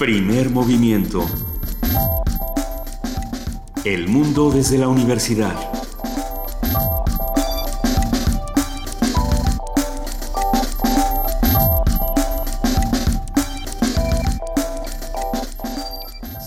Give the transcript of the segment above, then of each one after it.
Primer movimiento. El mundo desde la universidad.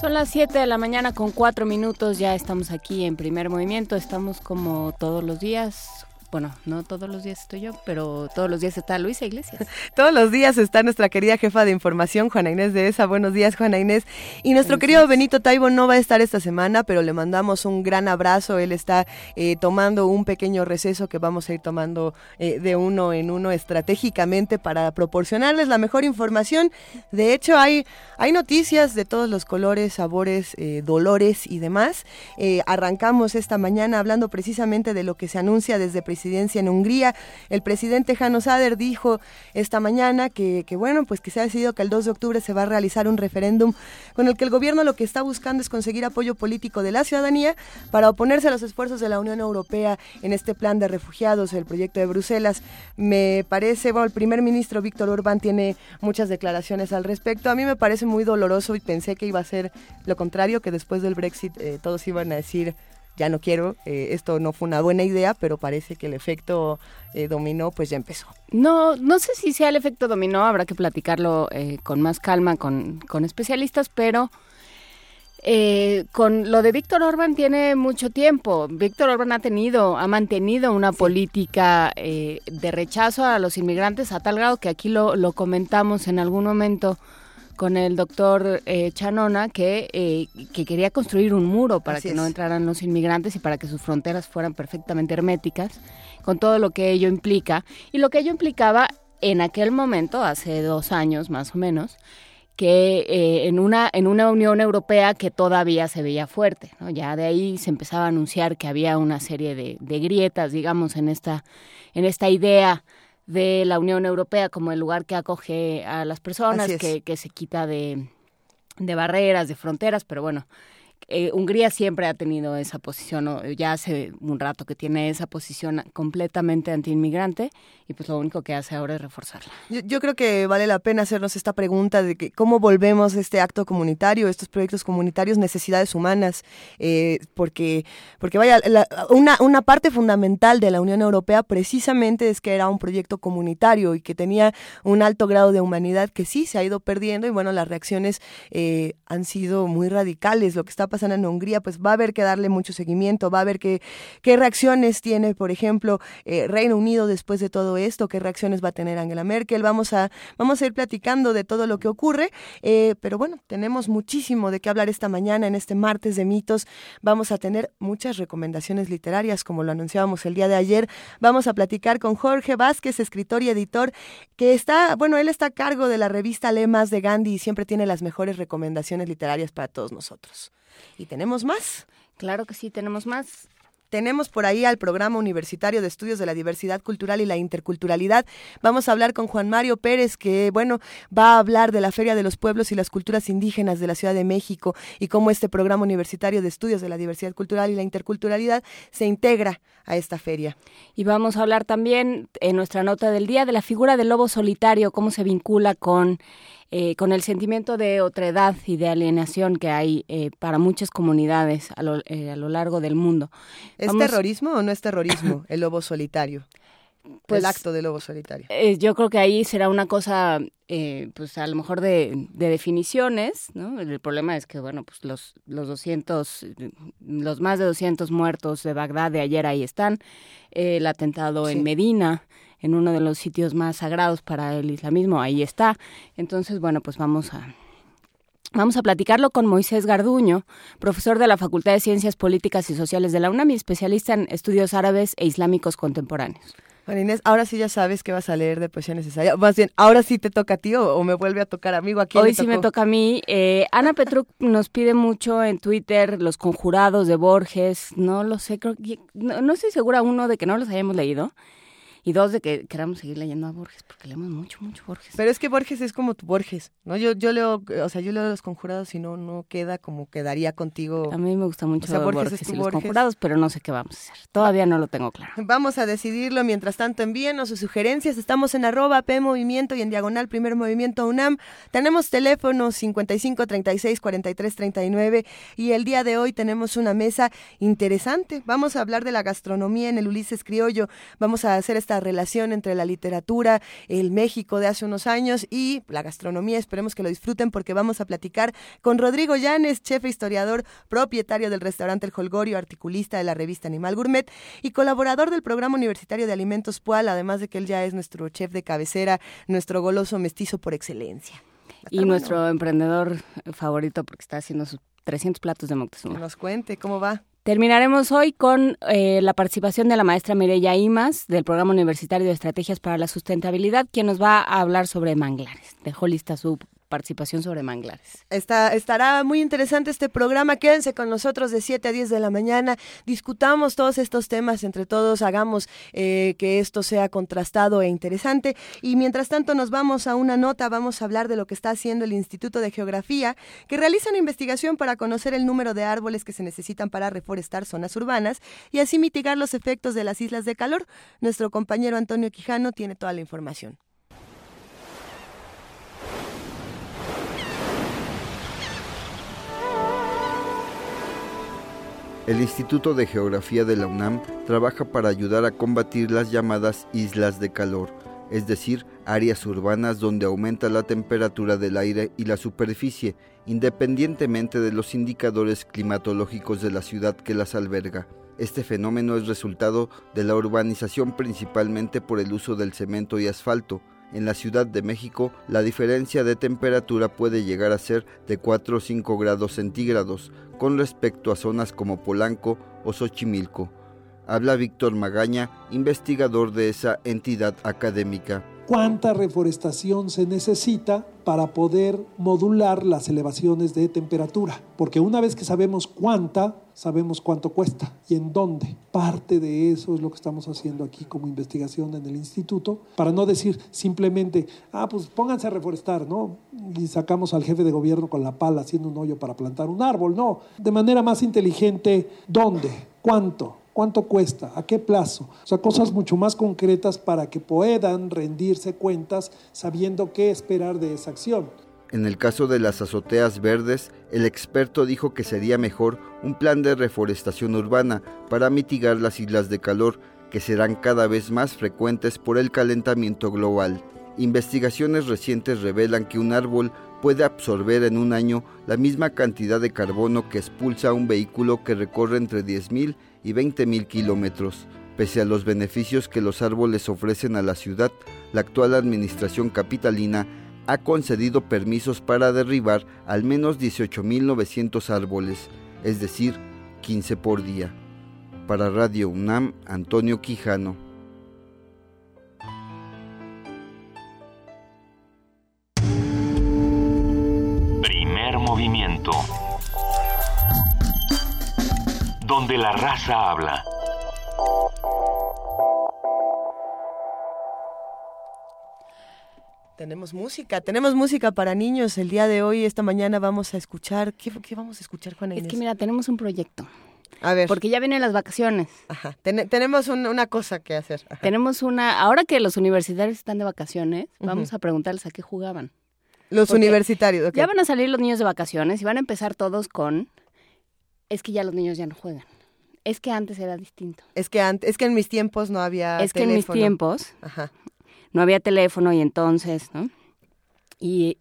Son las 7 de la mañana con 4 minutos, ya estamos aquí en primer movimiento, estamos como todos los días bueno, no todos los días estoy yo, pero todos los días está Luisa Iglesias. todos los días está nuestra querida jefa de información, Juana Inés de ESA. Buenos días, Juana Inés. Y nuestro querido Benito Taibo no va a estar esta semana, pero le mandamos un gran abrazo. Él está eh, tomando un pequeño receso que vamos a ir tomando eh, de uno en uno estratégicamente para proporcionarles la mejor información. De hecho, hay, hay noticias de todos los colores, sabores, eh, dolores y demás. arrancamos esta mañana hablando precisamente de lo que se anuncia desde en Hungría. El presidente Janos Ader dijo esta mañana que, bueno, pues que se ha decidido que el 2 de octubre se va a realizar un referéndum con el que el gobierno lo que está buscando es conseguir apoyo político de la ciudadanía para oponerse a los esfuerzos de la Unión Europea en este plan de refugiados, el proyecto de Bruselas. Me parece, bueno, el primer ministro Víctor Orbán tiene muchas declaraciones al respecto. A mí me parece muy doloroso y pensé que iba a ser lo contrario, que después del Brexit eh, todos iban a decir ya no quiero, eh, esto no fue una buena idea, pero parece que el efecto eh, dominó pues ya empezó. No, no sé si sea el efecto dominó, habrá que platicarlo eh, con más calma con, con especialistas, pero con lo de Víctor Orban tiene mucho tiempo. Víctor Orban ha tenido, ha mantenido una política de rechazo a los inmigrantes a tal grado que aquí lo, lo comentamos en algún momento con el doctor eh, Chanona que, eh, que quería construir un muro para que no entraran los inmigrantes y para que sus fronteras fueran perfectamente herméticas, con todo lo que ello implica. Y lo que ello implicaba en aquel momento, hace dos años más o menos, que eh, en, una, en una Unión Europea que todavía se veía fuerte. ¿no? Ya de ahí se empezaba a anunciar que había una serie de, de grietas, digamos, en esta, en esta idea de la Unión Europea como el lugar que acoge a las personas, que, que, se quita de, de barreras, de fronteras, pero bueno, eh, Hungría siempre ha tenido esa posición, ya hace un rato que tiene esa posición completamente antiinmigrante y pues lo único que hace ahora es reforzarla. Yo, creo que vale la pena hacernos esta pregunta de que cómo volvemos este acto comunitario, estos proyectos comunitarios, necesidades humanas, eh, porque, porque vaya, una, una parte fundamental de la Unión Europea precisamente es que era un proyecto comunitario y que tenía un alto grado de humanidad que sí se ha ido perdiendo y bueno, las reacciones eh, han sido muy radicales. Lo que está pasando en Hungría, pues va a haber que darle mucho seguimiento, va a ver qué, qué reacciones tiene, por ejemplo, eh, Reino Unido después de todo esto, qué reacciones va a tener Angela Merkel. Vamos a, vamos a ir platicando de todo lo que ocurre, eh, pero bueno, tenemos muchísimo de qué hablar esta mañana, en este martes de mitos. Vamos a tener muchas recomendaciones literarias, como lo anunciábamos el día de ayer. Vamos a platicar con Jorge Vázquez, escritor y editor, que está, bueno, él está a cargo de la revista Lemas de Gandhi y siempre tiene las mejores recomendaciones literarias para todos nosotros. ¿Y tenemos más? Claro que sí, tenemos más. Tenemos por ahí al Programa Universitario de Estudios de la Diversidad Cultural y la Interculturalidad. Vamos a hablar con Juan Mario Pérez, que, bueno, va a hablar de la Feria de los Pueblos y las Culturas Indígenas de la Ciudad de México y cómo este Programa Universitario de Estudios de la Diversidad Cultural y la Interculturalidad se integra a esta feria. Y vamos a hablar también en nuestra nota del día de la figura del lobo solitario, cómo se vincula con eh, con el sentimiento de otredad y de alienación que hay eh, para muchas comunidades a lo, eh, a lo, largo del mundo. ¿Es terrorismo o no es terrorismo el lobo solitario? Pues, el acto del lobo solitario. yo creo que ahí será una cosa, pues a lo mejor de, de, definiciones, ¿no? El problema es que, bueno, pues los, los 200, los más de 200 muertos de Bagdad de ayer ahí están, el atentado en Medina, en uno de los sitios más sagrados para el islamismo, ahí está. Entonces, bueno, pues vamos a, Vamos a platicarlo con Moisés Garduño, profesor de la Facultad de Ciencias Políticas y Sociales de la UNAM y especialista en estudios árabes e islámicos contemporáneos. Juan Inés, ahora sí ya sabes que vas a leer de poesía necesaria. Más bien, ahora sí te toca a ti o, me vuelve a tocar amigo aquí. Hoy sí me toca a mí. Eh, Ana Petruc nos pide mucho en Twitter los conjurados de Borges. No lo sé, creo no, no estoy segura uno de que no los hayamos leído. Y dos de que queramos seguir leyendo a Borges, porque leemos mucho, mucho Borges. Pero es que Borges es como tu Borges, ¿no? Yo, yo leo, o sea, yo leo Los Conjurados y no, no queda como quedaría contigo. A mí me gusta mucho Borges, y Los Conjurados, pero no sé qué vamos a hacer. Todavía no lo tengo claro. Vamos a decidirlo. Mientras tanto, envíenos sus sugerencias. Estamos en arroba P Movimiento y en diagonal Primer Movimiento UNAM. Tenemos teléfonos 55 36 43 39 y el día de hoy tenemos una mesa interesante. Vamos a hablar de la gastronomía en el Ulises Criollo. Vamos a hacer esta relación entre la literatura, el México de hace unos años y la gastronomía. Esperemos que lo disfruten porque vamos a platicar con Rodrigo Llanes, chef e historiador, propietario del restaurante El Holgorio, articulista de la revista Animal Gourmet y colaborador del programa universitario de alimentos Pual, además de que él ya es nuestro chef de cabecera, nuestro goloso mestizo por excelencia. Y nuestro emprendedor favorito porque está haciendo sus 300 platos de Moctezuma. Que nos cuente cómo va. Terminaremos hoy con eh, la participación de la maestra Mireya Imas del Programa Universitario de Estrategias para la Sustentabilidad, quien nos va a hablar sobre manglares. Dejó lista su participación sobre manglares. Está, estará muy interesante este programa. Quédense con nosotros de 7 a 10 de la mañana. Discutamos todos estos temas entre todos. Hagamos eh, que esto sea contrastado e interesante. Y mientras tanto nos vamos a una nota. Vamos a hablar de lo que está haciendo el Instituto de Geografía, que realiza una investigación para conocer el número de árboles que se necesitan para reforestar zonas urbanas y así mitigar los efectos de las islas de calor. Nuestro compañero Antonio Quijano tiene toda la información. El Instituto de Geografía de la UNAM trabaja para ayudar a combatir las llamadas islas de calor, es decir, áreas urbanas donde aumenta la temperatura del aire y la superficie, independientemente de los indicadores climatológicos de la ciudad que las alberga. Este fenómeno es resultado de la urbanización principalmente por el uso del cemento y asfalto, en la Ciudad de México, la diferencia de temperatura puede llegar a ser de 4 o 5 grados centígrados con respecto a zonas como Polanco o Xochimilco. Habla Víctor Magaña, investigador de esa entidad académica cuánta reforestación se necesita para poder modular las elevaciones de temperatura. Porque una vez que sabemos cuánta, sabemos cuánto cuesta y en dónde. Parte de eso es lo que estamos haciendo aquí como investigación en el instituto, para no decir simplemente, ah, pues pónganse a reforestar, ¿no? Y sacamos al jefe de gobierno con la pala haciendo un hoyo para plantar un árbol, no. De manera más inteligente, ¿dónde? ¿Cuánto? ¿Cuánto cuesta? ¿A qué plazo? O sea, cosas mucho más concretas para que puedan rendirse cuentas sabiendo qué esperar de esa acción. En el caso de las azoteas verdes, el experto dijo que sería mejor un plan de reforestación urbana para mitigar las islas de calor que serán cada vez más frecuentes por el calentamiento global. Investigaciones recientes revelan que un árbol puede absorber en un año la misma cantidad de carbono que expulsa un vehículo que recorre entre 10.000 y 20.000 kilómetros. Pese a los beneficios que los árboles ofrecen a la ciudad, la actual administración capitalina ha concedido permisos para derribar al menos 18.900 árboles, es decir, 15 por día. Para Radio UNAM, Antonio Quijano. Primer movimiento donde la raza habla. Tenemos música, tenemos música para niños. El día de hoy, esta mañana, vamos a escuchar. ¿Qué, vamos a escuchar, Juana Inés? Es que mira, tenemos un proyecto. A ver. Porque ya vienen las vacaciones. Ajá. tenemos una cosa que hacer. Tenemos una. Ahora que los universitarios están de vacaciones, vamos a preguntarles a qué jugaban. Los universitarios. Ya van a salir los niños de vacaciones y van a empezar todos con es que ya los niños ya no juegan. Es que antes era distinto. Es que antes, es que en mis tiempos no había Es que en mis tiempos no había teléfono y entonces, ¿no? Y,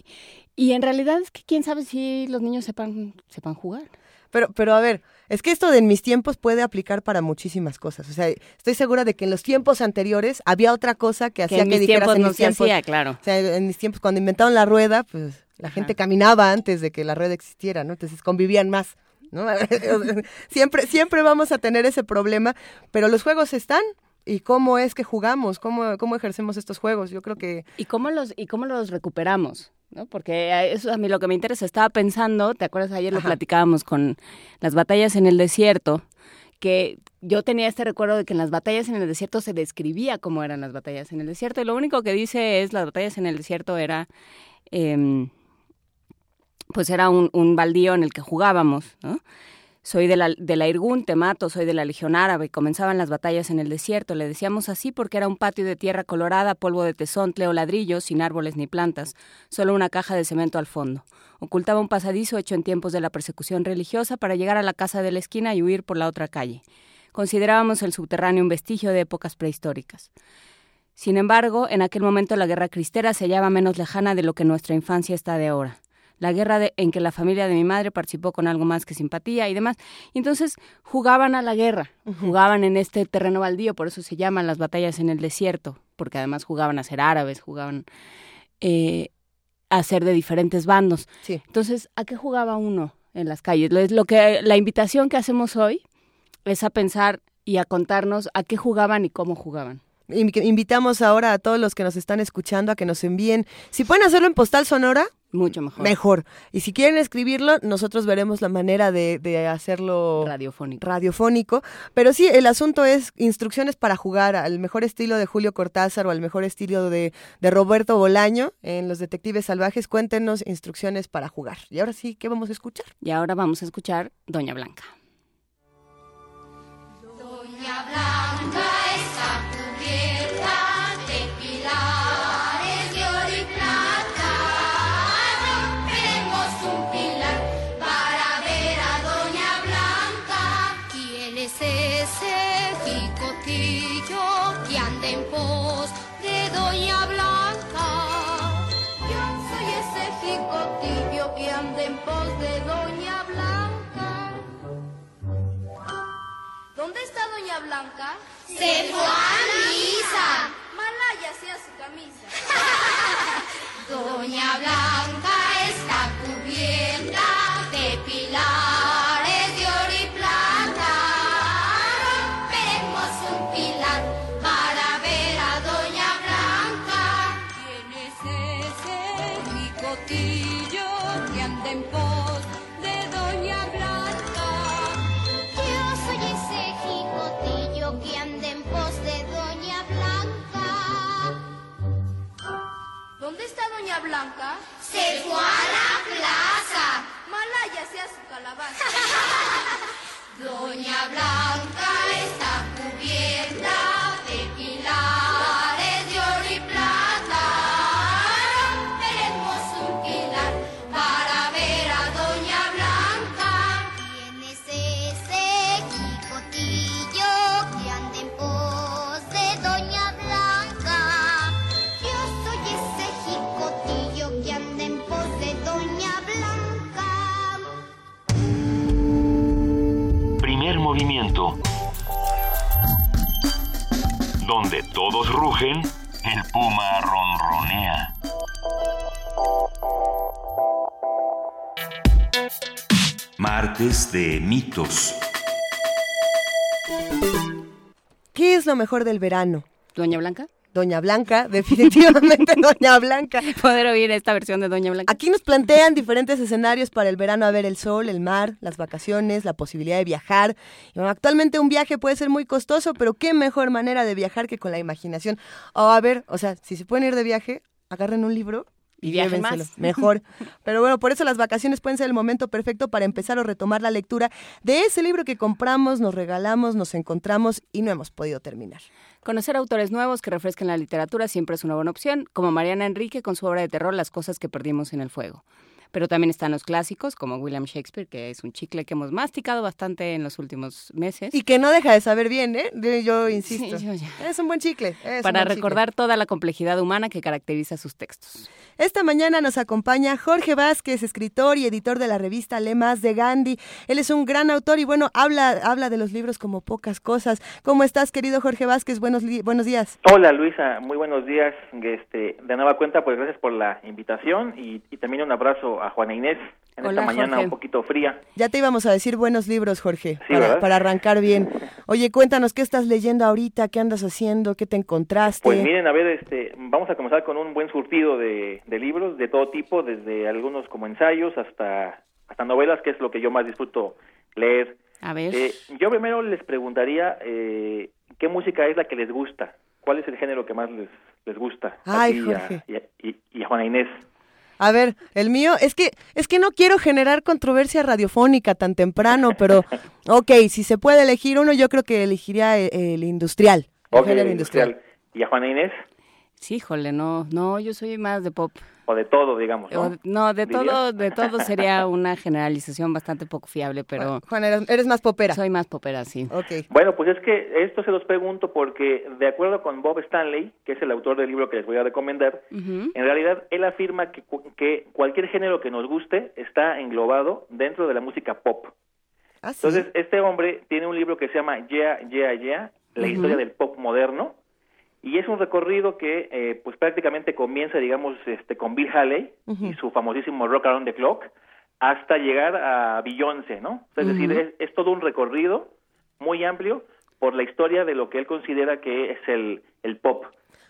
y en realidad es que quién sabe si los niños sepan, sepan jugar. Pero, pero a ver, es que esto de en mis tiempos puede aplicar para muchísimas cosas. O sea, estoy segura de que en los tiempos anteriores había otra cosa que hacía que, dijeras en mis tiempos. claro. O sea, en mis tiempos, cuando inventaron la rueda, pues la gente caminaba antes de que la rueda existiera, ¿no? Entonces convivían más. ¿No? siempre, siempre vamos a tener ese problema, pero los juegos están, y cómo es que jugamos, cómo, cómo ejercemos estos juegos. Yo creo que... ¿Y cómo los, y cómo los recuperamos? ¿no? Porque eso a mí lo que me interesa, estaba pensando, ¿te acuerdas? Ayer lo platicábamos con las batallas en el desierto, que yo tenía este recuerdo de que en las batallas en el desierto se describía cómo eran las batallas en el desierto y lo único que dice es las batallas en el desierto era em, pues era un, un, baldío en el que jugábamos, ¿no? Soy de la, de la Irgun, te mato, soy de la Legión Árabe. Comenzaban las batallas en el desierto. Le decíamos así porque era un patio de tierra colorada, polvo de tesontle o ladrillos, sin árboles ni plantas, solo una caja de cemento al fondo. Ocultaba un pasadizo hecho en tiempos de la persecución religiosa para llegar a la casa de la esquina y huir por la otra calle. Considerábamos el subterráneo un vestigio de épocas prehistóricas. Sin embargo, en aquel momento la guerra cristera se hallaba menos lejana de lo que nuestra infancia está de ahora la guerra en que la familia de mi madre participó con algo más que simpatía y demás. Y entonces jugaban a la guerra, jugaban en este terreno baldío, por eso se llaman las batallas en el desierto, porque además jugaban a ser árabes, jugaban eh, a ser de diferentes bandos. Entonces, ¿a qué jugaba uno en las calles? Lo que la invitación que hacemos hoy es a pensar y a contarnos a qué jugaban y cómo jugaban. Invitamos ahora a todos los que nos están escuchando a que nos envíen, si pueden hacerlo en postal sonora, mucho mejor. Mejor. Y si quieren escribirlo, nosotros veremos la manera de, de, hacerlo radiofónico. radiofónico. Pero sí, el asunto es instrucciones para jugar al mejor estilo de Julio Cortázar o al mejor estilo de, de Roberto Bolaño en Los Detectives Salvajes. Cuéntenos instrucciones para jugar. Y ahora sí, ¿qué vamos a escuchar? Y ahora vamos a escuchar Doña Blanca. Doña Blanca Blanca? Se fue a misa. Malaya sea su camisa. Doña Blanca está cubierta Doña Blanca? Se fue a la plaza. Malaya sea su calabaza. Doña Blanca todos rugen, el puma ronronea. Martes de mitos. ¿Qué es lo mejor del verano? Doña Blanca. Doña Blanca, definitivamente Doña Blanca. Poder oír esta versión de Doña Blanca. Aquí nos plantean diferentes escenarios para el verano a ver el sol, el mar, las vacaciones, la posibilidad de viajar. Y, bueno, actualmente un viaje puede ser muy costoso, pero qué mejor manera de viajar que con la imaginación. O a ver, o sea, si se pueden ir de viaje, agarren un libro Y viajen más. Mejor. Pero bueno, por eso las vacaciones pueden ser el momento perfecto para empezar o retomar la lectura de ese libro que compramos, nos regalamos, nos encontramos y no hemos podido terminar. Conocer autores nuevos que refresquen la literatura siempre es una buena opción, como Mariana Enrique con su obra de terror Las cosas que perdimos en el fuego. Pero también están los clásicos, como William Shakespeare, que es un chicle que hemos masticado bastante en los últimos meses. Y que no deja de saber bien, ¿eh? Yo- insisto. Sí, yo ya. Es un buen chicle. para buen chicle. recordar toda la complejidad humana que caracteriza sus textos. Esta mañana nos acompaña Jorge Vázquez, escritor y editor de la revista Le Más de Gandhi. Él es un gran autor y bueno, habla, habla de los libros como pocas cosas. ¿Cómo estás, querido Jorge Vázquez? Buenos, buenos días. Hola Luisa, muy buenos días. Este, de nueva cuenta, pues gracias por la invitación y, y también un abrazo a Juana Inés en Hola, esta mañana Jorge. un poquito fría. Ya te íbamos a decir buenos libros, Jorge, Sí, para, arrancar bien. Oye, cuéntanos qué estás leyendo ahorita, qué andas haciendo, qué te encontraste. Pues miren, a ver, este, vamos a comenzar con un buen surtido de, de libros de todo tipo, desde algunos como ensayos hasta hasta novelas, que es lo que yo más disfruto leer. A ver. Eh, yo primero les preguntaría eh, qué música es la que les gusta. ¿Cuál es el género que más les, les gusta? a Ay, ti a- Jorge. Y a, y- y a Juana Inés. A ver, el mío, es que, es que no quiero generar controversia radiofónica tan temprano, pero, ok, si se puede elegir uno, yo creo que elegiría el, el industrial, el Ok, género industrial. ¿Y a Juana Inés? Sí, híjole, no, no, yo soy más de pop. O de todo, digamos, ¿no? O- no, de ¿Dirías? todo, de todo sería una generalización bastante poco fiable, pero Juan, eres, eres más popera. soy más popera, sí. Ok. Bueno, pues es que esto se los pregunto porque de acuerdo con Bob Stanley, que es el autor del libro que les voy a recomendar, en realidad él afirma que, que cualquier género que nos guste está englobado dentro de la música pop. Ah, sí. Entonces, este hombre tiene un libro que se llama Yeah, Yeah, Yeah, la historia del pop moderno, y es un recorrido que eh, pues prácticamente comienza, digamos, este con Bill Haley y su famosísimo Rock Around the Clock, hasta llegar a Beyoncé, ¿no? Es decir, es, es todo un recorrido muy amplio por la historia de lo que él considera que es el, el pop.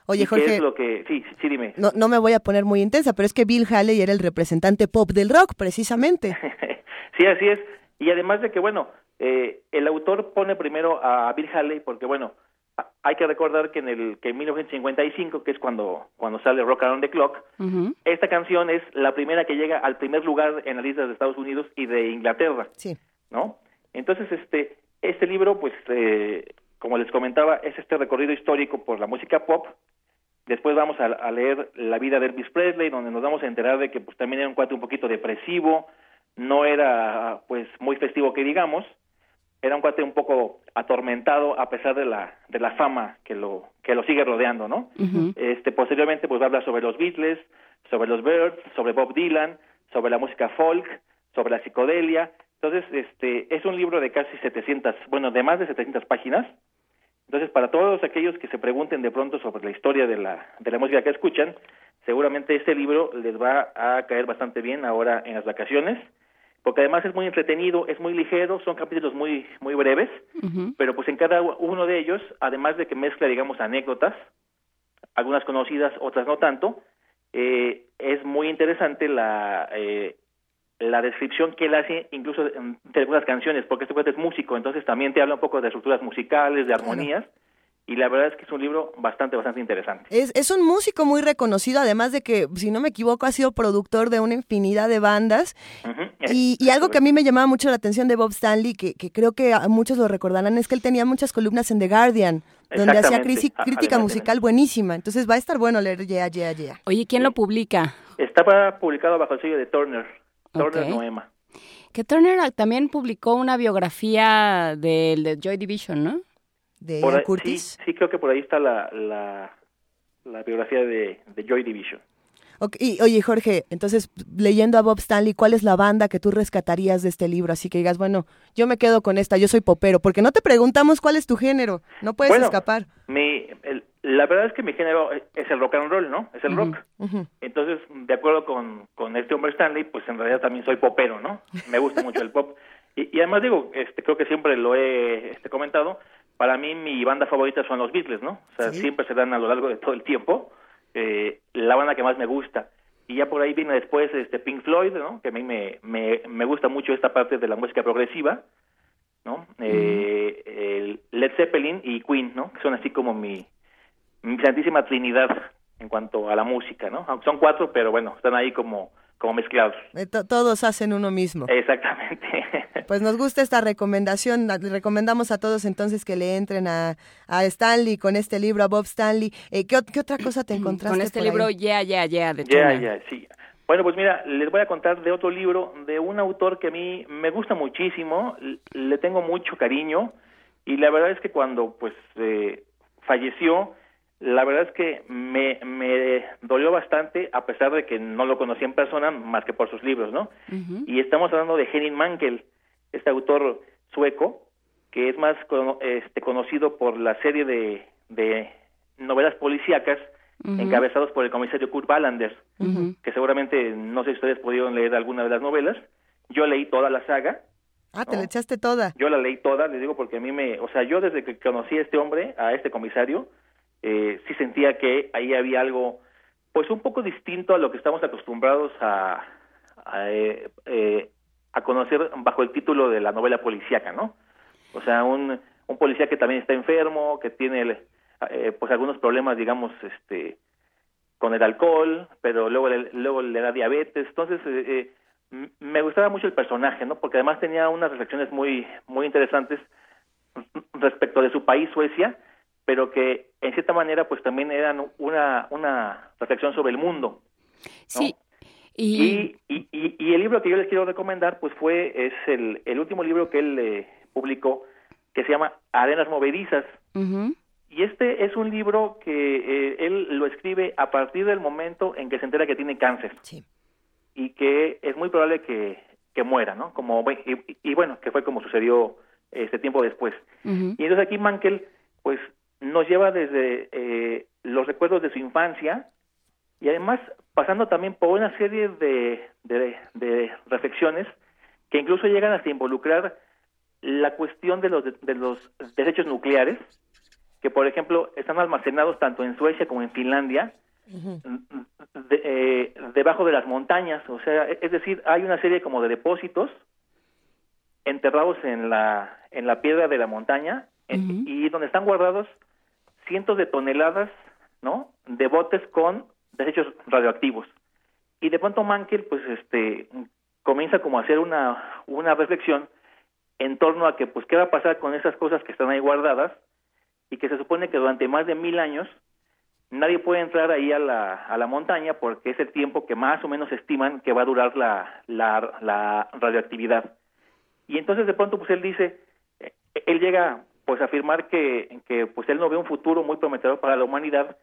Oye, Jorge, es lo que... Sí, sí, dime. no, no me voy a poner muy intensa, pero es que Bill Haley era el representante pop del rock, precisamente. sí, así es. Y además de que, bueno, eh, el autor pone primero a Bill Haley porque, bueno, hay que recordar que en el que en 1955, que es cuando cuando sale Rock Around the Clock, esta canción es la primera que llega al primer lugar en las listas de Estados Unidos y de Inglaterra, Sí. ¿no? Entonces, este este libro, pues, eh, como les comentaba, es este recorrido histórico por la música pop. Después vamos a, a leer la vida de Elvis Presley, donde nos vamos a enterar de que pues también era un cuate un poquito depresivo, no era pues muy festivo que digamos, era un cuate un poco atormentado a pesar de la de la fama que lo que lo sigue rodeando, ¿no? Este posteriormente pues va a hablar sobre los Beatles, sobre los Birds, sobre Bob Dylan, sobre la música folk, sobre la psicodelia. Entonces, este es un libro de casi 700, bueno, de más de 700 páginas. Entonces, para todos aquellos que se pregunten de pronto sobre la historia de la de la música que escuchan, seguramente este libro les va a caer bastante bien ahora en las vacaciones, porque además es muy entretenido, es muy ligero, son capítulos muy muy breves, pero pues en cada uno de ellos, además de que mezcla, digamos, anécdotas, algunas conocidas, otras no tanto, eh, es muy interesante la eh, la descripción que él hace incluso de, de algunas canciones, porque este cuate es músico, entonces también te habla un poco de estructuras musicales, de armonías, y la verdad es que es un libro bastante, bastante interesante. Es, es un músico muy reconocido, además de que, si no me equivoco, ha sido productor de una infinidad de bandas. Ujú. Y, y algo que a mí me llamaba mucho la atención de Bob Stanley, que, que creo que a muchos lo recordarán, es que él tenía muchas columnas en The Guardian, donde hacía Ah, crítica musical buenísima. Entonces va a estar bueno leer Yeah, Yeah, Yeah. Oye, ¿quién lo publica? Estaba publicado bajo el sello de Turner, Turner Ok. Noema. Que Turner también publicó una biografía del de Joy Division, ¿no? De Por ahí- Curtis. Sí, sí, creo que por ahí está la, la, la biografía de, de Joy Division. Ok, y, oye, Jorge, entonces, leyendo a Bob Stanley, ¿cuál es la banda que tú rescatarías de este libro? Así que digas, bueno, yo me quedo con esta, yo soy popero, porque no te preguntamos cuál es tu género, no puedes Bueno, escapar. Mi, el- la verdad es que mi género es el rock and roll, ¿no? Es el rock. Ujú. Entonces, de acuerdo con, con este hombre Stanley, pues en realidad también soy popero, ¿no? Me gusta mucho el pop. Y, y además digo, este, creo que siempre lo he este, comentado, para mí mi banda favorita son los Beatles, ¿no? O sea, Sí. siempre se dan a lo largo de todo el tiempo. eh, la banda que más me gusta. Y ya por ahí viene después este Pink Floyd, ¿no? Que a mí me, me, me gusta mucho esta parte de la música progresiva, ¿no? Eh, el Led Zeppelin y Queen, ¿no? Que son así como mi, mi santísima trinidad en cuanto a la música, ¿no? Aunque son cuatro, pero bueno, están ahí como, como mezclados. Eh, to- todos hacen uno mismo. Exactamente. Pues nos gusta esta recomendación. Le recomendamos a todos entonces que le entren a, a Stanley con este libro, a Bob Stanley. Eh, ¿qué, ot- qué otra cosa te encontraste? Con este por libro? Yeah, Yeah, Yeah de Ya, ya, sí. Bueno, pues mira, les voy a contar de otro libro de un autor que a mí me gusta muchísimo, le tengo mucho cariño y la verdad es que cuando pues eh, falleció, la verdad es que me, me dolió bastante a pesar de que no lo conocí en persona más que por sus libros, ¿no? Y estamos hablando de Henning Mankell, este autor sueco, que es más este, conocido por la serie de, de novelas policíacas Ujú. encabezados por el comisario Kurt Wallander, Ujú. que seguramente no sé si ustedes pudieron leer alguna de las novelas. Yo leí toda la saga, Ah, te ¿no? la echaste toda. yo la leí toda, les digo porque a mí me, o sea, yo desde que conocí a este hombre, a este comisario, eh, sí sentía que ahí había algo, pues un poco distinto a lo que estamos acostumbrados a, a, eh, eh, a conocer bajo el título de la novela policíaca, ¿no? O sea, un, un policía que también está enfermo, que tiene eh, pues algunos problemas, digamos, este con el alcohol, pero luego le, luego le da diabetes. Entonces, eh, me gustaba mucho el personaje, ¿no? Porque además tenía unas reflexiones muy muy interesantes respecto de su país, Suecia, pero que en cierta manera pues también eran una una reflexión sobre el mundo. Sí. Y, y, y- y el libro que yo les quiero recomendar, pues fue, es el, el último libro que él eh, publicó, que se llama Arenas Movedizas. Y este es un libro que eh, él lo escribe a partir del momento en que se entera que tiene cáncer. Sí. Y que es muy probable que, que muera, ¿no? Como, y, y- bueno, que fue como sucedió este tiempo después. Y entonces aquí Mankel, pues, nos lleva desde eh, los recuerdos de su infancia y además pasando también por una serie de, de, de reflexiones que incluso llegan hasta involucrar la cuestión de los, de los desechos nucleares, que por ejemplo están almacenados tanto en Suecia como en Finlandia, de- eh, debajo de las montañas, o sea, es decir, hay una serie como de depósitos enterrados en la en la piedra de la montaña en- y donde están guardados cientos de toneladas, ¿no? De botes con desechos radioactivos. Y de pronto Mankel, pues, este, comienza como a hacer una una reflexión en torno a que, pues, qué va a pasar con esas cosas que están ahí guardadas y que se supone que durante más de mil años nadie puede entrar ahí a la, a la montaña porque es el tiempo que más o menos estiman que va a durar la, la, la radioactividad. Y entonces de pronto pues él dice, eh, él llega pues afirmar que, que pues él no ve un futuro muy prometedor para la humanidad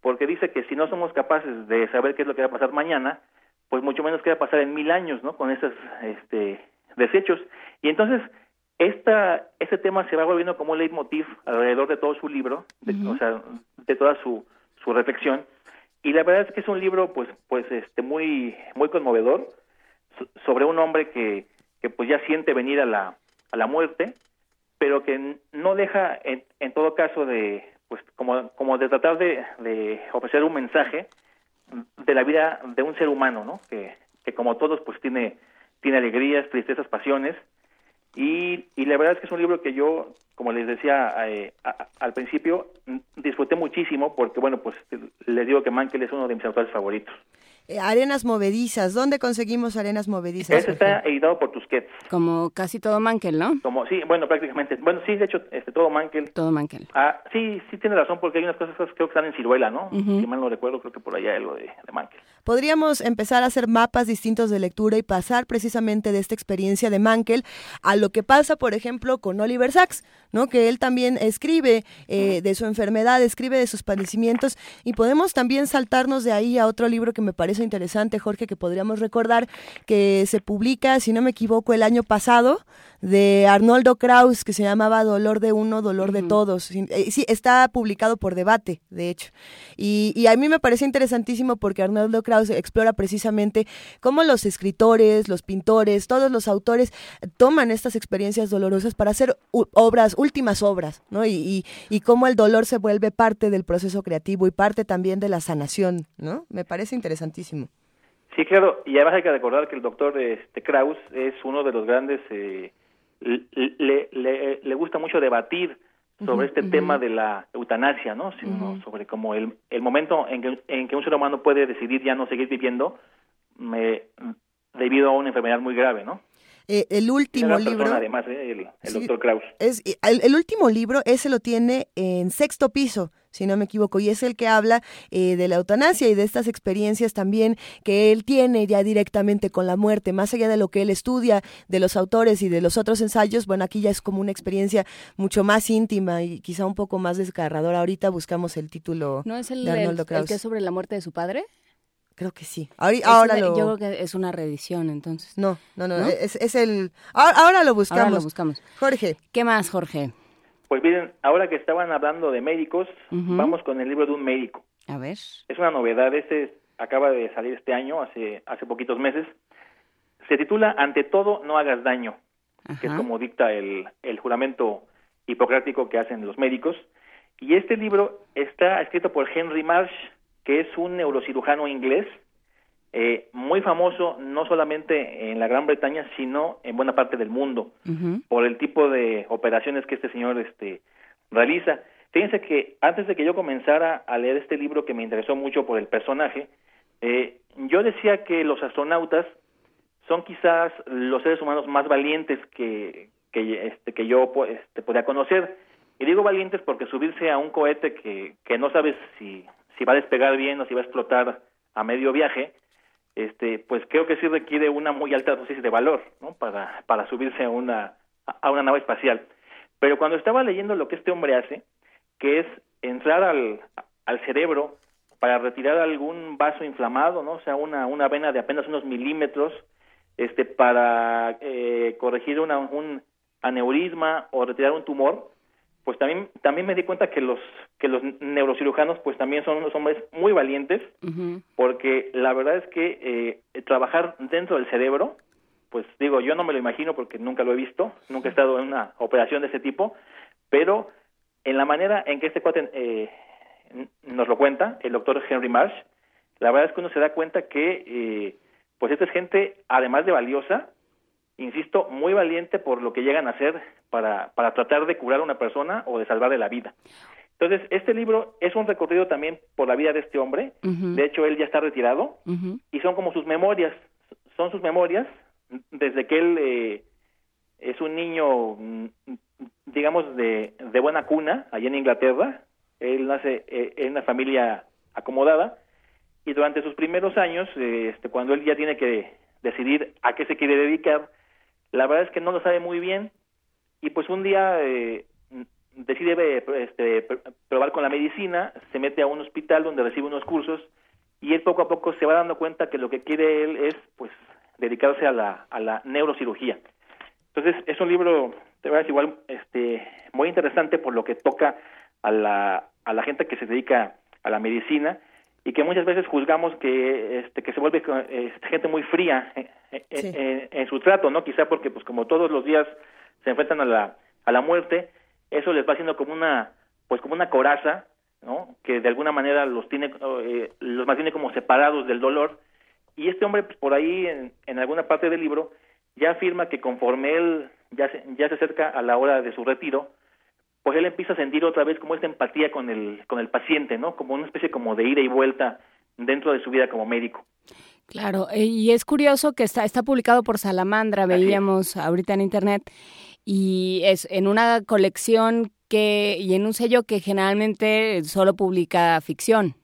porque dice que si no somos capaces de saber qué es lo que va a pasar mañana, pues mucho menos qué va a pasar en mil años, ¿no? Con esos este, desechos. Y entonces esta, este tema se va volviendo como un leitmotiv alrededor de todo su libro, de, o sea, de toda su, su reflexión. Y la verdad es que es un libro, pues, pues, este, muy, muy conmovedor so- sobre un hombre que, que pues ya siente venir a la, a la muerte, pero que no deja, en, en todo caso, de, pues, como, como de tratar de, de ofrecer un mensaje de la vida de un ser humano, ¿no? Que, que como todos, pues, tiene, tiene alegrías, tristezas, pasiones, y, y la verdad es que es un libro que yo, como les decía eh, a- al principio, disfruté muchísimo porque, bueno, pues les digo que Mankel es uno de mis autores favoritos. Eh, arenas movedizas. ¿Dónde conseguimos arenas movedizas? Este está editado por Tusquets. Como casi todo Mankel, ¿no? Como, sí, bueno, prácticamente. Bueno, sí, de hecho, este, todo Mankel. Todo Mankel. Ah, sí, sí tiene razón porque hay unas cosas que creo que están en Ciruela, ¿no? Ujú. Si mal no recuerdo, creo que por allá hay algo de, de Mankel. Podríamos empezar a hacer mapas distintos de lectura y pasar precisamente de esta experiencia de Mankel a lo que pasa, por ejemplo, con Oliver Sacks, ¿no? Que él también escribe eh, de su enfermedad, escribe de sus padecimientos y podemos también saltarnos de ahí a otro libro que me parece interesante, Jorge, que podríamos recordar que se publica, si no me equivoco, el año pasado de Arnoldo Kraus que se llamaba Dolor de uno, Dolor de todos. Sí, eh, sí, está publicado por debate, de hecho. Y, y a mí me parece interesantísimo porque Arnoldo Kraus explora precisamente cómo los escritores, los pintores, todos los autores toman estas experiencias dolorosas para hacer obras, últimas obras, ¿no? Y, y, y cómo el dolor se vuelve parte del proceso creativo y parte también de la sanación, ¿no? Me parece interesantísimo. Sí, claro, y además hay que recordar que el doctor este, Kraus es uno de los grandes, eh, le, le, le gusta mucho debatir sobre este tema de la eutanasia, ¿no? Sino sobre como el, el momento en que, en que un ser humano puede decidir ya no seguir viviendo me- debido a una enfermedad muy grave, ¿no? Eh, el Es último libro... persona, además, ¿eh? el, el Sí. doctor Kraus. Es, y el, el último libro, ese lo tiene en sexto piso, si no me equivoco, y es el que habla eh, de la eutanasia y de estas experiencias también que él tiene ya directamente con la muerte, más allá de lo que él estudia, de los autores y de los otros ensayos, bueno, aquí ya es como una experiencia mucho más íntima y quizá un poco más desgarradora. Ahorita buscamos el título ¿No es el, de el- Arnoldo el Kraus. que es sobre la muerte de su padre? Creo que sí. Ahora una- lo... Yo creo que es una reedición, entonces. No, no, no, ¿No? Es, es el... Ahora, ahora lo buscamos. Ahora lo buscamos. Jorge. ¿Qué más, Jorge? Pues miren, ahora que estaban hablando de médicos, vamos con el libro de un médico. A ver. Es una novedad, este acaba de salir este año, hace, hace poquitos meses. Se titula Ante todo, no hagas daño, que es como dicta el, el juramento hipocrático que hacen los médicos. Y este libro está escrito por Henry Marsh, que es un neurocirujano inglés, eh, muy famoso no solamente en la Gran Bretaña, sino en buena parte del mundo, por el tipo de operaciones que este señor este, realiza. Fíjense que antes de que yo comenzara a leer este libro que me interesó mucho por el personaje, eh, yo decía que los astronautas son quizás los seres humanos más valientes que, que, este, que yo pues, este, podía conocer. Y digo valientes porque subirse a un cohete que, que no sabes si, si va a despegar bien o si va a explotar a medio viaje, este, pues creo que sí requiere una muy alta dosis de valor, ¿no? Para, para subirse a una, a una nave espacial. Pero cuando estaba leyendo lo que este hombre hace, que es entrar al, al cerebro para retirar algún vaso inflamado, ¿no? O sea, una, una vena de apenas unos milímetros, este, para eh, corregir una, un aneurisma o retirar un tumor, pues también, también me di cuenta que los, que los neurocirujanos, pues también son unos hombres muy valientes, porque la verdad es que eh, trabajar dentro del cerebro, pues digo, yo no me lo imagino porque nunca lo he visto, nunca he estado en una operación de ese tipo, pero en la manera en que este cuate eh, nos lo cuenta, el doctor Henry Marsh, la verdad es que uno se da cuenta que, eh, pues esta es gente, además de valiosa, insisto, muy valiente por lo que llegan a hacer para, para tratar de curar a una persona o de salvarle la vida. Entonces, este libro es un recorrido también por la vida de este hombre. De hecho, él ya está retirado y son como sus memorias. Son sus memorias desde que él eh, es un niño, mm, digamos, de, de buena cuna, allá en Inglaterra. Él nace eh, en una familia acomodada y durante sus primeros años, eh, este, cuando él ya tiene que decidir a qué se quiere dedicar, la verdad es que no lo sabe muy bien y pues un día eh, decide este, pr- probar con la medicina, se mete a un hospital donde recibe unos cursos y él poco a poco se va dando cuenta que lo que quiere él es pues dedicarse a la, a la neurocirugía. Entonces es un libro, de verdad, igual este, muy interesante por lo que toca a la, a la gente que se dedica a la medicina y que muchas veces juzgamos que este que se vuelve eh, gente muy fría eh, eh, Sí. en, en su trato, ¿no? Quizá porque pues como todos los días se enfrentan a la a la muerte, eso les va haciendo como una pues como una coraza, ¿no? Que de alguna manera los tiene eh, los mantiene como separados del dolor y este hombre pues, por ahí en, en alguna parte del libro ya afirma que conforme él ya se, ya se acerca a la hora de su retiro, pues él empieza a sentir otra vez como esta empatía con el con el paciente, ¿no? Como una especie como de ida y vuelta dentro de su vida como médico. Claro, eh, y es curioso que está, está publicado por Salamandra, veíamos ahorita en internet, y es en una colección que, y en un sello que generalmente solo publica ficción.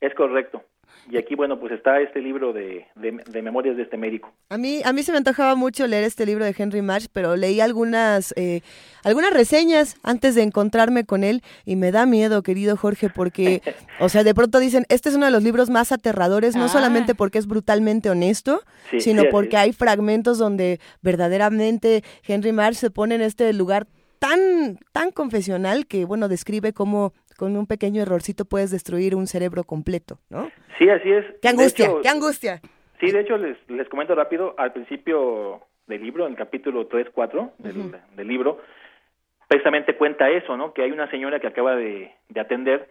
Es correcto. Y aquí, bueno, pues está este libro de, de, de memorias de este médico. A mí, a mí se me antojaba mucho leer este libro de Henry Marsh, pero leí algunas, eh, algunas reseñas antes de encontrarme con él y me da miedo, querido Jorge, porque, o sea, de pronto dicen, este es uno de los libros más aterradores, no Ah. solamente porque es brutalmente honesto, Sí, sino sí, porque hay fragmentos donde verdaderamente Henry Marsh se pone en este lugar tan, tan confesional que, bueno, describe cómo con un pequeño errorcito puedes destruir un cerebro completo, ¿no? Sí, así es. ¡Qué angustia! hecho, ¡Qué angustia! Sí, de hecho, les, les comento rápido, al principio del libro, en el capítulo 3, 4 del, del libro, precisamente cuenta eso, ¿no? Que hay una señora que acaba de, de atender,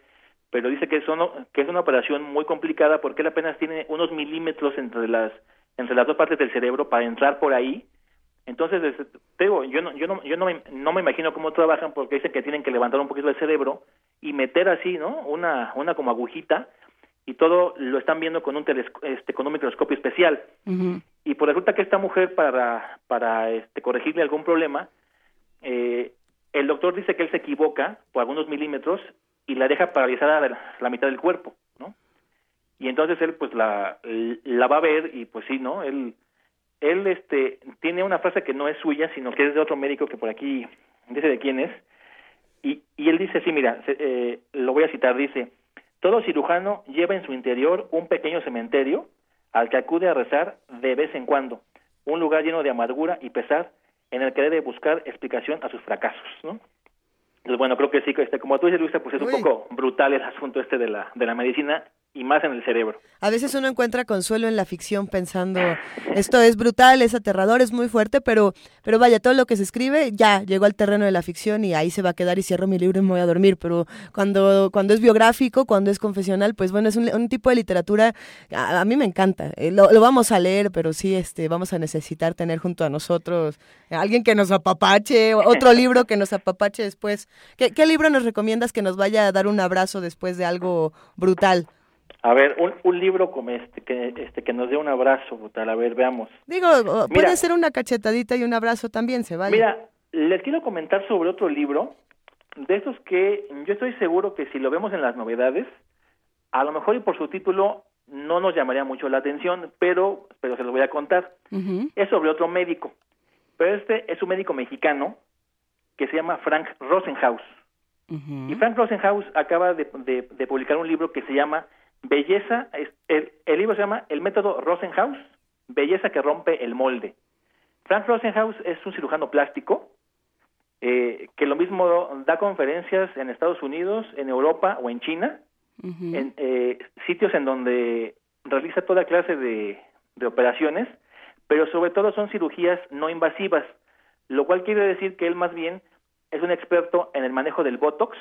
pero dice que, son, que es una operación muy complicada porque él apenas tiene unos milímetros entre las, entre las dos partes del cerebro para entrar por ahí. Entonces, te digo, yo no, yo no, yo no me, no me imagino cómo trabajan porque dicen que tienen que levantar un poquito el cerebro y meter así, ¿no? Una, una como agujita y todo lo están viendo con un telesco- este, con un microscopio especial. Y pues resulta que esta mujer para para este, corregirle algún problema eh, el doctor dice que él se equivoca por algunos milímetros y la deja paralizada la, la mitad del cuerpo no y entonces él pues la la va a ver y pues sí no él él este tiene una frase que no es suya sino que es de otro médico que por aquí dice de quién es y, y él dice así mira se- eh, lo voy a citar dice todo cirujano lleva en su interior un pequeño cementerio al que acude a rezar de vez en cuando, un lugar lleno de amargura y pesar en el que debe buscar explicación a sus fracasos, ¿no? Entonces, bueno, creo que sí, este, como tú dices, Luisa, pues es un Uy. poco brutal el asunto este de la, de la medicina y más en el cerebro. A veces uno encuentra consuelo en la ficción pensando, esto es brutal, es aterrador, es muy fuerte, pero, pero vaya, todo lo que se escribe ya llegó al terreno de la ficción y ahí se va a quedar y cierro mi libro y me voy a dormir. Pero cuando, cuando es biográfico, cuando es confesional, pues bueno, es un, un tipo de literatura, a, a mí me encanta. Eh, lo, lo vamos a leer, pero sí este, vamos a necesitar tener junto a nosotros alguien que nos apapache, otro libro que nos apapache después. ¿Qué, ¿Qué libro nos recomiendas que nos vaya a dar un abrazo después de algo brutal? A ver, un, un libro como este que, este que nos dé un abrazo brutal. A ver, veamos. Digo, puede ser una cachetadita y un abrazo también, se vale. Mira, les quiero comentar sobre otro libro, de esos que yo estoy seguro que si lo vemos en las novedades, a lo mejor y por su título no nos llamaría mucho la atención, pero, pero se lo voy a contar. Es sobre otro médico, pero este es un médico mexicano que se llama Frank Rosenhaus. Y Frank Rosenhaus acaba de, de- de publicar un libro que se llama Belleza, es- el, el libro se llama El método Rosenhaus, Belleza que rompe el molde. Frank Rosenhaus es un cirujano plástico eh, que lo mismo da conferencias en Estados Unidos, en Europa o en China, en eh, sitios en donde realiza toda clase de, de operaciones, pero sobre todo son cirugías no invasivas, lo cual quiere decir que él más bien es un experto en el manejo del Botox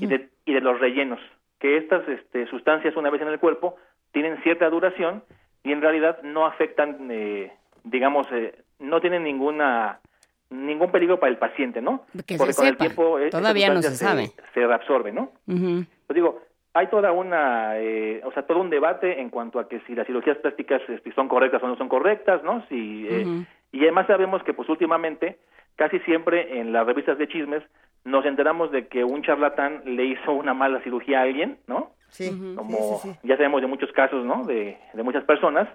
y, de, y de los rellenos, que estas este, sustancias una vez en el cuerpo tienen cierta duración y en realidad no afectan, eh, digamos, eh, no tienen ninguna ningún peligro para el paciente, ¿no? Que se Porque con el tiempo eh, Todavía no se sabe. se reabsorbe, ¿no? Ujú. Pues digo, hay toda una, eh, o sea, todo un debate en cuanto a que si las cirugías plásticas este, son correctas o no son correctas, ¿no? Si, eh. Y además sabemos que, pues últimamente, casi siempre en las revistas de chismes nos enteramos de que un charlatán le hizo una mala cirugía a alguien, ¿no? Sí, Como sí, sí, sí. ya sabemos de muchos casos, ¿no? De, de muchas personas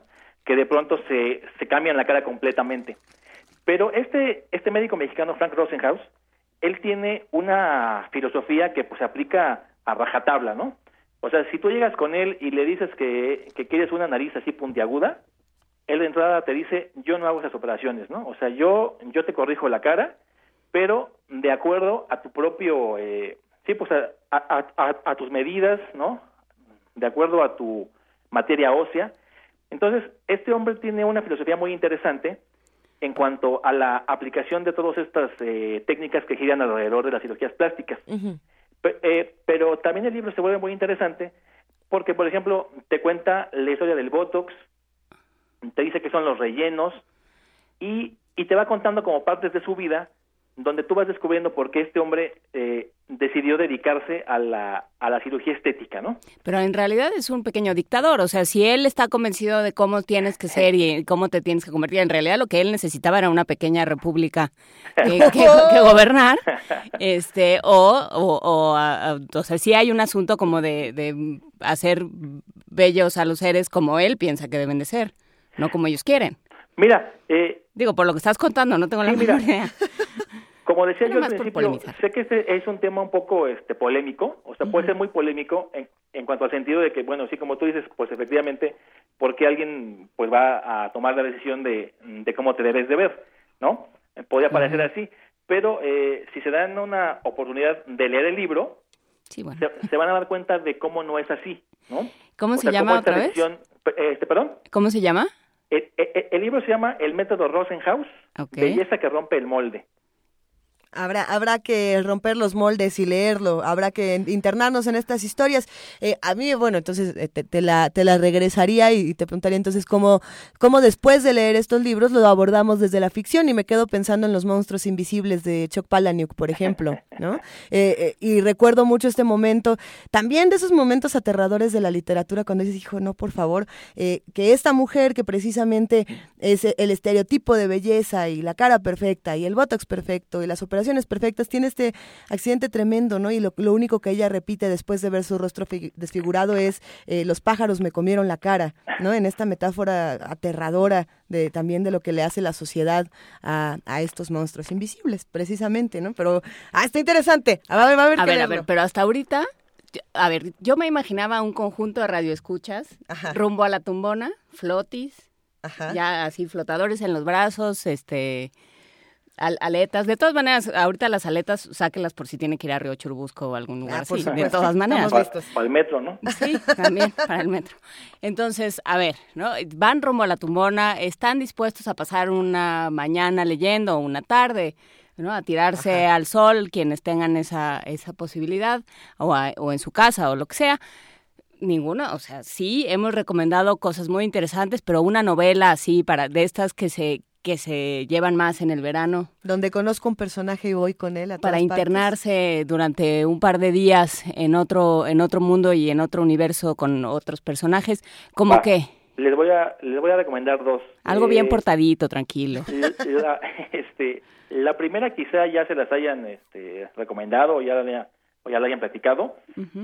que de pronto se, se cambian la cara completamente. Pero este, este médico mexicano, Frank Rosenhaus, él tiene una filosofía que pues se aplica a rajatabla, ¿no? O sea, si tú llegas con él y le dices que, que quieres una nariz así puntiaguda, él de entrada te dice, yo no hago esas operaciones, ¿no? O sea, yo, yo te corrijo la cara, pero de acuerdo a tu propio, eh, sí, pues a, a, a, a tus medidas, ¿no? De acuerdo a tu materia ósea. Entonces, este hombre tiene una filosofía muy interesante en cuanto a la aplicación de todas estas eh, técnicas que giran alrededor de las cirugías plásticas. Eh, pero también el libro se vuelve muy interesante porque, por ejemplo, te cuenta la historia del Botox, te dice que son los rellenos y, y te va contando como partes de su vida donde tú vas descubriendo por qué este hombre eh, decidió dedicarse a la, a la cirugía estética, ¿no? Pero en realidad es un pequeño dictador, o sea, si él está convencido de cómo tienes que ser y cómo te tienes que convertir, en realidad lo que él necesitaba era una pequeña república que, que- que gobernar, este, o, o, o, a- o sea, sí hay un asunto como de, de hacer bellos a los seres como él piensa que deben de ser, no como ellos quieren. Mira, eh, Digo, por lo que estás contando, no tengo la Sí, mira. menor idea. Como decía yo al principio, sé que este es un tema un poco este polémico, o sea, puede ser muy polémico en, en cuanto al sentido de que, bueno, sí, como tú dices, pues efectivamente, porque alguien pues va a tomar la decisión de, de cómo te debes de ver, ¿no? Podría parecer así, pero eh, si se dan una oportunidad de leer el libro, Sí, bueno. se, se van a dar cuenta de cómo no es así, ¿no? ¿Cómo O se sea, llama cómo otra vez? decisión- este, perdón. ¿Cómo se llama? El, el- el libro se llama El método Rosenhaus. Belleza que rompe el molde. Habrá, habrá que romper los moldes y leerlo, habrá que internarnos en estas historias. Eh, a mí, bueno, entonces eh, te, la, te la regresaría y, te preguntaría entonces cómo, cómo después de leer estos libros lo abordamos desde la ficción y me quedo pensando en los monstruos invisibles de Chuck Palahniuk, por ejemplo, ¿no? Eh, y recuerdo mucho este momento, también de esos momentos aterradores de la literatura cuando dices, hijo, no, por favor, que esta mujer que precisamente es el estereotipo de belleza y la cara perfecta y el botox perfecto y las operaciones perfectas, tiene este accidente tremendo, ¿no? Y lo, lo único que ella repite después de ver su rostro fi- desfigurado es eh, los pájaros me comieron la cara, ¿no? En esta metáfora aterradora de también de lo que le hace la sociedad a, a estos monstruos invisibles, precisamente, ¿no? Pero, ah, está interesante. A ver, a haber A ver, a ver, pero hasta ahorita, a ver, yo me imaginaba un conjunto de radioescuchas Ajá. rumbo a la tumbona, flotis, Ajá. ya así flotadores en los brazos, este, Al- aletas, de todas maneras, ahorita las aletas, sáquelas por si tiene que ir a Río Churubusco o algún lugar Ah, así, de todas maneras. Para, el metro, ¿no? Sí, también para el metro. Entonces, a ver, ¿no? Van rumbo a la tumbona, están dispuestos a pasar una mañana leyendo o una tarde, ¿no? A tirarse al sol quienes tengan esa, esa posibilidad, o, a- o en su casa o lo que sea. Ninguna, o sea, sí hemos recomendado cosas muy interesantes, pero una novela así para de estas que se que se llevan más en el verano Donde conozco un personaje y voy con él a para partes. internarse durante un par de días en otro en otro mundo y en otro universo con otros personajes, como Va. que Les voy a, les voy a recomendar dos. algo bien Eh, portadito, tranquilo. La, este, la primera quizá ya se las hayan este, recomendado o ya, la o ya la hayan platicado.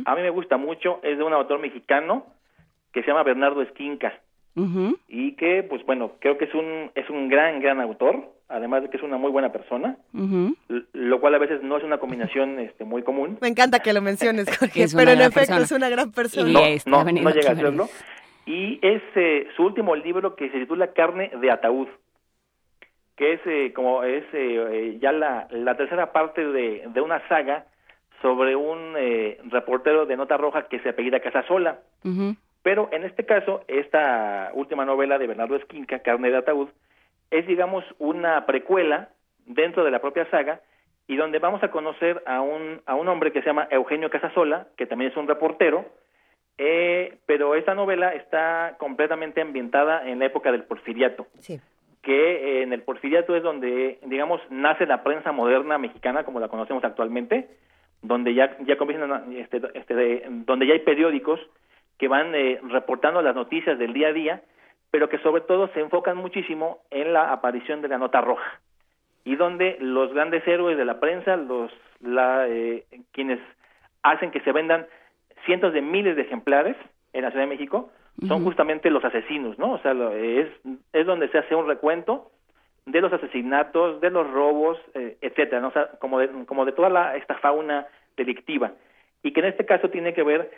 A mí me gusta mucho, es de un autor mexicano que se llama Bernardo Y que, pues bueno, creo que es un, es un gran, gran autor, además de que es una muy buena persona, lo cual a veces no es una combinación este, muy común. Me encanta que lo menciones, Jorge, pero en efecto persona. es una gran persona. Y No, este, no, no llega a serlo. Y es eh, su último libro que se titula Carne de Ataúd, que es eh, como es eh, eh, ya la, la tercera parte de, de una saga sobre un eh, reportero de nota roja que se apellida Casasola. Ujú, Pero en este caso, esta última novela de Bernardo Esquinca, Carne de Ataúd, es, digamos, una precuela dentro de la propia saga y donde vamos a conocer a un, a un hombre que se llama Eugenio Casasola, que también es un reportero, eh, pero esta novela está completamente ambientada en la época del porfiriato, Sí. que eh, en el porfiriato es donde, digamos, nace la prensa moderna mexicana como la conocemos actualmente, donde ya ya comienzan este, este, de- donde ya hay periódicos que van eh, reportando las noticias del día a día, pero que sobre todo se enfocan muchísimo en la aparición de la nota roja y donde los grandes héroes de la prensa, los la, eh, quienes hacen que se vendan cientos de miles de ejemplares en la Ciudad de México, son justamente los asesinos, ¿no? O sea, lo- es, es donde se hace un recuento de los asesinatos, de los robos, eh, etcétera, ¿no? O sea, como de, como de toda la, esta fauna delictiva. Y que en este caso tiene que ver,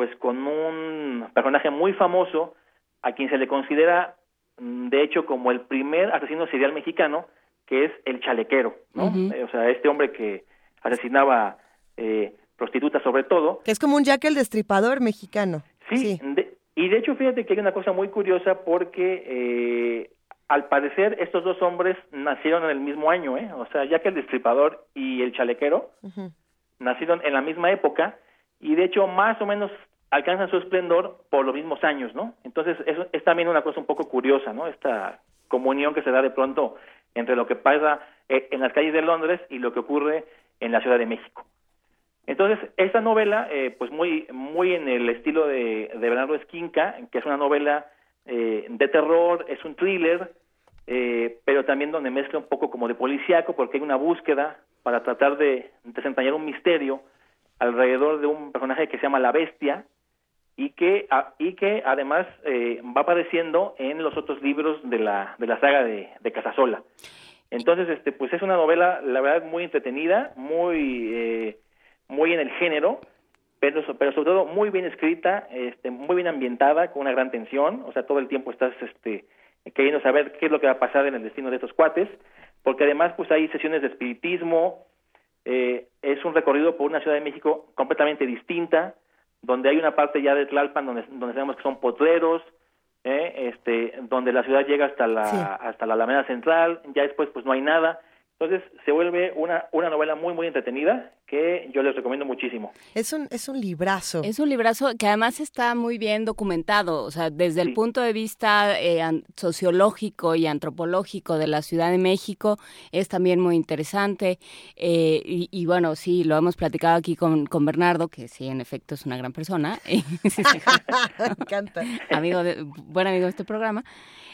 pues, con un personaje muy famoso, a quien se le considera, mm, de hecho, como el primer asesino serial mexicano, que es el chalequero, ¿no? Eh, o sea, este hombre que asesinaba eh, prostitutas sobre todo, Que es como un Jack el Destripador mexicano. Sí, de- y de hecho fíjate que hay una cosa muy curiosa porque eh, al parecer estos dos hombres nacieron en el mismo año, ¿eh? O sea, ya que el destripador y el chalequero nacieron en la misma época y de hecho más o menos alcanzan su esplendor por los mismos años, ¿no? Entonces es también una cosa un poco curiosa, ¿no? Esta comunión que se da de pronto entre lo que pasa eh, en las calles de Londres y lo que ocurre en la Ciudad de México. Entonces, esta novela, eh, pues muy, muy en el estilo de, de Bernardo Esquinca, que es una novela eh, de terror, es un thriller, eh, pero también donde mezcla un poco como de policíaco, porque hay una búsqueda para tratar de desentrañar un misterio alrededor de un personaje que se llama La Bestia, y que, y que además eh, va apareciendo en los otros libros de la, de la saga de, de Casasola. Entonces, este, pues es una novela, la verdad, muy entretenida, muy, eh, muy en el género, pero, pero sobre todo muy bien escrita, este, muy bien ambientada, con una gran tensión, o sea, todo el tiempo estás este, queriendo saber qué es lo que va a pasar en el destino de estos cuates, porque además pues hay sesiones de espiritismo, eh, es un recorrido por una Ciudad de México completamente distinta, donde hay una parte ya de Tlalpan donde, donde sabemos que son potreros, eh, este, donde la ciudad llega hasta la, Sí. hasta la Alameda Central, ya después pues no hay nada, entonces se vuelve una, una novela muy muy entretenida que yo les recomiendo muchísimo. Es un, es un librazo. Es un librazo que además está muy bien documentado, o sea, desde el Sí. punto de vista eh, sociológico y antropológico de la Ciudad de México, es también muy interesante. eh, y, y bueno, sí, lo hemos platicado aquí con, con Bernardo, que sí, en efecto es una gran persona, Me encanta. amigo de, buen amigo de este programa.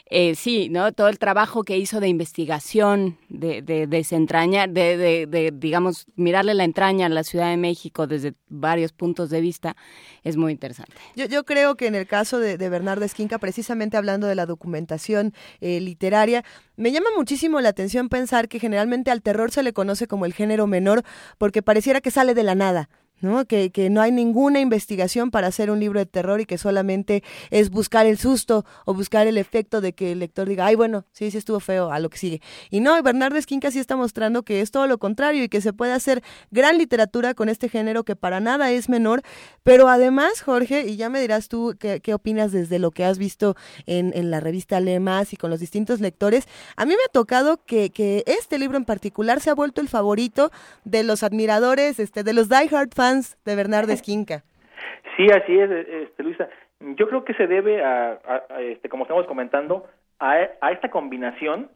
Eh, sí, ¿no? Todo el trabajo que hizo de investigación, de, de desentrañar, de, de, de, digamos, mirarle la entraña la Ciudad de México desde varios puntos de vista, es muy interesante. Yo, yo creo que en el caso de, de Bernardo Esquinca, precisamente hablando de la documentación eh, literaria, me llama muchísimo la atención pensar que generalmente al terror se le conoce como el género menor porque pareciera que sale de la nada. ¿No? Que, que no hay ninguna investigación para hacer un libro de terror y que solamente es buscar el susto o buscar el efecto de que el lector diga, ay, bueno, sí, sí estuvo feo, a lo que sigue. Y no, Bernardo Esquinca sí está mostrando que es todo lo contrario y que se puede hacer gran literatura con este género que para nada es menor, pero además, Jorge, y ya me dirás tú qué, qué opinas desde lo que has visto en, en la revista Lemas y con los distintos lectores, a mí me ha tocado que, que este libro en particular se ha vuelto el favorito de los admiradores, este, de los diehard fans de Bernardo Esquinca. Sí, así es, este, Luisa. Yo creo que se debe a, a- a, este, como estamos comentando, a, a esta combinación,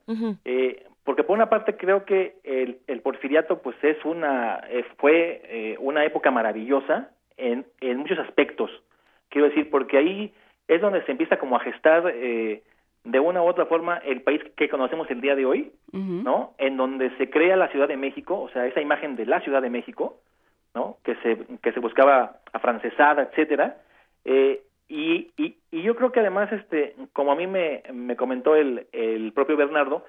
eh, porque por una parte creo que el, el porfiriato pues es una eh, fue eh, una época maravillosa en, en muchos aspectos. Quiero decir, porque ahí es donde se empieza como a gestar eh, de una u otra forma el país que conocemos el día de hoy. ¿no? En donde se crea la Ciudad de México, o sea, esa imagen de la Ciudad de México, ¿no? Que se que se buscaba afrancesada, etcétera. Eh, y, y, y yo creo que además, este, como a mí me, me comentó el, el propio Bernardo,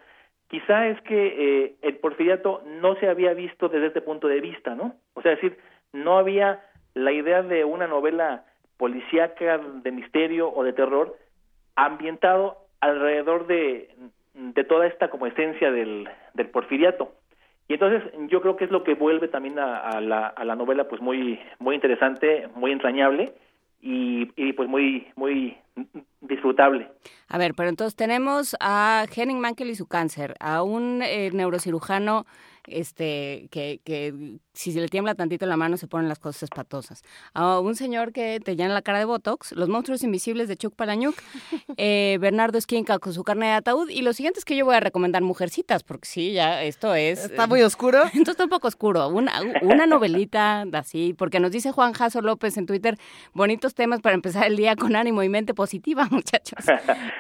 quizá es que eh, el porfiriato no se había visto desde este punto de vista, ¿no? O sea, es decir, no había la idea de una novela policíaca de misterio o de terror ambientado alrededor de, de toda esta como esencia del, del porfiriato. Y entonces yo creo que es lo que vuelve también a, a la, a la novela pues muy muy interesante, muy entrañable y, y pues muy muy disfrutable. A ver, pero entonces tenemos a Henning Mankell y su cáncer, a un eh, neurocirujano este que, que si se le tiembla tantito la mano se ponen las cosas espatosas, a un señor que te llena la cara de Botox, los monstruos invisibles de Chuck Palahniuk, eh, Bernardo Esquinca con su carne de ataúd y lo siguiente es que yo voy a recomendar Mujercitas, porque sí, ya esto es... Está muy oscuro. Entonces está un poco oscuro. Una, una novelita así, porque nos dice Juan Jaso López en Twitter, bonitos temas para empezar el día con ánimo y mente positiva, muchachos.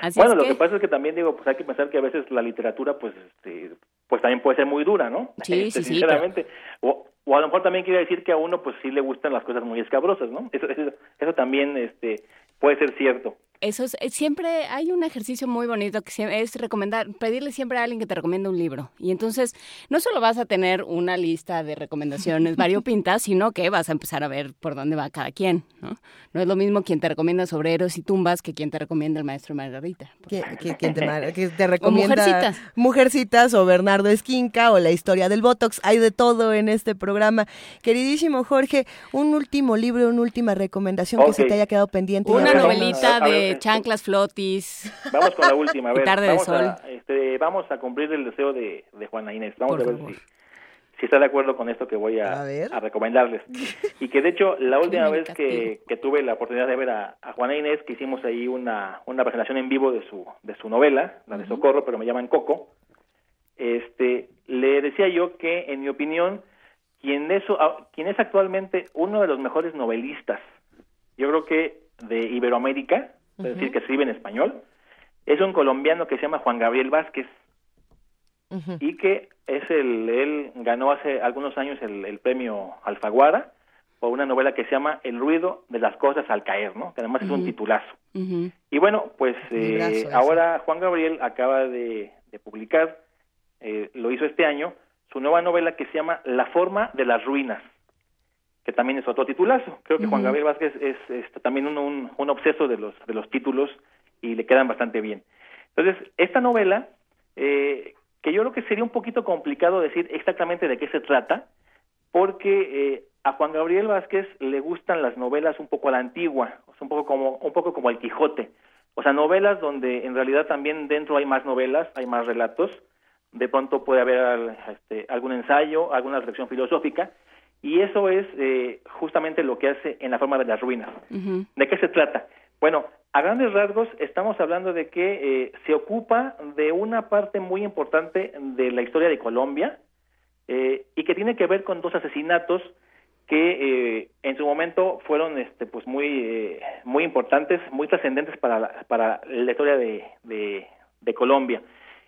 Así bueno, es lo que, que pasa es que también digo, pues hay que pensar que a veces la literatura pues este, pues también puede ser muy dura, ¿no? Sí, Este, sí, sí, Sinceramente. O, o a lo mejor también quiere decir que a uno pues sí le gustan las cosas muy escabrosas, ¿no? Eso, eso, eso también este puede ser cierto. Eso es, es- siempre hay un ejercicio muy bonito que es recomendar, pedirle siempre a alguien que te recomiende un libro. Y entonces no solo vas a tener una lista de recomendaciones variopintas, sino que vas a empezar a ver por dónde va cada quien, ¿no? No es lo mismo quien te recomienda sobre héroes y tumbas que quien te recomienda el maestro Margarita. que, te, mar- que te recomienda Mujercitas. Mujercitas o Bernardo Esquinca o la historia del Botox. Hay de todo en este programa. Queridísimo Jorge, un último libro, una última recomendación que se te haya quedado pendiente. Una novelita de este- chanclas flotis. Vamos con la última, a Y ver. Tarde de vamos, Sol. A, este, vamos a cumplir el deseo de, de Juana Inés. Vamos Por a ver favor. si, si está de acuerdo con esto que voy a, A ver. a recomendarles. Y que de hecho, la última vez que, que tuve la oportunidad de ver a, a Juana Inés, que hicimos ahí una, una presentación en vivo de su, de su novela, la de Socorro, pero me llaman Coco, este, le decía yo que, en mi opinión, quien es, a- quien es actualmente uno de los mejores novelistas, yo creo que de Iberoamérica, es decir, que escribe en español, es un colombiano que se llama Juan Gabriel Vázquez. Y que es el, él ganó hace algunos años el, el premio Alfaguara por una novela que se llama El ruido de las cosas al caer, ¿no? Que además es un titulazo. Y bueno, pues eh, ahora Juan Gabriel acaba de, de publicar, eh, lo hizo este año, su nueva novela que se llama La forma de las ruinas, que también es otro titulazo. Creo que Juan Gabriel Vázquez es, este, también un, un, un obseso de los, de los títulos y le quedan bastante bien. Entonces, esta novela, eh, que yo creo que sería un poquito complicado decir exactamente de qué se trata, porque eh, a Juan Gabriel Vázquez le gustan las novelas un poco a la antigua, o sea, un poco como un poco como el Quijote, o sea, novelas donde en realidad también dentro hay más novelas, hay más relatos, de pronto puede haber este, algún ensayo, alguna reflexión filosófica, y eso es eh, justamente lo que hace en la forma de las ruinas. ¿De qué se trata? Bueno, a grandes rasgos estamos hablando de que eh, se ocupa de una parte muy importante de la historia de Colombia eh, y que tiene que ver con dos asesinatos que eh, en su momento fueron este pues muy eh, muy importantes, muy trascendentes para la, para la historia de, de, de Colombia.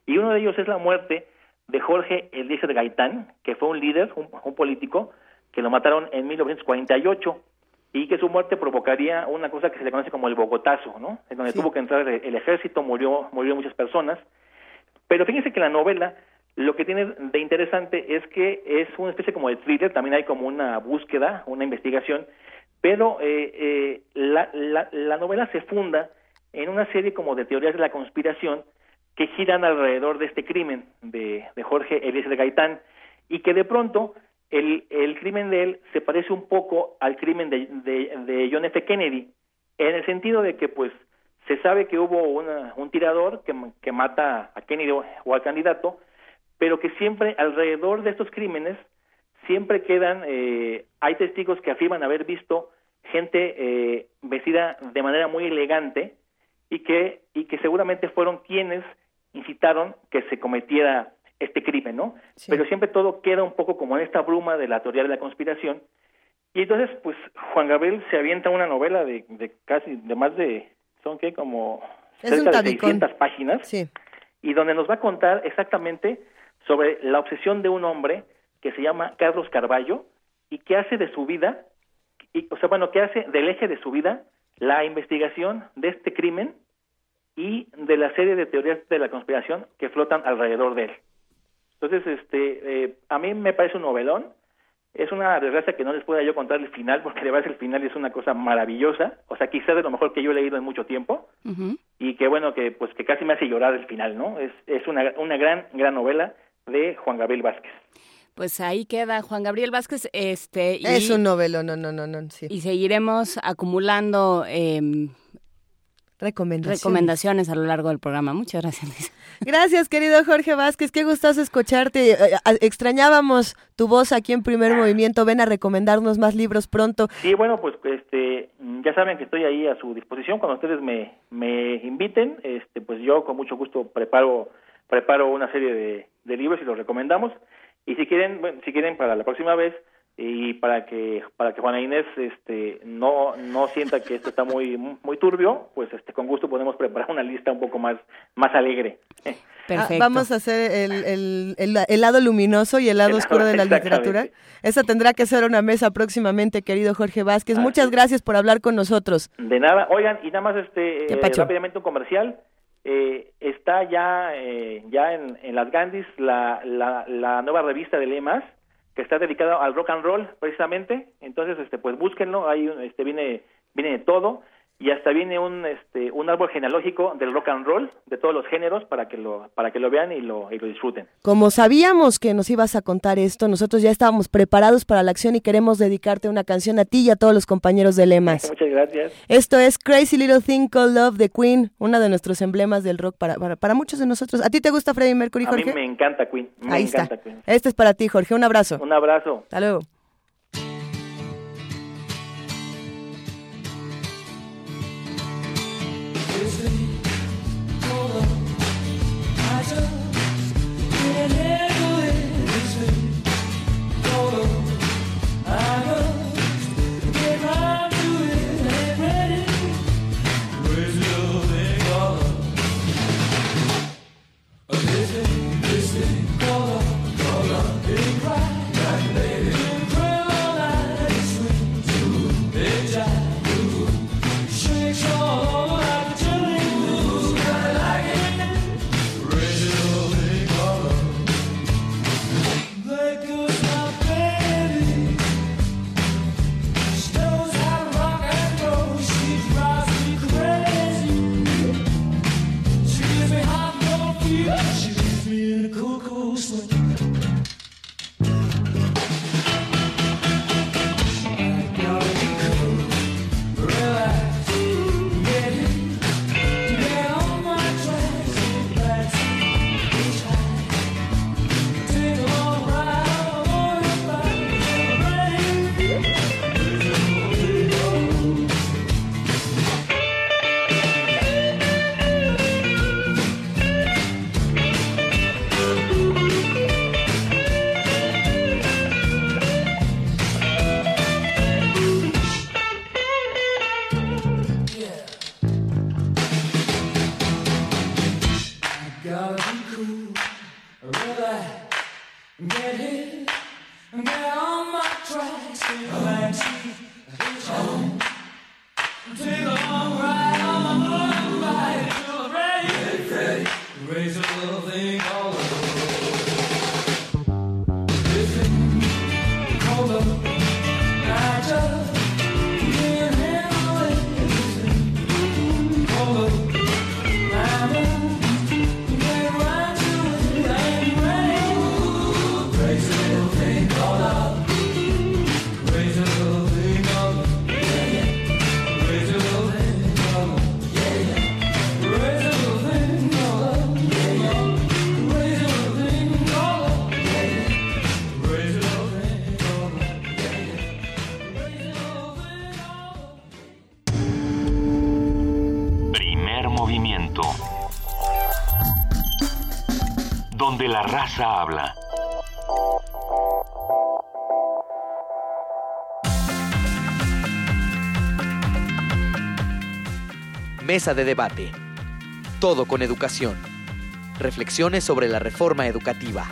Y uno de ellos es la muerte de Jorge Eliezer Gaitán, que fue un líder, un, un político, que lo mataron en 1948 y que su muerte provocaría una cosa que se le conoce como el Bogotazo, ¿no? En donde Sí. tuvo que entrar el, ejército, murió, murieron muchas personas. Pero fíjense que la novela Lo que tiene de interesante es que es una especie como de thriller, también hay como una búsqueda, una investigación, pero eh, eh, la, la, la novela se funda en una serie como de teorías de la conspiración que giran alrededor de este crimen de, de Jorge Eliezer Gaitán y que de pronto el, el crimen de él se parece un poco al crimen de, de, de John F. Kennedy, en el sentido de que pues se sabe que hubo una, un tirador que, mata a Kennedy o, o al candidato, pero que siempre alrededor de estos crímenes siempre quedan, eh, hay testigos que afirman haber visto gente eh, vestida de manera muy elegante y que, y que seguramente fueron quienes incitaron que se cometiera este crimen, ¿no? Sí. Pero siempre todo queda un poco como en esta bruma de la teoría de la conspiración. Y entonces, pues, Juan Gabriel se avienta una novela de, de casi, de más de, ¿son qué? Como Es cerca de tabicón. 600 páginas Sí. y donde nos va a contar exactamente sobre la obsesión de un hombre que se llama Carlos Carballo y que hace de su vida, y, o sea, bueno, que hace del eje de su vida la investigación de este crimen y de la serie de teorías de la conspiración que flotan alrededor de él. Entonces, este, eh, a mí me parece un novelón. Es una desgracia que no les pueda yo contar el final, porque de verdad el final es una cosa maravillosa. O sea, quizás de lo mejor que yo he leído en mucho tiempo y que bueno que pues que casi me hace llorar el final no es es una una gran gran novela de Juan Gabriel Vázquez Pues ahí queda Juan Gabriel Vázquez, este y, Es un novelo, no, no, no, no, sí. y seguiremos acumulando em, Recomendaciones. recomendaciones a lo largo del programa. Muchas gracias. Luisa. Gracias, querido Jorge Vázquez. Qué gustoso escucharte. Eh, eh, Extrañábamos tu voz aquí en Primer Movimiento. Ven a recomendarnos más libros pronto. sí bueno pues este ya saben que estoy ahí a su disposición cuando ustedes me me inviten este pues yo con mucho gusto preparo preparo una serie de, de libros y los recomendamos y si quieren bueno, si quieren para la próxima vez y para que para que Juana Inés este no no sienta que esto está muy muy turbio pues este con gusto podemos preparar una lista un poco más más alegre Perfecto. Ah, vamos a hacer el, el- el- el lado luminoso y el lado oscuro de la literatura. Esa tendrá que ser una mesa próximamente, querido Jorge Vázquez. Muchas gracias por hablar con nosotros. De nada, oigan, y nada más este ¿Qué eh, rápidamente un comercial. Eh, está ya eh, ya en, en las Gandhis la, la, la nueva revista de Lemas que está dedicada al rock and roll precisamente. Entonces, este pues búsquenlo, ahí este viene viene de todo y hasta viene un este un árbol genealógico del rock and roll de todos los géneros para que lo para que lo vean y lo y lo disfruten. Como sabíamos que nos ibas a contar esto, nosotros ya estábamos preparados para la acción y queremos dedicarte una canción a ti y a todos los compañeros de Lemas. Muchas gracias. Esto es Crazy Little Thing Called Love de Queen, uno de nuestros emblemas del rock para, para, para muchos de nosotros. ¿A ti te gusta Freddie Mercury, A mí Jorge? me encanta Queen, me Ahí encanta está. Queen. Este es para ti, Jorge. Un abrazo. Un abrazo. Hasta luego. Hallelujah. Donde la raza habla. Mesa de debate. Todo con educación. Reflexiones sobre la reforma educativa.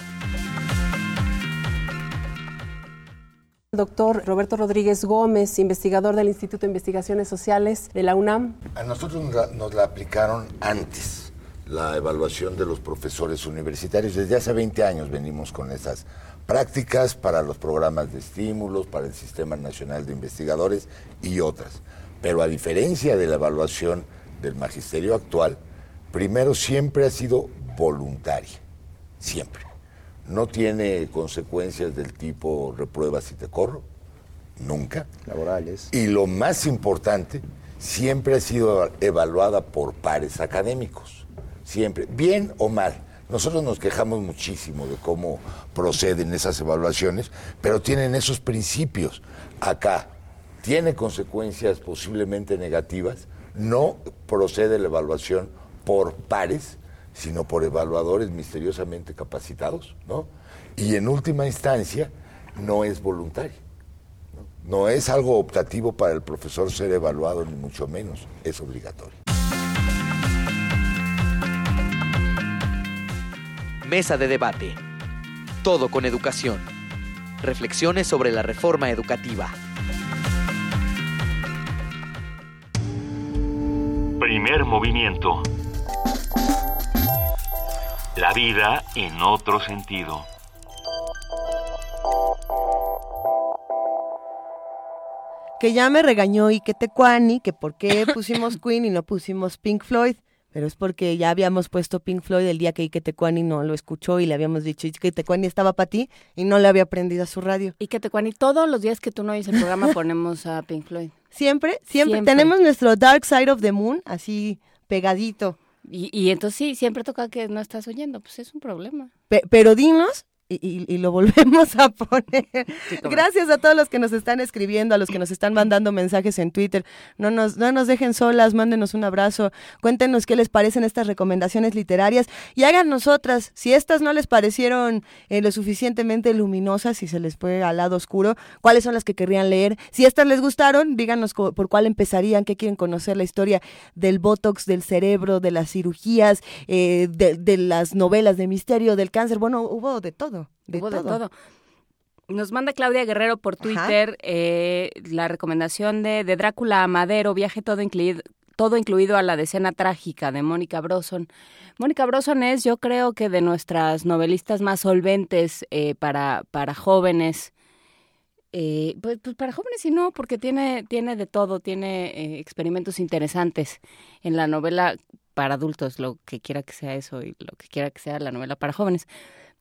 Doctor Roberto Rodríguez Gómez, investigador del Instituto de Investigaciones Sociales de la UNAM. A nosotros nos la, nos la aplicaron antes, la evaluación de los profesores universitarios. Desde hace 20 años venimos con esas prácticas para los programas de estímulos, para el Sistema Nacional de Investigadores y otras. Pero a diferencia de la evaluación del magisterio actual, primero siempre ha sido voluntaria, siempre. No tiene consecuencias del tipo repruebas si te corro, nunca. Laborales. Y lo más importante, siempre ha sido evaluada por pares académicos, siempre, bien o mal. Nosotros nos quejamos muchísimo de cómo proceden esas evaluaciones, pero tienen esos principios. Acá tiene consecuencias posiblemente negativas, no procede la evaluación por pares, sino por evaluadores misteriosamente capacitados, ¿no? Y en última instancia, no es voluntario. ¿no? Es algo optativo para el profesor ser evaluado, ni mucho menos, es obligatorio. Mesa de debate. Todo con educación. Reflexiones sobre la reforma educativa. Primer movimiento. La vida en otro sentido. Que ya me regañó y que Tecuani, que por qué pusimos Queen y no pusimos Pink Floyd. Pero es porque ya habíamos puesto Pink Floyd el día que Ike Tecuani no lo escuchó y le habíamos dicho Ike Tecuani estaba para ti y no le había prendido a su radio. Y que todos los días que tú no oyes el programa ponemos a Pink Floyd. Siempre, siempre, Siempre. tenemos nuestro Dark Side of the Moon así pegadito. Y, y entonces sí, siempre toca que no estás oyendo, pues es un problema. Pe- pero dinos y, y- y lo volvemos a poner. Gracias a todos los que nos están escribiendo, a los que nos están mandando mensajes en Twitter. No nos, no nos dejen solas, mándenos un abrazo. Cuéntenos qué les parecen estas recomendaciones literarias y háganos otras. Si estas no les parecieron eh, lo suficientemente luminosas y se les fue al lado oscuro, ¿cuáles son las que querrían leer? Si estas les gustaron, díganos por cuál empezarían, qué quieren conocer, la historia del Botox, del cerebro, de las cirugías, eh, de, de las novelas de misterio, del cáncer. Bueno, hubo de todo. De Hubo todo. de todo. Nos manda Claudia Guerrero por Twitter eh, la recomendación de, de Drácula a Madero, viaje todo incluido, todo incluido a la decena trágica de Mónica Broson. Mónica Broson es, yo creo que de nuestras novelistas más solventes eh, para, para jóvenes. Eh, pues, pues para jóvenes y no, porque tiene, tiene de todo, tiene eh, experimentos interesantes en la novela para adultos, lo que quiera que sea eso y lo que quiera que sea la novela para jóvenes.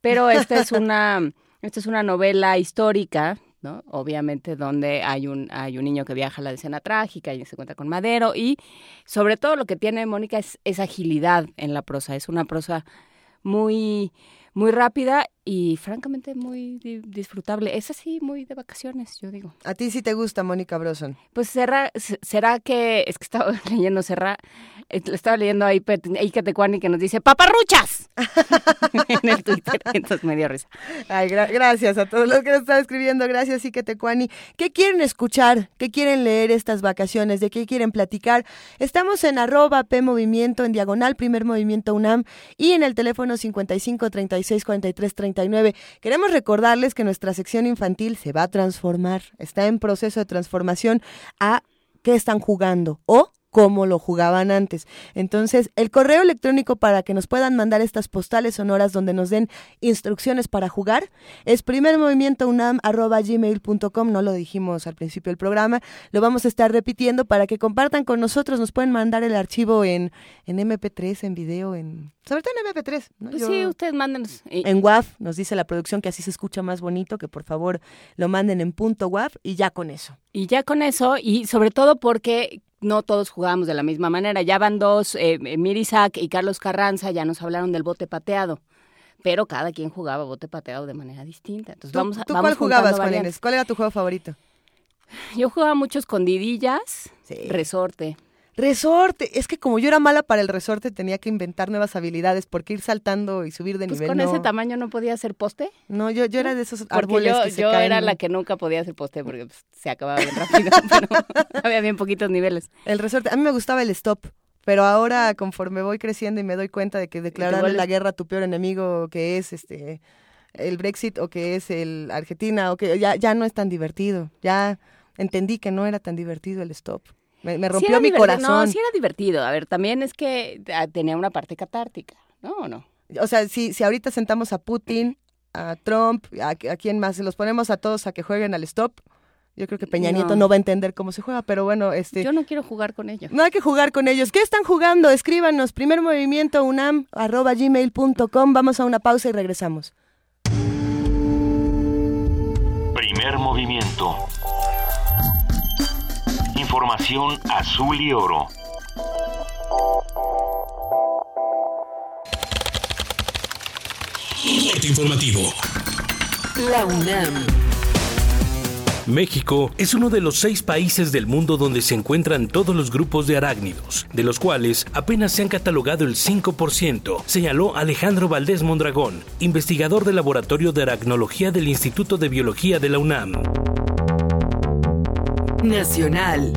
Pero esta es una, esta es una novela histórica, ¿no? Obviamente donde hay un, hay un niño que viaja a la escena trágica y se encuentra con Madero y sobre todo lo que tiene Mónica es, es agilidad en la prosa, es una prosa muy muy rápida y francamente muy di- disfrutable. Es así, muy de vacaciones, yo digo. A ti sí te gusta Mónica Broson. Pues será, se- será que, es que estaba leyendo, será, estaba leyendo ahí Pet- Ike Tecuani que nos dice ¡Paparruchas! en el Twitter, entonces me dio risa. Ay, gra- gracias a todos los que nos están escribiendo. Gracias, Ike Tecuani. ¿Qué quieren escuchar? ¿Qué quieren leer estas vacaciones? ¿De qué quieren platicar? Estamos en arroba P en diagonal, primer movimiento UNAM, y en el teléfono 55 36 43 39. Queremos recordarles que nuestra sección infantil se va a transformar. Está en proceso de transformación a qué están jugando o cómo lo jugaban antes. Entonces, el correo electrónico para que nos puedan mandar estas postales sonoras donde nos den instrucciones para jugar es primermovimientounam.gmail.com, no lo dijimos al principio del programa, lo vamos a estar repitiendo para que compartan con nosotros, nos pueden mandar el archivo en, en MP3, en video, en sobre todo en MP3. ¿no? Pues Yo- sí, ustedes mándenos. En WAV, nos dice la producción que así se escucha más bonito, que por favor lo manden en punto WAV y ya con eso. Y ya con eso, y sobre todo porque no todos jugábamos de la misma manera. Ya van dos, eh, Mirisac y Carlos Carranza, ya nos hablaron del bote pateado. Pero cada quien jugaba bote pateado de manera distinta. Entonces ¿Tú, vamos a, tú vamos cuál jugabas, Juan? ¿Cuál era tu juego favorito? Yo jugaba mucho escondidillas, Sí. resorte. Resorte. Es que como yo era mala para el resorte, tenía que inventar nuevas habilidades porque ir saltando y subir de Pues nivel. con no. ese tamaño no podía hacer poste. No, yo, yo era de esos Porque árboles yo, que se yo caen. era la que nunca podía hacer poste porque pues, se acababa bien rápido, pero había bien poquitos niveles. El resorte. A mí me gustaba el stop. Pero ahora, conforme voy creciendo y me doy cuenta de que vuelves- la guerra a tu peor enemigo, que es este el Brexit o que es el Argentina, o que ya, ya no es tan divertido. Ya entendí que no era tan divertido el stop. Me, rompió mi corazón. No, sí era divertido. A ver, también es que ah, tenía una parte catártica, ¿no? ¿O no? O sea, si, si ahorita sentamos a Putin, a Trump, a, a quién más, si los ponemos a todos a que jueguen al stop, yo creo que Peña No. Nieto no va a entender cómo se juega, pero bueno, este... Yo no quiero jugar con ellos. No hay que jugar con ellos. ¿Qué están jugando? Escríbanos. Primer movimiento unam arroba gmail.com. Vamos a una pausa y regresamos. Primer movimiento. Información azul y oro. Informativo. La UNAM. México es uno de los seis países del mundo donde se encuentran todos los grupos de arácnidos, de los cuales apenas se han catalogado el 5%, señaló Alejandro Valdés Mondragón, investigador del Laboratorio de Aracnología del Instituto de Biología de la UNAM. Nacional.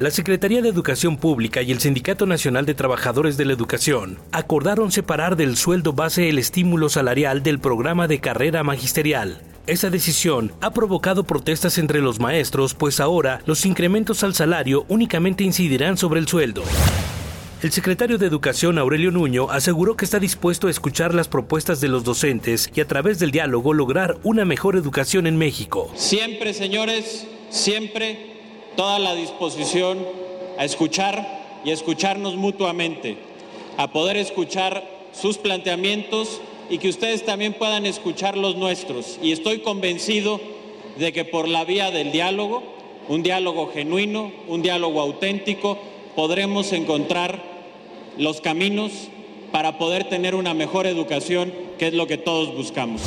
La Secretaría de Educación Pública y el Sindicato Nacional de Trabajadores de la Educación acordaron separar del sueldo base el estímulo salarial del programa de carrera magisterial. Esa decisión ha provocado protestas entre los maestros, pues ahora los incrementos al salario únicamente incidirán sobre el sueldo. El secretario de Educación, Aurelio Nuño, aseguró que está dispuesto a escuchar las propuestas de los docentes y a través del diálogo lograr una mejor educación en México. Siempre, señores, siempre toda la disposición a escuchar y a escucharnos mutuamente, a poder escuchar sus planteamientos y que ustedes también puedan escuchar los nuestros. Y estoy convencido de que por la vía del diálogo, un diálogo genuino, un diálogo auténtico, podremos encontrar los caminos para poder tener una mejor educación, que es lo que todos buscamos.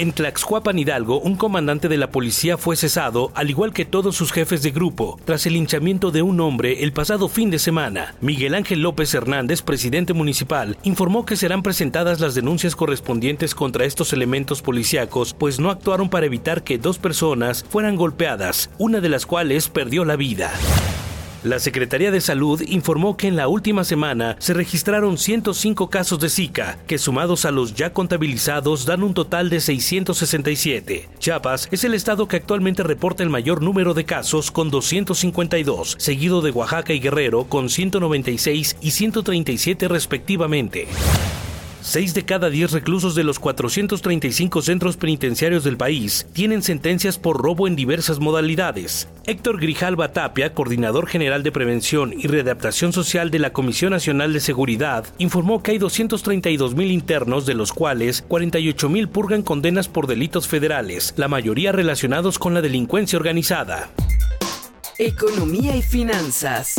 En Tlaxcuapan Hidalgo, un comandante de la policía fue cesado, al igual que todos sus jefes de grupo, tras el linchamiento de un hombre el pasado fin de semana. Miguel Ángel López Hernández, presidente municipal, informó que serán presentadas las denuncias correspondientes contra estos elementos policíacos, pues no actuaron para evitar que dos personas fueran golpeadas, una de las cuales perdió la vida. La Secretaría de Salud informó que en la última semana se registraron 105 casos de Zika, que sumados a los ya contabilizados dan un total de 667. Chiapas es el estado que actualmente reporta el mayor número de casos con 252, seguido de Oaxaca y Guerrero con 196 y 137 respectivamente. Seis de cada diez reclusos de los 435 centros penitenciarios del país tienen sentencias por robo en diversas modalidades. Héctor Grijalva Tapia, coordinador general de prevención y readaptación social de la Comisión Nacional de Seguridad, informó que hay 232 mil internos, de los cuales 48 mil purgan condenas por delitos federales, la mayoría relacionados con la delincuencia organizada. Economía y finanzas.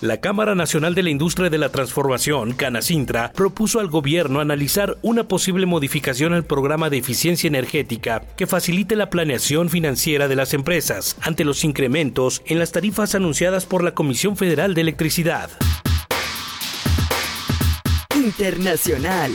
La Cámara Nacional de la Industria de la Transformación, Canacintra, propuso al gobierno analizar una posible modificación al programa de eficiencia energética que facilite la planeación financiera de las empresas ante los incrementos en las tarifas anunciadas por la Comisión Federal de Electricidad. Internacional.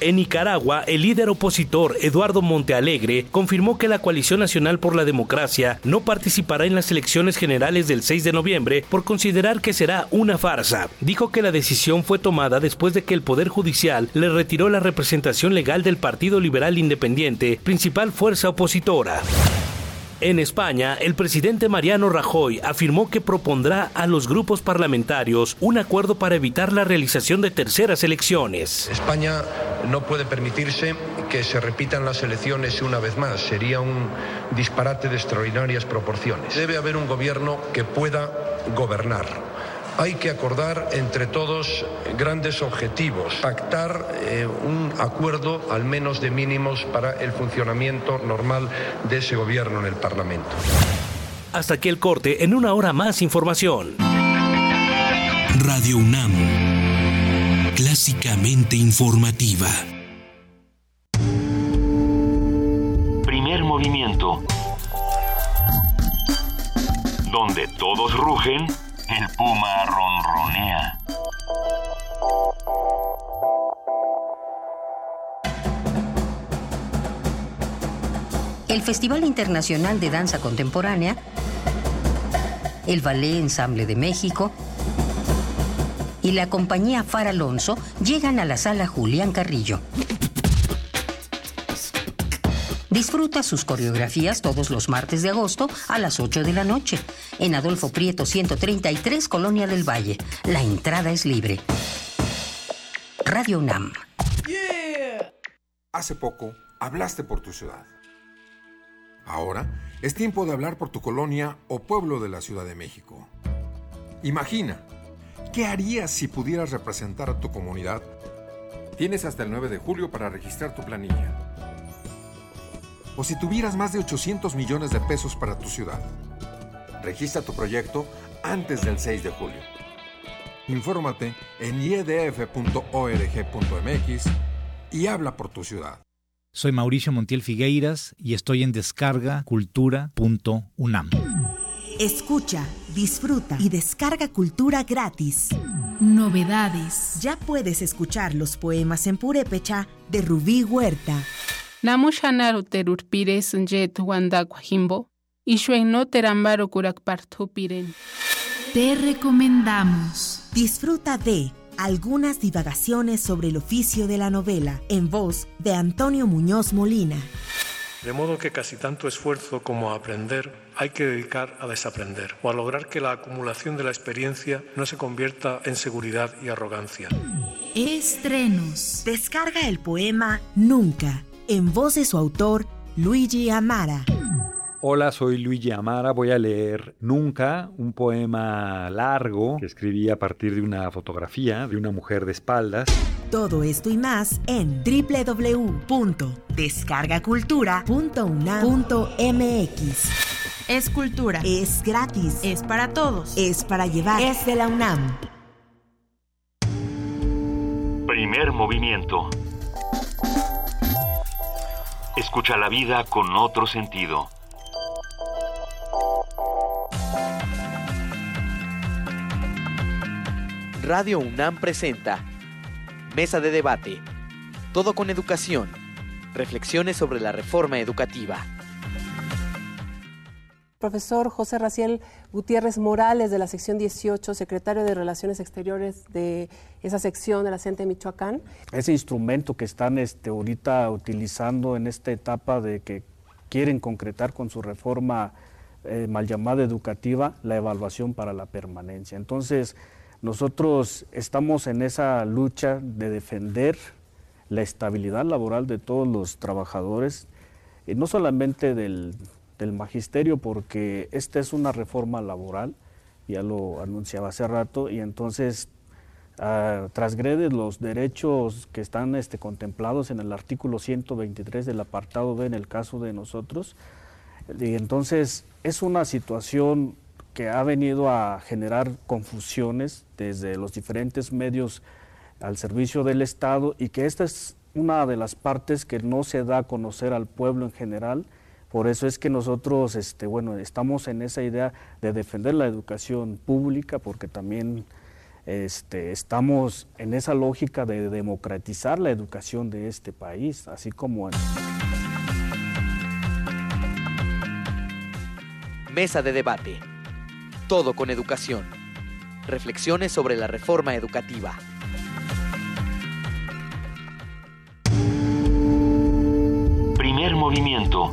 En Nicaragua, el líder opositor Eduardo Montealegre confirmó que la Coalición Nacional por la Democracia no participará en las elecciones generales del 6 de noviembre por considerar que será una farsa. Dijo que la decisión fue tomada después de que el Poder Judicial le retiró la representación legal del Partido Liberal Independiente, principal fuerza opositora. En España, el presidente Mariano Rajoy afirmó que propondrá a los grupos parlamentarios un acuerdo para evitar la realización de terceras elecciones. España no puede permitirse que se repitan las elecciones una vez más. Sería un disparate de extraordinarias proporciones. Debe haber un gobierno que pueda gobernar. Hay que acordar entre todos grandes objetivos, pactar eh, un acuerdo al menos de mínimos para el funcionamiento normal de ese gobierno en el Parlamento. Hasta aquí el corte, en una hora más información. Radio UNAM, clásicamente informativa. Primer movimiento. Donde todos rugen, el puma ronronea. el Festival Internacional de Danza Contemporánea, el Ballet Ensamble de México y la compañía Far Alonso llegan a la sala Julián Carrillo. Disfruta sus coreografías todos los martes de agosto a las 8 de la noche en Adolfo Prieto 133, Colonia del Valle. La entrada es libre. Radio UNAM. Hace poco hablaste por tu ciudad. Ahora es tiempo de hablar por tu colonia o pueblo de la Ciudad de México. Imagina, ¿qué harías si pudieras representar a tu comunidad? Tienes hasta el 9 de julio para registrar tu planilla. O si tuvieras más de 800 millones de pesos para tu ciudad. Registra tu proyecto antes del 6 de julio. Infórmate en iedf.org.mx y habla por tu ciudad. Soy Mauricio Montiel Figueiras y estoy en descargacultura.unam. Escucha, disfruta y descarga cultura gratis. Novedades. Ya puedes escuchar los poemas en purépecha de Rubí Huerta. Namushanaru terurpires jet wanda kwajimbo. no terambaro. Te recomendamos. Disfruta de algunas divagaciones sobre el oficio de la novela, en voz de Antonio Muñoz Molina. De modo que casi tanto esfuerzo como a aprender hay que dedicar a desaprender o a lograr que la acumulación de la experiencia no se convierta en seguridad y arrogancia. Estrenos. Descarga el poema Nunca, en voz de su autor, Luigi Amara. Hola, soy Luigi Amara. Voy a leer Nunca, un poema largo que escribí a partir de una fotografía de una mujer de espaldas. Todo esto y más en www.descargacultura.unam.mx. Es cultura. Es gratis. Es para todos. Es para llevar. Es de la UNAM. Primer movimiento. Escucha la vida con otro sentido. Radio UNAM presenta Mesa de debate. Todo con educación. Reflexiones sobre la reforma educativa. Profesor José Raciel Gutiérrez Morales de la sección 18, secretario de Relaciones Exteriores de esa sección de la CENTE de Michoacán. Ese instrumento que están este, ahorita utilizando en esta etapa de que quieren concretar con su reforma eh, mal llamada educativa, la evaluación para la permanencia. Entonces, nosotros estamos en esa lucha de defender la estabilidad laboral de todos los trabajadores, y no solamente del, magisterio, porque esta es una reforma laboral, ya lo anunciaba hace rato, y entonces uh, transgrede los derechos que están este, contemplados en el artículo 123 del apartado B en el caso de nosotros. Y entonces es una situación que ha venido a generar confusiones desde los diferentes medios al servicio del Estado y que esta es una de las partes que no se da a conocer al pueblo en general. Por eso es que nosotros este, bueno, estamos en esa idea de defender la educación pública, porque también este, estamos en esa lógica de democratizar la educación de este país, así como... Mesa de debate todo con educación. Reflexiones sobre la reforma educativa. Primer movimiento.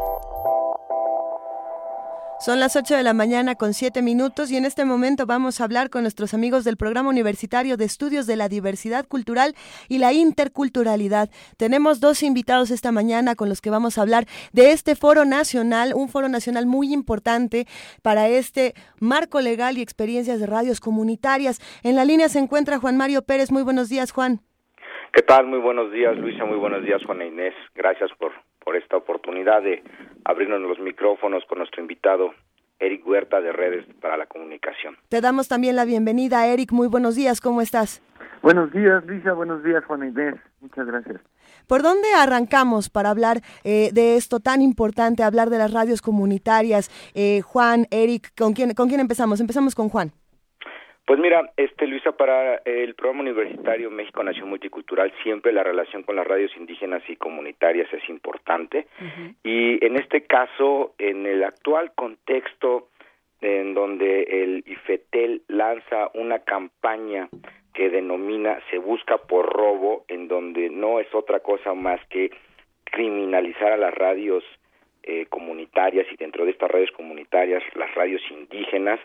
Son las 8 de la mañana con 7 minutos y en este momento vamos a hablar con nuestros amigos del Programa Universitario de Estudios de la Diversidad Cultural y la Interculturalidad. Tenemos dos invitados esta mañana con los que vamos a hablar de este foro nacional, un foro nacional muy importante para este marco legal y experiencias de radios comunitarias. En la línea se encuentra Juan Mario Pérez. Muy buenos días, Juan. ¿Qué tal? Muy buenos días, Luisa. Muy buenos días, Juana Inés. Gracias por por esta oportunidad de abrirnos los micrófonos con nuestro invitado Eric Huerta de Redes para la Comunicación. Te damos también la bienvenida, Eric. Muy buenos días, ¿cómo estás? Buenos días, Luisa. Buenos días, Juana Inés. Muchas gracias. ¿Por dónde arrancamos para hablar eh, de esto tan importante, hablar de las radios comunitarias? Eh, Juan, Eric, ¿con quién, ¿con quién empezamos? Empezamos con Juan. Pues mira, este Luisa, para el programa universitario México Nación Multicultural siempre la relación con las radios indígenas y comunitarias es importante. Y en este caso, en el actual contexto en donde el IFETEL lanza una campaña que denomina se busca por robo, en donde no es otra cosa más que criminalizar a las radios eh, comunitarias y dentro de estas radios comunitarias las radios indígenas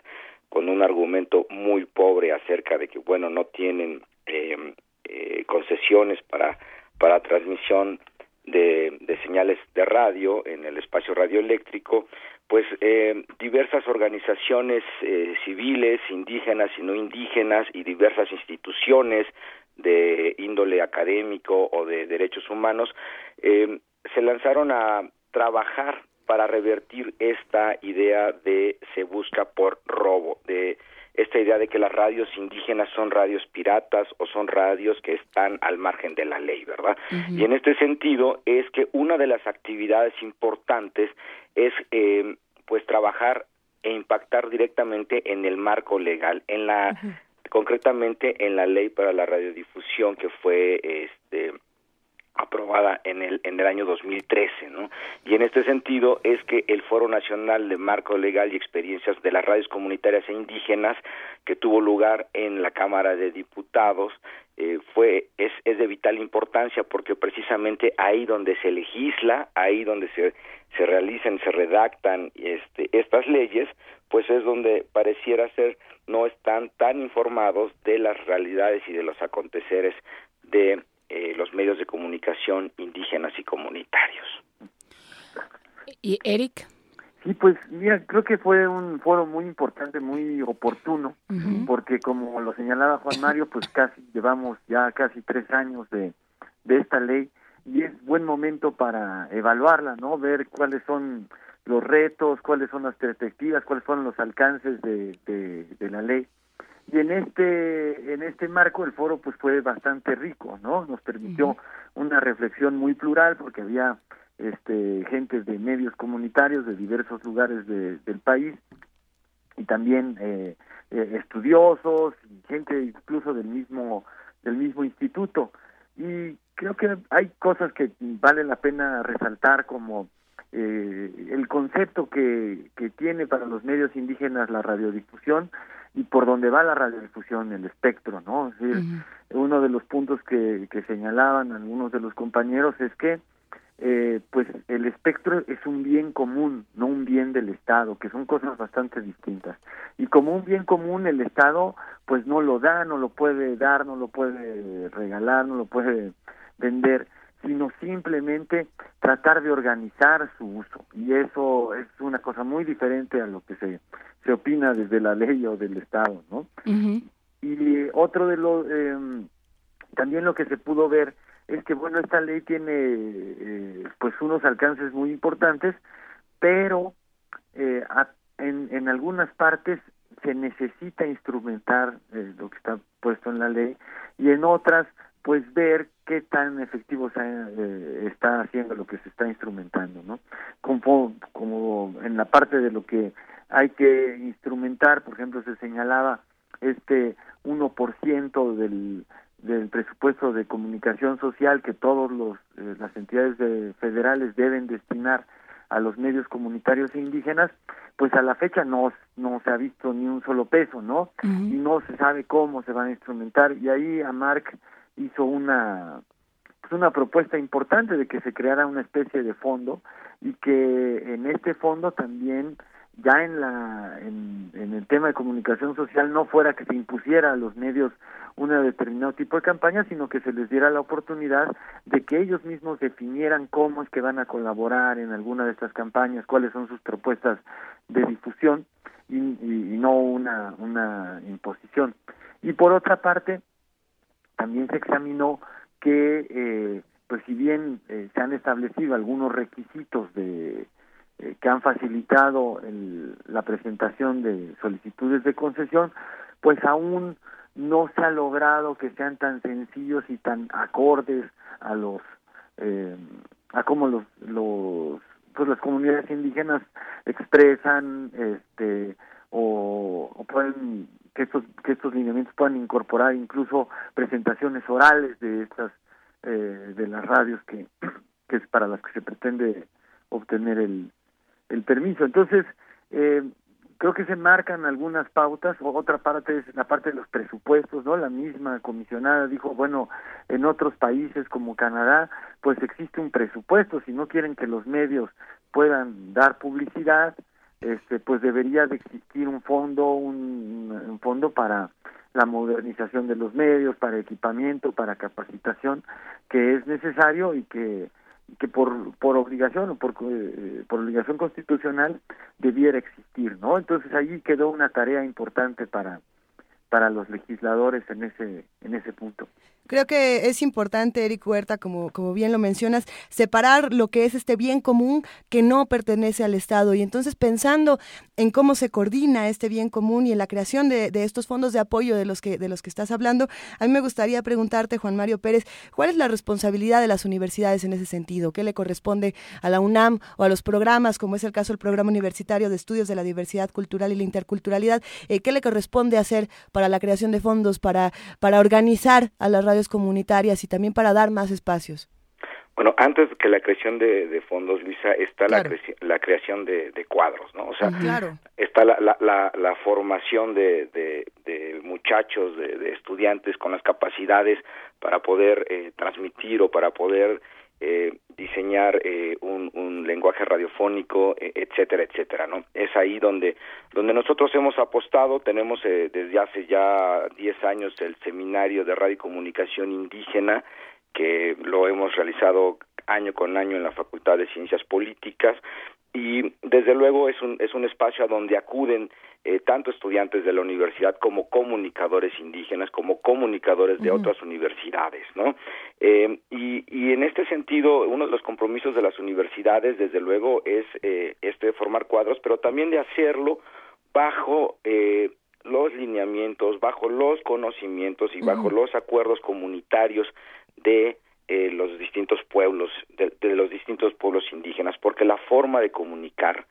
con un argumento muy pobre acerca de que bueno no tienen eh, eh, concesiones para para transmisión de, de señales de radio en el espacio radioeléctrico pues eh, diversas organizaciones eh, civiles, indígenas y no indígenas y diversas instituciones de índole académico o de derechos humanos eh, se lanzaron a trabajar para revertir esta idea de se busca por robo, de esta idea de que las radios indígenas son radios piratas o son radios que están al margen de la ley, ¿verdad? Y en este sentido es que una de las actividades importantes es eh, pues trabajar e impactar directamente en el marco legal, en la concretamente en la ley para la radiodifusión que fue este aprobada en el en el año 2013, ¿no? Y en este sentido es que el Foro Nacional de Marco Legal y Experiencias de las Radios Comunitarias e Indígenas que tuvo lugar en la Cámara de Diputados eh, fue es, es de vital importancia porque precisamente ahí donde se legisla, ahí donde se se realizan, se redactan este, estas leyes, pues es donde pareciera ser no están tan informados de las realidades y de los aconteceres de eh, los medios de comunicación indígenas y comunitarios. ¿Y Eric? Sí, pues mira, creo que fue un foro muy importante, muy oportuno, porque como lo señalaba Juan Mario, pues casi llevamos ya casi tres años de, de esta ley y es buen momento para evaluarla, ¿no? Ver cuáles son los retos, cuáles son las perspectivas, cuáles fueron los alcances de, de, de la ley y en este en este marco el foro pues fue bastante rico no nos permitió una reflexión muy plural porque había este gentes de medios comunitarios de diversos lugares de, del país y también eh, eh, estudiosos y gente incluso del mismo del mismo instituto. Y creo que hay cosas que vale la pena resaltar como eh, el concepto que, que tiene para los medios indígenas la radiodifusión y por dónde va la radiodifusión, el espectro, ¿no? Es decir, uno de los puntos que, que señalaban algunos de los compañeros es que eh, pues el espectro es un bien común, no un bien del Estado, que son cosas bastante distintas. Y como un bien común el Estado pues no lo da, no lo puede dar, no lo puede regalar, no lo puede vender, sino simplemente tratar de organizar su uso. Y eso es una cosa muy diferente a lo que se, se opina desde la ley o del Estado, ¿no? Y otro de los, eh, también lo que se pudo ver es que, bueno, esta ley tiene eh, pues unos alcances muy importantes, pero eh, a, en, en algunas partes se necesita instrumentar eh, lo que está puesto en la ley y en otras pues ver qué tan efectivo eh, está haciendo lo que se está instrumentando, ¿no? Como, como en la parte de lo que hay que instrumentar, por ejemplo, se señalaba este 1% del del presupuesto de comunicación social que todos los eh, las entidades de, federales deben destinar a los medios comunitarios e indígenas, pues a la fecha no no se ha visto ni un solo peso, ¿no? Y no se sabe cómo se van a instrumentar y ahí a Mark hizo una pues una propuesta importante de que se creara una especie de fondo y que en este fondo también ya en la en, el tema de comunicación social no fuera que se impusiera a los medios un determinado tipo de campaña, sino que se les diera la oportunidad de que ellos mismos definieran cómo es que van a colaborar en alguna de estas campañas, cuáles son sus propuestas de difusión y, y, y no una, una imposición. Y por otra parte, también se examinó que, eh, pues si bien eh, se han establecido algunos requisitos de eh, que han facilitado el, la presentación de solicitudes de concesión, pues aún no se ha logrado que sean tan sencillos y tan acordes a los eh, a cómo los los pues las comunidades indígenas expresan este o, o pueden que estos que estos lineamientos puedan incorporar incluso presentaciones orales de estas eh, de las radios que que es para las que se pretende obtener el el permiso. Entonces eh, creo que se marcan algunas pautas. Otra parte es la parte de los presupuestos no la misma comisionada dijo bueno en otros países como Canadá pues existe un presupuesto. Si no quieren que los medios puedan dar publicidad este pues debería de existir un fondo un, un fondo para la modernización de los medios para equipamiento para capacitación que es necesario y que que por por obligación o por eh, por obligación constitucional debiera existir no entonces allí quedó una tarea importante para para los legisladores en ese en ese punto Creo que es importante, Eric Huerta, como, como bien lo mencionas, separar lo que es este bien común que no pertenece al Estado. Y entonces pensando en cómo se coordina este bien común y en la creación de, de, estos fondos de apoyo de los, que, de los que estás hablando, a mí me gustaría preguntarte, Juan Mario Pérez, ¿cuál es la responsabilidad de las universidades en ese sentido? ¿Qué le corresponde a la UNAM o a los programas, como es el caso del Programa Universitario de Estudios de la Diversidad Cultural y la Interculturalidad? Eh, ¿Qué le corresponde hacer para la creación de fondos, para, para organizar a las comunitarias y también para dar más espacios? Bueno, antes que la creación de, de fondos, Luisa, está claro. la, la, creación de, de, cuadros, ¿no? O sea, claro. está la, la, la, formación de, de muchachos, de, estudiantes con las capacidades para poder eh, transmitir o para poder eh, diseñar eh, un, un, lenguaje radiofónico, eh, etcétera, etcétera, ¿no? Es ahí donde donde nosotros hemos apostado. Tenemos eh, desde hace ya 10 años el seminario de radio y comunicación indígena que lo hemos realizado año con año en la Facultad de Ciencias Políticas y desde luego es un es un espacio a donde acuden eh, tanto estudiantes de la universidad como comunicadores indígenas, como comunicadores de uh -huh. otras universidades, ¿no? Eh, y, y, en este sentido, uno de los compromisos de las universidades, desde luego, es eh, este de formar cuadros, pero también de hacerlo bajo eh, los lineamientos, bajo los conocimientos y bajo uh -huh. los acuerdos comunitarios de eh, los distintos pueblos, de, de, los distintos pueblos indígenas, porque la forma de comunicar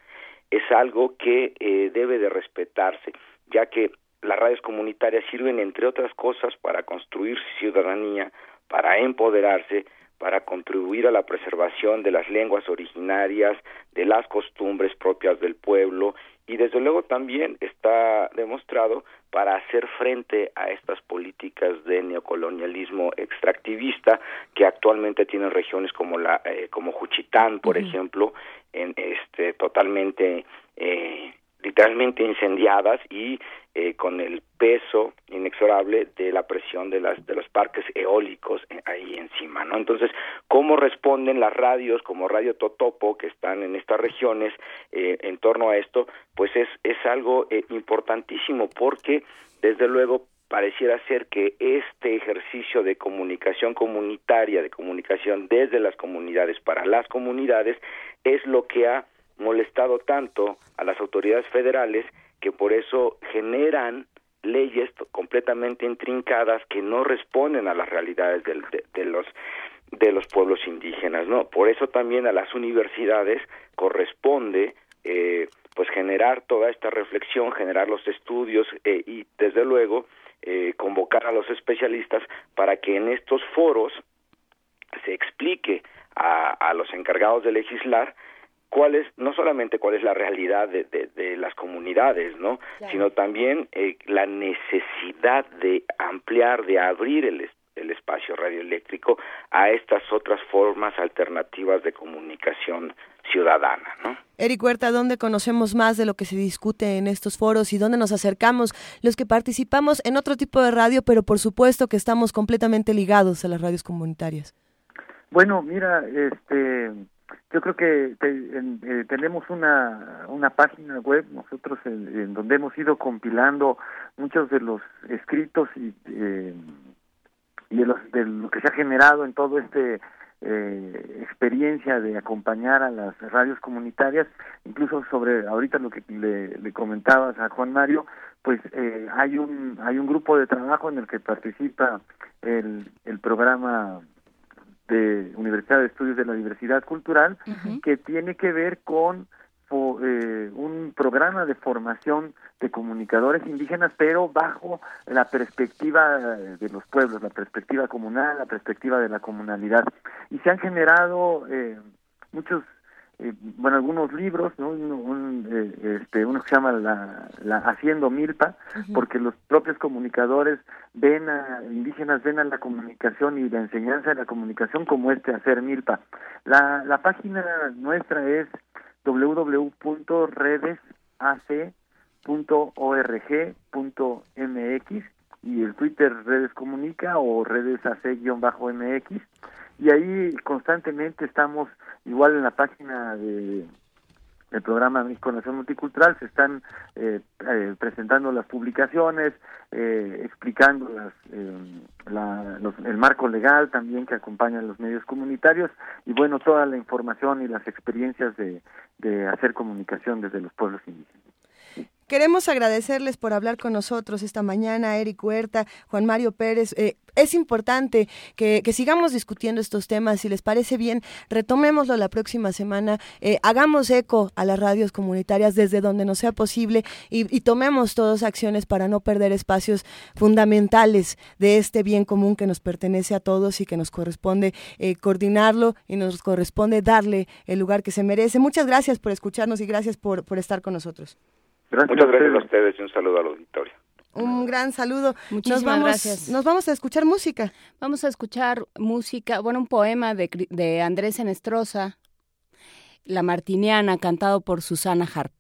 es algo que eh, debe de respetarse, ya que las radios comunitarias sirven, entre otras cosas, para construir ciudadanía, para empoderarse, para contribuir a la preservación de las lenguas originarias, de las costumbres propias del pueblo y desde luego también está demostrado para hacer frente a estas políticas de neocolonialismo extractivista que actualmente tienen regiones como la eh, como Juchitán, por uh -huh. ejemplo, en este totalmente eh, literalmente incendiadas y eh, con el peso inexorable de la presión de las de los parques eólicos ahí encima, ¿no? Entonces, ¿cómo responden las radios como Radio Totopo que están en estas regiones eh, en torno a esto? Pues es es algo eh, importantísimo porque desde luego pareciera ser que este ejercicio de comunicación comunitaria, de comunicación desde las comunidades para las comunidades es lo que ha molestado tanto a las autoridades federales que por eso generan leyes completamente intrincadas que no responden a las realidades de, de, de, los de los pueblos indígenas no por eso también a las universidades corresponde eh, pues generar toda esta reflexión generar los estudios eh, y desde luego eh, convocar a los especialistas para que en estos foros se explique a, a los encargados de legislar cuál es no solamente cuál es la realidad de, de, de las comunidades no claro. sino también eh, la necesidad de ampliar de abrir el el espacio radioeléctrico a estas otras formas alternativas de comunicación ciudadana, ¿no? Eric Huerta, ¿dónde conocemos más de lo que se discute en estos foros y dónde nos acercamos los que participamos en otro tipo de radio, pero por supuesto que estamos completamente ligados a las radios comunitarias? Bueno, mira, este yo creo que te, en, eh, tenemos una, una página web nosotros en, donde hemos ido compilando muchos de los escritos y, eh, y de, los, de lo que se ha generado en todo este eh, experiencia de acompañar a las radios comunitarias, incluso sobre ahorita lo que le, le comentabas a Juan Mario, pues eh, hay un hay un grupo de trabajo en el que participa el, el programa de Universidad de Estudios de la Diversidad Cultural que tiene que ver con eh, un programa de formación de comunicadores indígenas, pero bajo la perspectiva de los pueblos, la perspectiva comunal, la perspectiva de la comunalidad. Y se han generado eh, muchos, eh, bueno, algunos libros, ¿no? Un, eh, este, uno que se llama la, la Haciendo Milpa, porque los propios comunicadores ven a indígenas, ven a la comunicación y la enseñanza de la comunicación como este hacer milpa. La, la página nuestra es www.redesac.org.mx y el Twitter Redes Comunica o Redes AC-MX y ahí constantemente estamos igual en la página de el programa México Nación Multicultural se están eh, eh, presentando las publicaciones, eh, explicando las, la, los, el marco legal también que acompaña a los medios comunitarios y bueno, toda la información y las experiencias de, de hacer comunicación desde los pueblos indígenas. Queremos agradecerles por hablar con nosotros esta mañana, Eric Huerta, Juan Mario Pérez. Eh, es importante que, sigamos discutiendo estos temas. Si les parece bien, retomémoslo la próxima semana. Eh, hagamos eco a las radios comunitarias desde donde nos sea posible y, tomemos todas acciones para no perder espacios fundamentales de este bien común que nos pertenece a todos y que nos corresponde eh, coordinarlo y nos corresponde darle el lugar que se merece. Muchas gracias por escucharnos y gracias por, por estar con nosotros. Muchas gracias a ustedes y un saludo al auditorio. Un gran saludo. Muchísimas nos vamos, gracias. Nos vamos a escuchar música. Vamos a escuchar música, bueno, un poema de, de Andrés Enestrosa, La Martiniana, cantado por Susana Harp.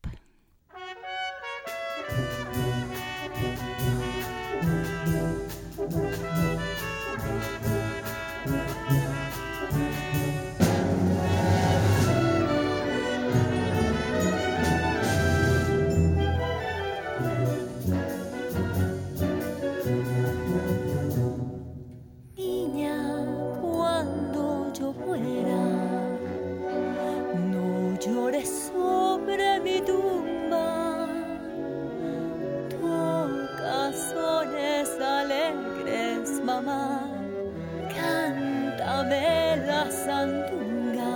La sandunga.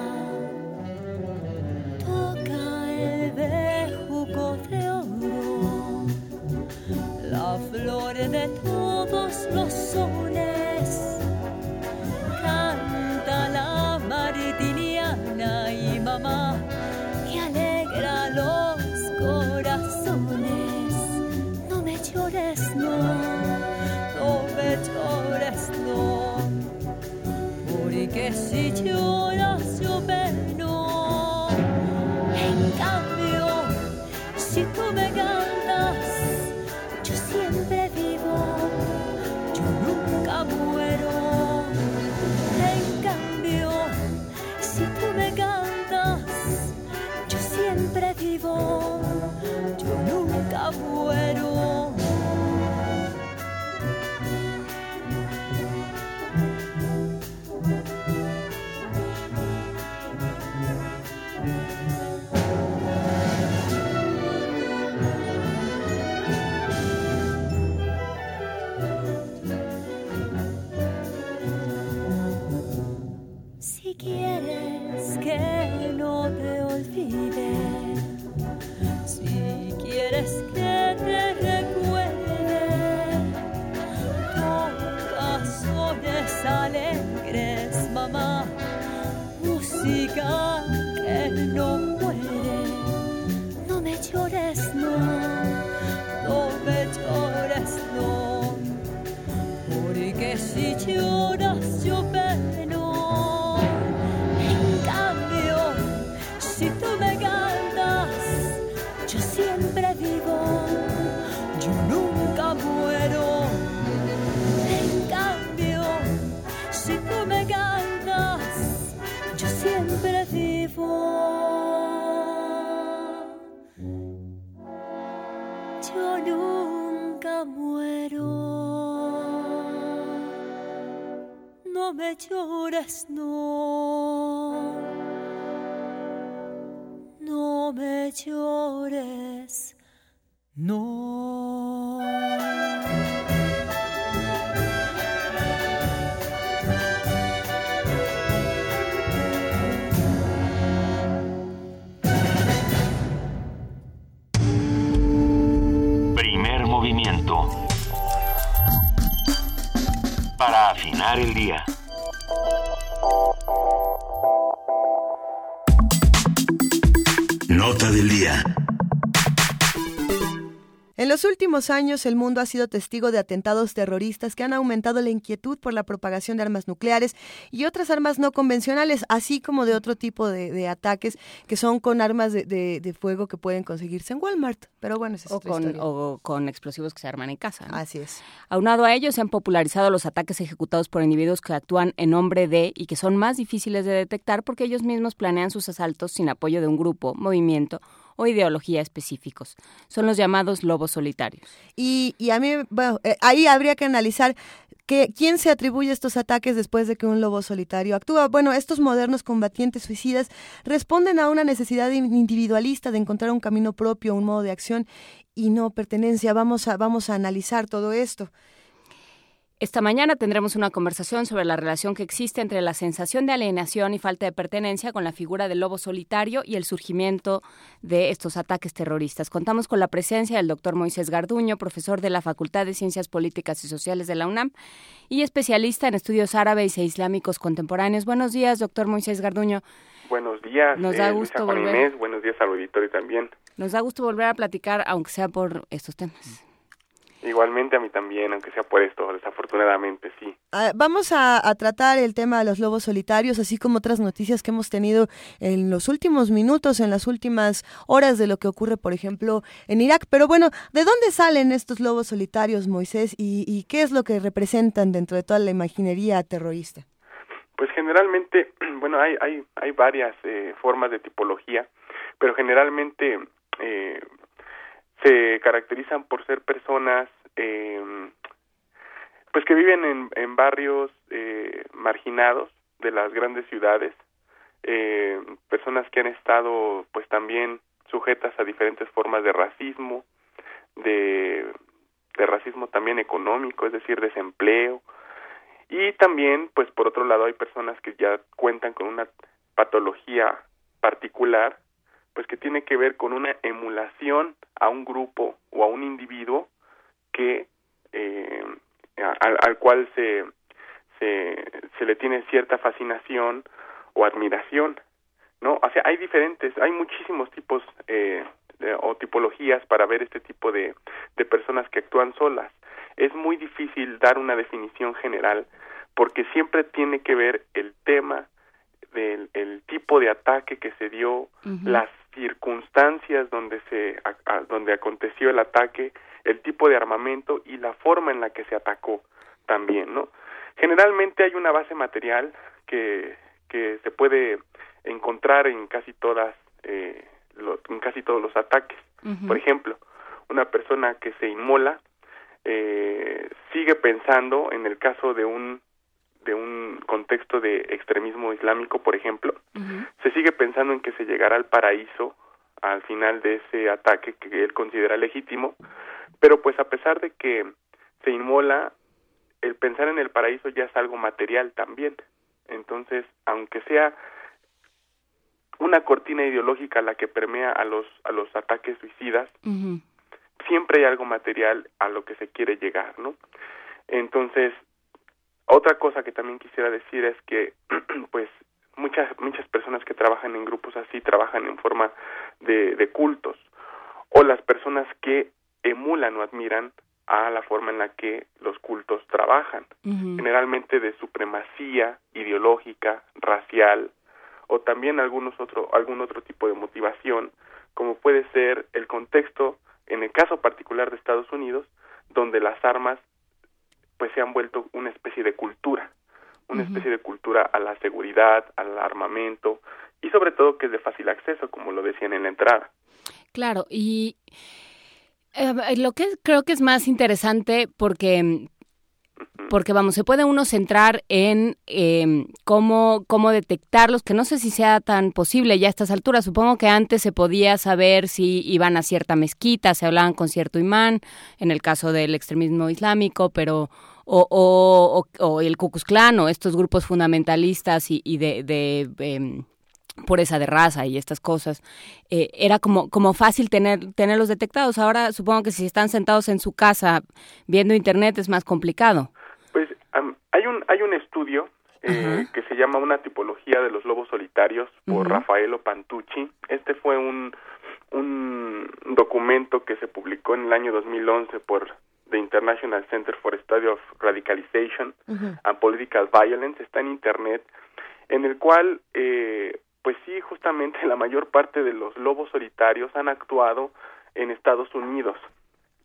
Toca el bejuco de oro, la flor de todos los sones. Porque si Para afinar el día. Los últimos años, el mundo ha sido testigo de atentados terroristas que han aumentado la inquietud por la propagación de armas nucleares y otras armas no convencionales, así como de otro tipo de, de ataques que son con armas de, de- de fuego que pueden conseguirse en Walmart. Pero bueno, esa es o con, historia. o con explosivos que se arman en casa. ¿no? Así es. Aunado a ello, se han popularizado los ataques ejecutados por individuos que actúan en nombre de y que son más difíciles de detectar porque ellos mismos planean sus asaltos sin apoyo de un grupo, movimiento o ideología específicos. Son los llamados lobos solitarios. Y, y a mí, bueno, eh, ahí habría que analizar que, quién se atribuye estos ataques después de que un lobo solitario actúa. Bueno, estos modernos combatientes suicidas responden a una necesidad in- individualista de encontrar un camino propio, un modo de acción y no pertenencia. Vamos a, vamos a analizar todo esto. Esta mañana tendremos una conversación sobre la relación que existe entre la sensación de alienación y falta de pertenencia con la figura del lobo solitario y el surgimiento de estos ataques terroristas. Contamos con la presencia del doctor Moisés Garduño, profesor de la Facultad de Ciencias Políticas y Sociales de la UNAM y especialista en estudios árabes e islámicos contemporáneos. Buenos días, doctor Moisés Garduño. Buenos días, Nos da eh, gusto Luisa Juan volver. Inés. Buenos días al auditorio también. Nos da gusto volver a platicar, aunque sea por estos temas. Igualmente a mí también, aunque sea por esto, desafortunadamente sí. Ah, vamos a, a tratar el tema de los lobos solitarios, así como otras noticias que hemos tenido en los últimos minutos, en las últimas horas de lo que ocurre, por ejemplo, en Irak. Pero bueno, ¿de dónde salen estos lobos solitarios, Moisés? ¿Y, y qué es lo que representan dentro de toda la imaginería terrorista? Pues generalmente, bueno, hay, hay, hay varias eh, formas de tipología, pero generalmente eh, se caracterizan por ser personas eh, pues que viven en, barrios eh, marginados de las grandes ciudades, eh, personas que han estado pues también sujetas a diferentes formas de racismo, de, de racismo también económico, es decir, desempleo, y también, pues por otro lado, hay personas que ya cuentan con una patología particular, pues que tiene que ver con una emulación a un grupo o a un individuo que eh, al, al cual se, se se le tiene cierta fascinación o admiración, ¿no? O sea, hay diferentes, hay muchísimos tipos eh, de- o tipologías para ver este tipo de, de personas que actúan solas. Es muy difícil dar una definición general porque siempre tiene que ver el tema del el tipo de ataque que se dio, las circunstancias donde se a- a- donde aconteció el ataque, el tipo de armamento y la forma en la que se atacó también, ¿no? Generalmente hay una base material que que se puede encontrar en casi todas eh, lo- en casi todos los ataques. Por ejemplo, una persona que se inmola eh, sigue pensando en el caso de un de un contexto de extremismo islámico, por ejemplo, se sigue pensando en que se llegará al paraíso al final de ese ataque que él considera legítimo, pero pues a pesar de que se inmola, el pensar en el paraíso ya es algo material también. Entonces, aunque sea una cortina ideológica la que permea a los a los ataques suicidas, siempre hay algo material a lo que se quiere llegar, ¿no? Entonces, otra cosa que también quisiera decir es que, pues, muchas muchas personas que trabajan en grupos así trabajan en forma de, de cultos o las personas que emulan o admiran a la forma en la que los cultos trabajan, generalmente de supremacía ideológica, racial o también algunos otro algún otro tipo de motivación, como puede ser el contexto en el caso particular de Estados Unidos, donde las armas pues se han vuelto una especie de cultura, una especie de cultura a la seguridad, al armamento y sobre todo que es de fácil acceso, como lo decían en la entrada. Claro, y eh, lo que creo que es más interesante porque porque vamos, se puede uno centrar en eh, cómo, cómo detectarlos, que no sé si sea tan posible ya a estas alturas. Supongo que antes se podía saber si iban a cierta mezquita, se hablaban con cierto imán, en el caso del extremismo islámico, pero o, o, o, el Ku Klux Klan o estos grupos fundamentalistas y, y de, de eh, pureza de raza y estas cosas, eh, era como, como fácil tener, tenerlos detectados. Ahora supongo que si están sentados en su casa viendo internet es más complicado. Pues um, hay un hay un estudio eh, que se llama Una tipología de los lobos solitarios por Rafaelo Pantucci. Este fue un un documento que se publicó en el año 2011 por The International Center for Study of Radicalization and Political Violence. Está en internet, en el cual eh, pues sí, justamente la mayor parte de los lobos solitarios han actuado en Estados Unidos.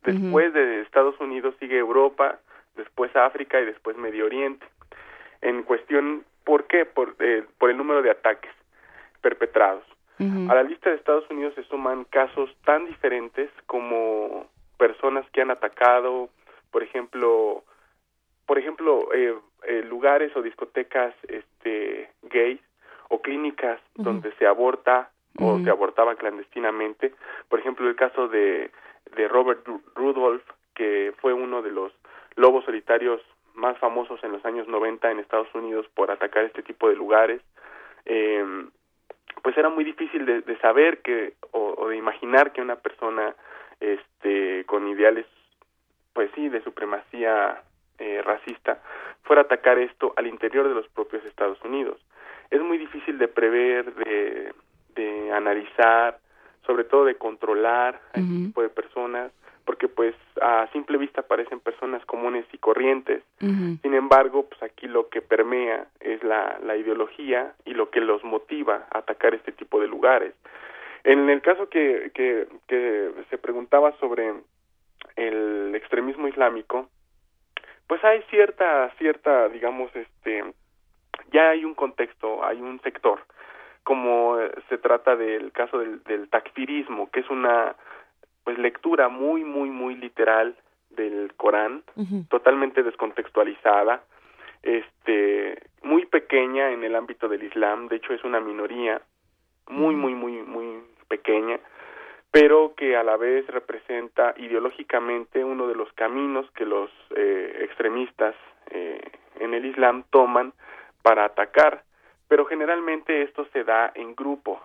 Después de Estados Unidos sigue Europa, después África y después Medio Oriente. En cuestión, ¿por qué? Por, eh, por el número de ataques perpetrados. A la lista de Estados Unidos se suman casos tan diferentes como personas que han atacado, por ejemplo, por ejemplo, eh, eh, lugares o discotecas este, gays o clínicas donde se aborta o se abortaba clandestinamente. Por ejemplo, el caso de, de Robert Rudolph, que fue uno de los lobos solitarios más famosos en los años 90 en Estados Unidos por atacar este tipo de lugares. Eh, pues era muy difícil de, de saber que o, o, de imaginar que una persona este con ideales pues sí de supremacía eh, racista fuera a atacar esto al interior de los propios Estados Unidos es muy difícil de prever, de, de analizar, sobre todo de controlar a este tipo de personas, porque pues a simple vista parecen personas comunes y corrientes. Sin embargo, pues aquí lo que permea es la, la ideología y lo que los motiva a atacar este tipo de lugares. En el caso que, que, que se preguntaba sobre el extremismo islámico, pues hay cierta, cierta, digamos, este, ya hay un contexto, hay un sector, como se trata del caso del, del takfirismo, que es una pues lectura muy, muy, muy literal del Corán, totalmente descontextualizada, este, muy pequeña en el ámbito del Islam, de hecho es una minoría muy, muy, muy, muy pequeña, pero que a la vez representa ideológicamente uno de los caminos que los eh, extremistas eh, en el Islam toman para atacar, pero generalmente esto se da en grupo.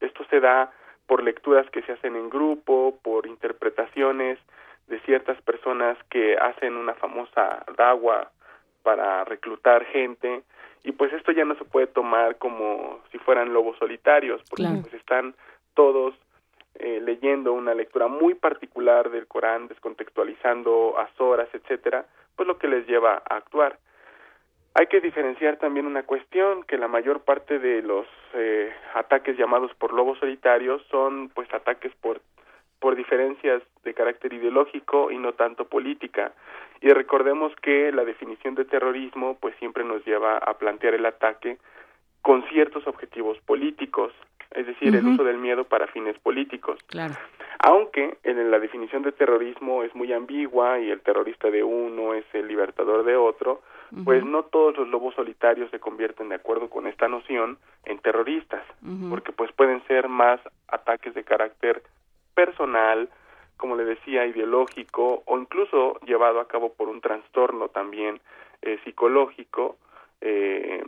Esto se da por lecturas que se hacen en grupo, por interpretaciones de ciertas personas que hacen una famosa dagua para reclutar gente. Y pues esto ya no se puede tomar como si fueran lobos solitarios porque pues están todos eh, leyendo una lectura muy particular del Corán, descontextualizando a Zoras, etcétera, pues lo que les lleva a actuar. Hay que diferenciar también una cuestión, que la mayor parte de los eh, ataques llamados por lobos solitarios son pues ataques por por diferencias de carácter ideológico y no tanto política. Y recordemos que la definición de terrorismo pues siempre nos lleva a plantear el ataque con ciertos objetivos políticos, es decir, el uso del miedo para fines políticos. Claro. Aunque en la definición de terrorismo es muy ambigua y el terrorista de uno es el libertador de otro, pues no todos los lobos solitarios se convierten de acuerdo con esta noción en terroristas, porque pues pueden ser más ataques de carácter personal, como le decía, ideológico o incluso llevado a cabo por un trastorno también eh, psicológico eh,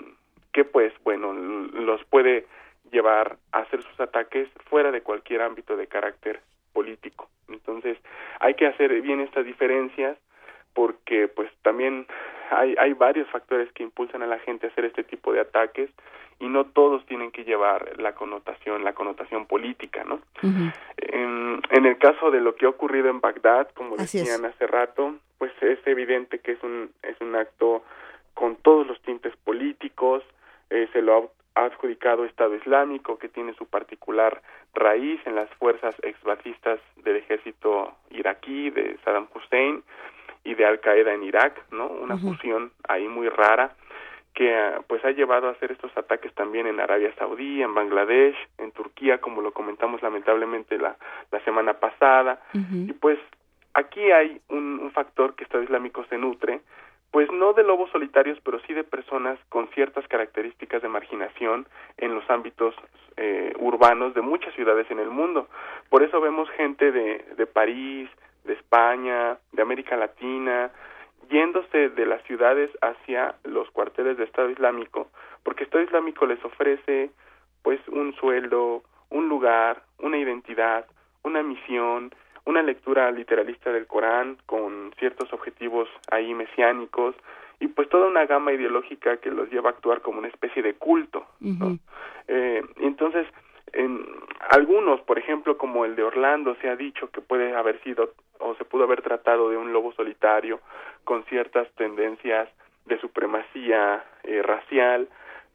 que pues bueno los puede llevar a hacer sus ataques fuera de cualquier ámbito de carácter político. Entonces hay que hacer bien estas diferencias porque pues también hay, hay varios factores que impulsan a la gente a hacer este tipo de ataques y no todos tienen que llevar la connotación, la connotación política, ¿no? en, en, el caso de lo que ha ocurrido en Bagdad, como decían hace rato, pues es evidente que es un, es un acto con todos los tintes políticos, eh, se lo ha adjudicado Estado Islámico, que tiene su particular raíz en las fuerzas exbatistas del ejército iraquí de Saddam Hussein, y de Al Qaeda en Irak, ¿no? Una fusión ahí muy rara que pues ha llevado a hacer estos ataques también en Arabia Saudí, en Bangladesh, en Turquía, como lo comentamos lamentablemente la, la semana pasada. Y pues aquí hay un, un factor que Estado Islámico se nutre pues no de lobos solitarios, pero sí de personas con ciertas características de marginación en los ámbitos eh, urbanos de muchas ciudades en el mundo. Por eso vemos gente de, de París, de España, de América Latina, yéndose de las ciudades hacia los cuarteles de Estado Islámico, porque Estado Islámico les ofrece pues un sueldo, un lugar, una identidad, una misión, una lectura literalista del Corán con ciertos objetivos ahí mesiánicos y pues toda una gama ideológica que los lleva a actuar como una especie de culto. eh, entonces, en algunos, por ejemplo, como el de Orlando, se ha dicho que puede haber sido o se pudo haber tratado de un lobo solitario con ciertas tendencias de supremacía eh, racial,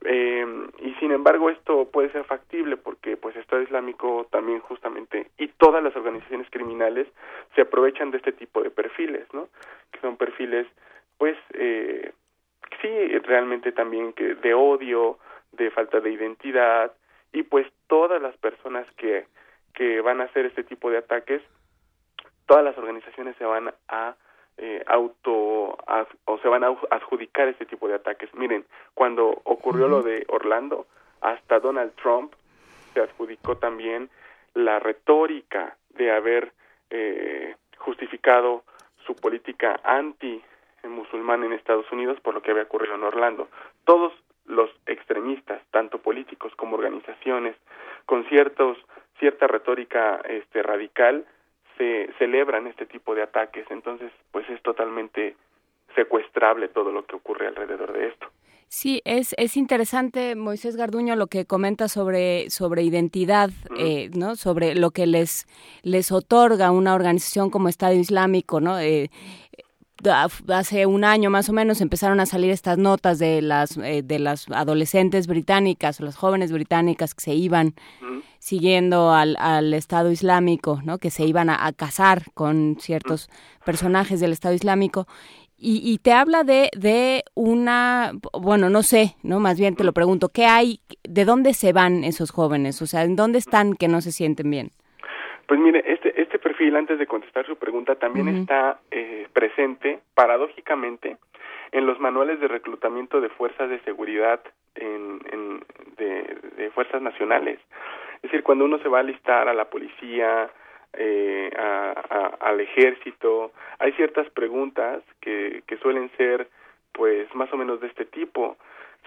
eh, y sin embargo esto puede ser factible porque pues Estado Islámico también justamente y todas las organizaciones criminales se aprovechan de este tipo de perfiles, ¿no? Que son perfiles pues eh, sí realmente también que de odio, de falta de identidad y pues todas las personas que que van a hacer este tipo de ataques, todas las organizaciones se van a eh, auto o se van a adjudicar este tipo de ataques. Miren, cuando ocurrió lo de Orlando, hasta Donald Trump se adjudicó también la retórica de haber eh, justificado su política anti musulmán en Estados Unidos por lo que había ocurrido en Orlando. Todos los extremistas, tanto políticos como organizaciones, con ciertos cierta retórica este radical, se celebran este tipo de ataques. Entonces, pues es totalmente secuestrable todo lo que ocurre alrededor de esto. Sí, es, es interesante, Moisés Garduño, lo que comenta sobre, sobre identidad, eh, ¿no? Sobre lo que les, les otorga una organización como Estado Islámico, ¿no? Eh, hace un año más o menos empezaron a salir estas notas de las eh, de las adolescentes británicas o las jóvenes británicas que se iban siguiendo al, al, Estado Islámico, ¿no? que se iban a, a casar con ciertos personajes del Estado Islámico y, y, te habla de, de una, bueno, no sé, no, más bien te lo pregunto, ¿qué hay, de dónde se van esos jóvenes? O sea, ¿en dónde están que no se sienten bien? Pues mire, este, este perfil, antes de contestar su pregunta, también uh -huh. está eh, presente, paradójicamente, en los manuales de reclutamiento de fuerzas de seguridad en, en de, de, fuerzas nacionales. Es decir, cuando uno se va a alistar a la policía, eh, a, a, al ejército, hay ciertas preguntas que, que suelen ser, pues, más o menos de este tipo.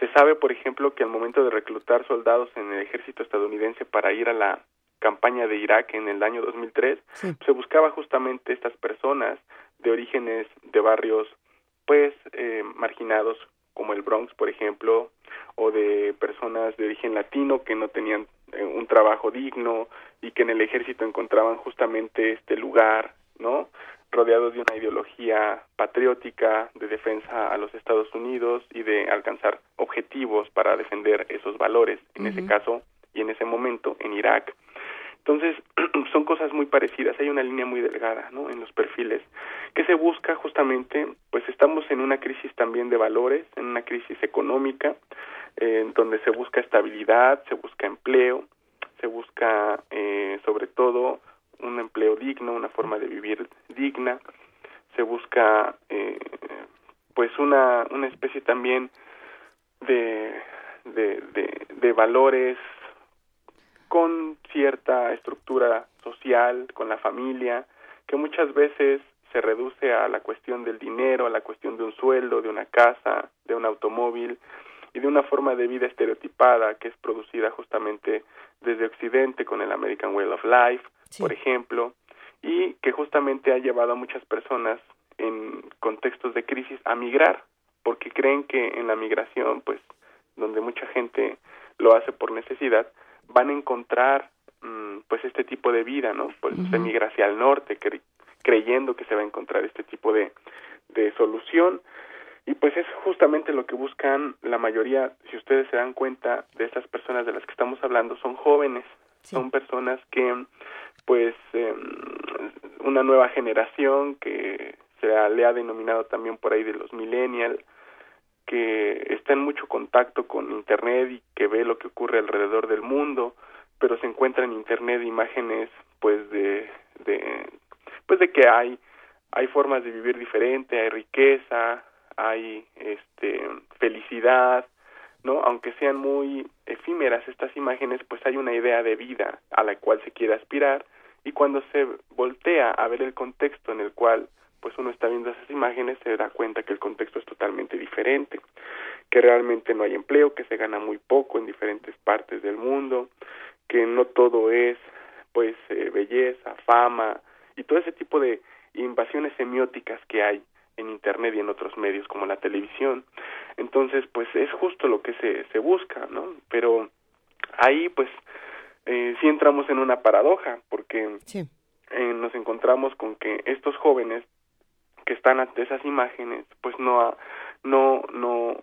Se sabe, por ejemplo, que al momento de reclutar soldados en el ejército estadounidense para ir a la campaña de Irak en el año 2003, sí. se buscaba justamente estas personas de orígenes de barrios pues eh, marginados como el Bronx, por ejemplo, o de personas de origen latino que no tenían eh, un trabajo digno y que en el ejército encontraban justamente este lugar, ¿no? rodeados de una ideología patriótica de defensa a los Estados Unidos y de alcanzar objetivos para defender esos valores, en uh -huh. ese caso y en ese momento en Irak. Entonces, son cosas muy parecidas, hay una línea muy delgada, ¿no? En los perfiles que se busca justamente, pues estamos en una crisis también de valores, en una crisis económica, eh, en donde se busca estabilidad, se busca empleo, se busca eh, sobre todo un empleo digno, una forma de vivir digna, se busca eh, pues una, una especie también de, de, de valores con cierta estructura social, con la familia, que muchas veces se reduce a la cuestión del dinero, a la cuestión de un sueldo, de una casa, de un automóvil y de una forma de vida estereotipada que es producida justamente desde Occidente con el American Way of Life, sí. por ejemplo, y que justamente ha llevado a muchas personas en contextos de crisis a migrar, porque creen que en la migración, pues, donde mucha gente lo hace por necesidad, van a encontrar mmm, pues este tipo de vida, ¿no? Pues uh -huh. se migra hacia el norte cre creyendo que se va a encontrar este tipo de, de solución y pues es justamente lo que buscan la mayoría, si ustedes se dan cuenta de estas personas de las que estamos hablando, son jóvenes, sí. son personas que pues eh, una nueva generación que se le ha denominado también por ahí de los millennials, que está en mucho contacto con internet y que ve lo que ocurre alrededor del mundo, pero se encuentra en internet imágenes pues de, pues de que hay hay formas de vivir diferente, hay riqueza, hay este felicidad, ¿no? Aunque sean muy efímeras estas imágenes, pues hay una idea de vida a la cual se quiere aspirar y cuando se voltea a ver el contexto en el cual pues uno está viendo esas imágenes se da cuenta que el contexto es totalmente diferente, que realmente no hay empleo, que se gana muy poco en diferentes partes del mundo, que no todo es pues eh, belleza, fama y todo ese tipo de invasiones semióticas que hay en internet y en otros medios como la televisión. Entonces, pues es justo lo que se, se busca, ¿no? Pero ahí, pues, eh, sí entramos en una paradoja, porque eh, nos encontramos con que estos jóvenes que están ante esas imágenes, pues no, no, no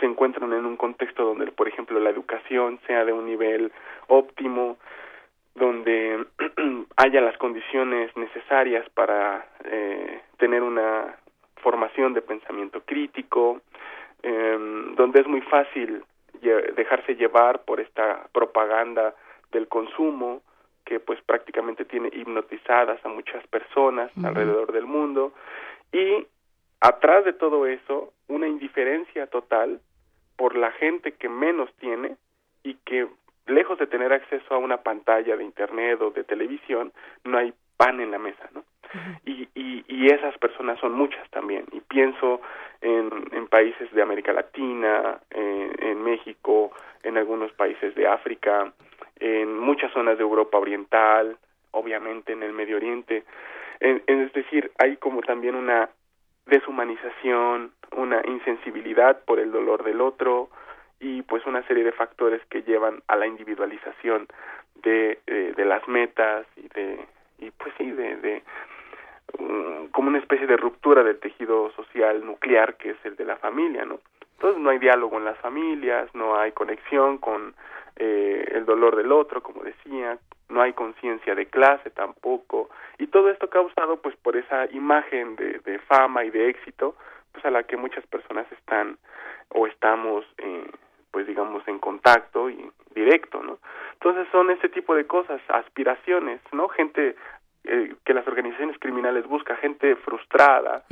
se encuentran en un contexto donde, por ejemplo, la educación sea de un nivel óptimo, donde haya las condiciones necesarias para eh, tener una formación de pensamiento crítico, eh, donde es muy fácil dejarse llevar por esta propaganda del consumo que pues prácticamente tiene hipnotizadas a muchas personas alrededor del mundo y atrás de todo eso una indiferencia total por la gente que menos tiene y que lejos de tener acceso a una pantalla de internet o de televisión, no hay pan en la mesa, ¿no? y, y, y, esas personas son muchas también. Y pienso en, en países de América Latina, en, en México, en algunos países de África, en muchas zonas de Europa Oriental, obviamente en el Medio Oriente. es decir, hay como también una deshumanización, una insensibilidad por el dolor del otro, y pues una serie de factores que llevan a la individualización de, eh, de las metas y de y pues sí de, de um, como una especie de ruptura del tejido social nuclear que es el de la familia no entonces no hay diálogo en las familias no hay conexión con eh, el dolor del otro como decía no hay conciencia de clase tampoco y todo esto causado pues por esa imagen de, de fama y de éxito pues a la que muchas personas están o estamos eh, pues digamos en contacto y directo, ¿no? Entonces son ese tipo de cosas, aspiraciones, ¿no? Gente eh, que las organizaciones criminales buscan, gente frustrada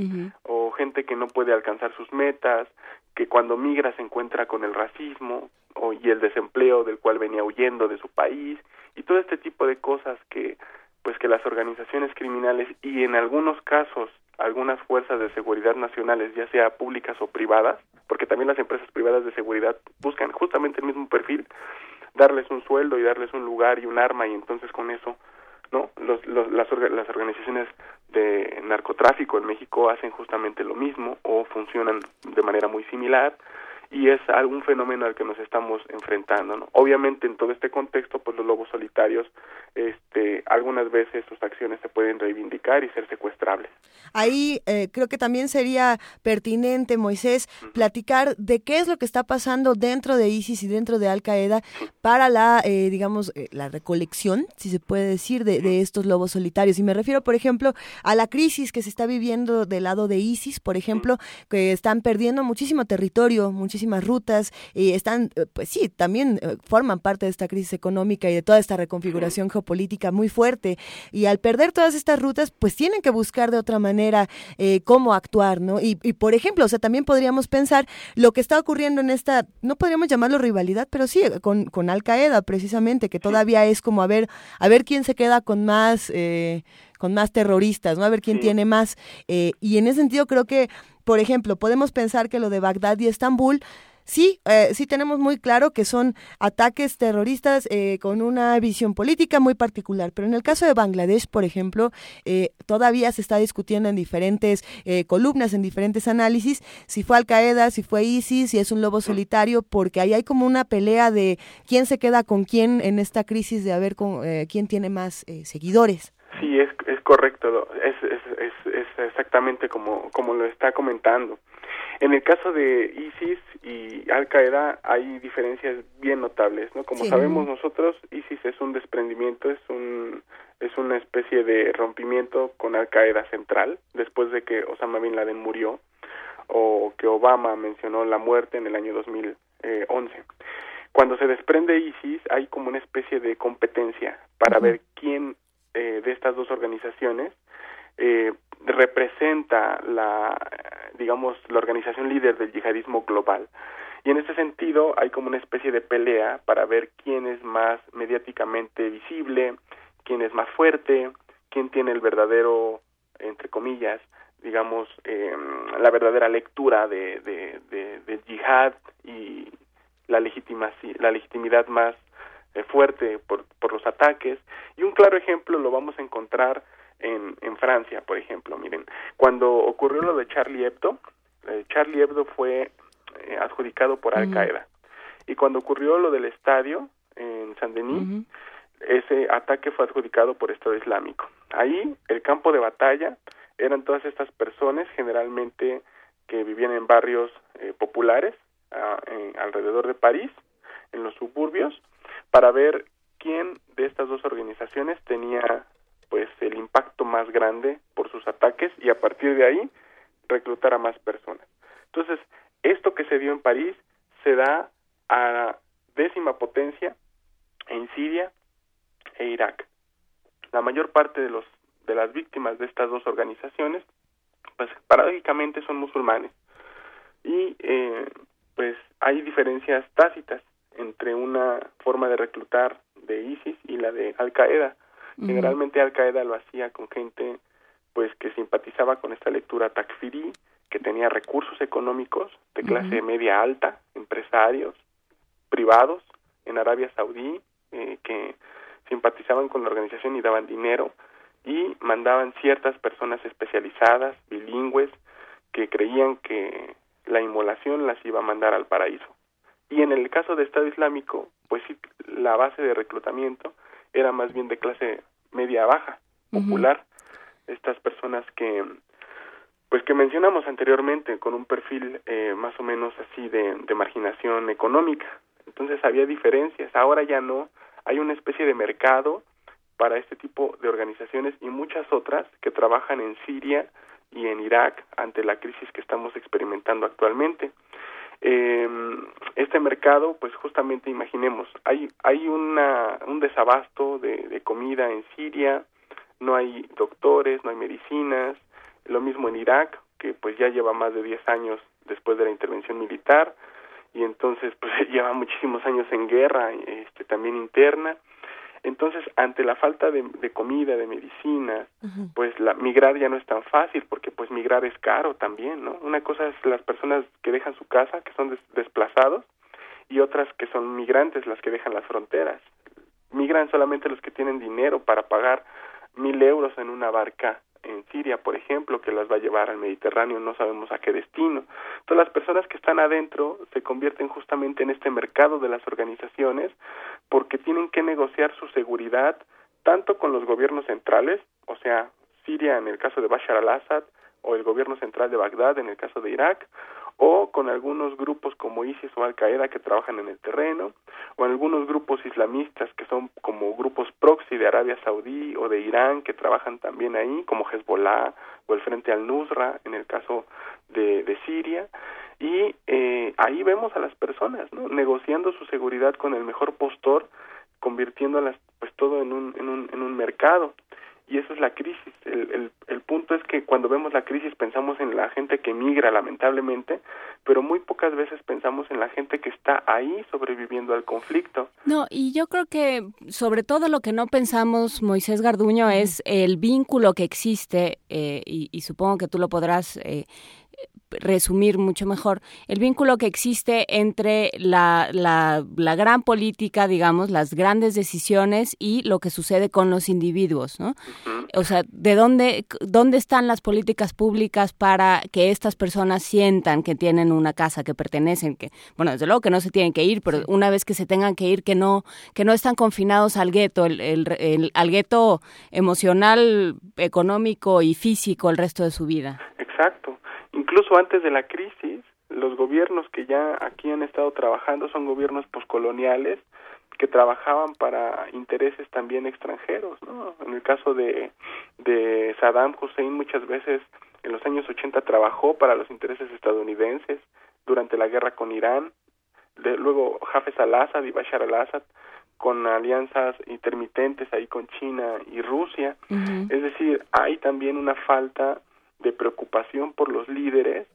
o gente que no puede alcanzar sus metas, que cuando migra se encuentra con el racismo o, y el desempleo del cual venía huyendo de su país y todo este tipo de cosas que pues que las organizaciones criminales y en algunos casos algunas fuerzas de seguridad nacionales, ya sea públicas o privadas, porque también las empresas privadas de seguridad buscan justamente el mismo perfil, darles un sueldo y darles un lugar y un arma y entonces con eso, ¿no? Los, los, las, las organizaciones de narcotráfico en México hacen justamente lo mismo o funcionan de manera muy similar y es algún fenómeno al que nos estamos enfrentando, ¿no? Obviamente en todo este contexto, pues los lobos solitarios, este, algunas veces sus acciones se pueden reivindicar y ser secuestrables. Ahí eh, creo que también sería pertinente, Moisés, platicar de qué es lo que está pasando dentro de ISIS y dentro de Al Qaeda para la, eh, digamos, eh, la recolección, si se puede decir, de, de, estos lobos solitarios. Y me refiero, por ejemplo, a la crisis que se está viviendo del lado de ISIS, por ejemplo, que están perdiendo muchísimo territorio, muchísimo rutas y están, eh, pues sí, también eh, forman parte de esta crisis económica y de toda esta reconfiguración geopolítica muy fuerte. Y al perder todas estas rutas, pues tienen que buscar de otra manera eh, cómo actuar, ¿no? Y, por ejemplo, o sea, también podríamos pensar lo que está ocurriendo en esta, no podríamos llamarlo rivalidad, pero sí, con, con Al Qaeda precisamente, que todavía es como a ver, a ver quién se queda con más... con más terroristas, ¿no? A ver quién tiene más. y en ese sentido creo que por ejemplo, podemos pensar que lo de Bagdad y Estambul sí, eh, sí tenemos muy claro que son ataques terroristas eh, con una visión política muy particular, pero en el caso de Bangladesh, por ejemplo, eh, todavía se está discutiendo en diferentes columnas, en diferentes análisis, si fue Al Qaeda, si fue ISIS, si es un lobo solitario, porque ahí hay como una pelea de quién se queda con quién en esta crisis de a ver con, quién tiene más seguidores. Sí, es, correcto, es, es, exactamente como, como lo está comentando. En el caso de ISIS y Al Qaeda hay diferencias bien notables, ¿no? Como sabemos nosotros, ISIS es un desprendimiento, es un es una especie de rompimiento con Al Qaeda central después de que Osama bin Laden murió o que Obama mencionó la muerte en el año 2011. Cuando se desprende ISIS hay como una especie de competencia para ver quién eh, de estas dos organizaciones eh, representa la, digamos, la organización líder del yihadismo global. Y en ese sentido hay como una especie de pelea para ver quién es más mediáticamente visible, quién es más fuerte, quién tiene el verdadero, entre comillas, digamos, eh, la verdadera lectura de, de, de, yihad y la, la legitimidad más eh, fuerte por, por los ataques. Y un claro ejemplo lo vamos a encontrar en, en Francia, por ejemplo. Miren, cuando ocurrió lo de Charlie Hebdo, eh, Charlie Hebdo fue eh, adjudicado por Al Qaeda. Y cuando ocurrió lo del estadio en Saint Denis, ese ataque fue adjudicado por Estado Islámico. Ahí el campo de batalla eran todas estas personas, generalmente que vivían en barrios eh, populares alrededor de París, en los suburbios, para ver quién de estas dos organizaciones tenía pues el impacto más grande por sus ataques y a partir de ahí reclutar a más personas. Entonces, esto que se dio en París se da a décima potencia en Siria e Irak. La mayor parte de los de las víctimas de estas dos organizaciones, pues paradójicamente son musulmanes y eh, pues hay diferencias tácitas entre una forma de reclutar de ISIS y la de Al Qaeda. Generalmente Al Qaeda lo hacía con gente pues que simpatizaba con esta lectura takfirí, que tenía recursos económicos de clase media alta, empresarios, privados en Arabia Saudí, eh, que simpatizaban con la organización y daban dinero y mandaban ciertas personas especializadas, bilingües, que creían que la inmolación las iba a mandar al paraíso. Y en el caso de Estado Islámico, pues sí, la base de reclutamiento era más bien de clase media baja, popular. Estas personas que, pues que mencionamos anteriormente, con un perfil eh, más o menos así de, de marginación económica. Entonces había diferencias, ahora ya no, hay una especie de mercado para este tipo de organizaciones y muchas otras que trabajan en Siria y en Irak ante la crisis que estamos experimentando actualmente. Eh, este mercado, pues justamente imaginemos, hay, hay una, un desabasto de, de comida en Siria, no hay doctores, no hay medicinas, lo mismo en Irak, que pues ya lleva más de 10 años después de la intervención militar, y entonces pues lleva muchísimos años en guerra, este, también interna, entonces, ante la falta de, de comida, de medicinas, pues la, migrar ya no es tan fácil porque pues migrar es caro también, ¿no? Una cosa es las personas que dejan su casa, que son desplazados, y otras que son migrantes las que dejan las fronteras. Migran solamente los que tienen dinero para pagar mil euros en una barca en Siria, por ejemplo, que las va a llevar al Mediterráneo, no sabemos a qué destino. Entonces las personas que están adentro se convierten justamente en este mercado de las organizaciones porque tienen que negociar su seguridad tanto con los gobiernos centrales, o sea, Siria en el caso de Bashar al-Assad o el gobierno central de Bagdad en el caso de Irak, o con algunos grupos como ISIS o Al-Qaeda que trabajan en el terreno, o algunos grupos islamistas que son como grupos proxy de Arabia Saudí o de Irán que trabajan también ahí, como Hezbollah o el Frente al-Nusra en el caso de, de Siria. Y eh, ahí vemos a las personas ¿no? negociando su seguridad con el mejor postor, convirtiéndolas pues todo en un, en un, en un mercado y eso es la crisis. El, el, el, punto es que cuando vemos la crisis pensamos en la gente que migra lamentablemente, pero muy pocas veces pensamos en la gente que está ahí sobreviviendo al conflicto. No, y yo creo que sobre todo lo que no pensamos, Moisés Garduño, es el vínculo que existe, eh, y, y, supongo que tú lo podrás eh, resumir mucho mejor el vínculo que existe entre la, la, la, gran política, digamos, las grandes decisiones y lo que sucede con los individuos, ¿no? O sea, ¿de dónde, dónde están las políticas públicas para que estas personas sientan que tienen una casa, que pertenecen, que, bueno, desde luego que no se tienen que ir, pero una vez que se tengan que ir, que no, que no están confinados al gueto, el, el, el, al gueto emocional, económico y físico el resto de su vida? Exacto incluso antes de la crisis, los gobiernos que ya aquí han estado trabajando son gobiernos poscoloniales que trabajaban para intereses también extranjeros, ¿no? En el caso de, de Saddam Hussein muchas veces en los años 80 trabajó para los intereses estadounidenses durante la guerra con Irán, de, luego Hafez al-Assad y Bashar al-Assad con alianzas intermitentes ahí con China y Rusia, uh -huh. es decir, hay también una falta de preocupación por los líderes,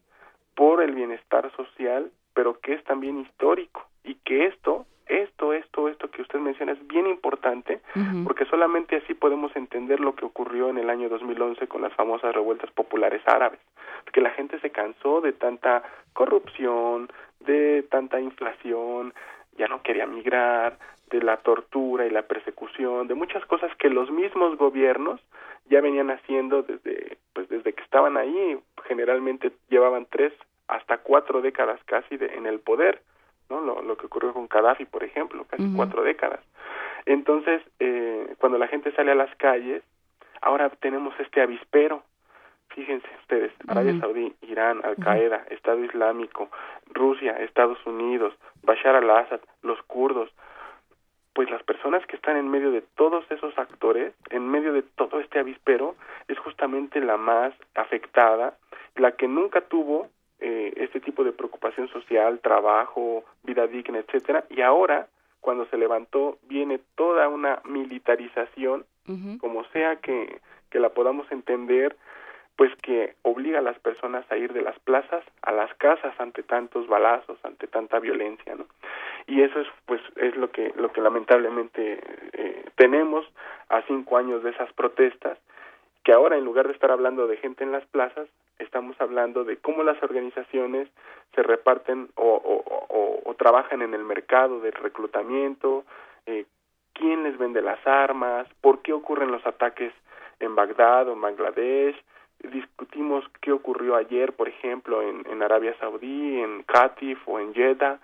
por el bienestar social, pero que es también histórico. Y que esto, esto, esto, esto que usted menciona es bien importante porque solamente así podemos entender lo que ocurrió en el año 2011 con las famosas revueltas populares árabes, que la gente se cansó de tanta corrupción, de tanta inflación, ya no quería migrar, de la tortura y la persecución, de muchas cosas que los mismos gobiernos ya venían haciendo desde pues desde que estaban ahí, generalmente llevaban tres hasta cuatro décadas casi de, en el poder, ¿no? Lo, lo que ocurrió con Gaddafi, por ejemplo, casi cuatro décadas. Entonces, eh, cuando la gente sale a las calles, ahora tenemos este avispero. Fíjense ustedes, Arabia Saudí, Irán, Al Qaeda, Estado Islámico, Rusia, Estados Unidos, Bashar al-Assad, los kurdos, pues las personas que están en medio de todos esos actores, en medio de todo este avispero, es justamente la más afectada, la que nunca tuvo eh, este tipo de preocupación social, trabajo, vida digna, etcétera, y ahora cuando se levantó viene toda una militarización, como sea que, que la podamos entender, pues que obliga a las personas a ir de las plazas a las casas ante tantos balazos, ante tanta violencia, ¿no? Y eso es, pues, es lo que, lo que lamentablemente eh, tenemos a cinco años de esas protestas, que ahora en lugar de estar hablando de gente en las plazas, estamos hablando de cómo las organizaciones se reparten o, o, o, trabajan en el mercado del reclutamiento, eh, quién les vende las armas, por qué ocurren los ataques en Bagdad o en Bangladesh, discutimos qué ocurrió ayer, por ejemplo, en, en Arabia Saudí, en Qatif o en Jeddah,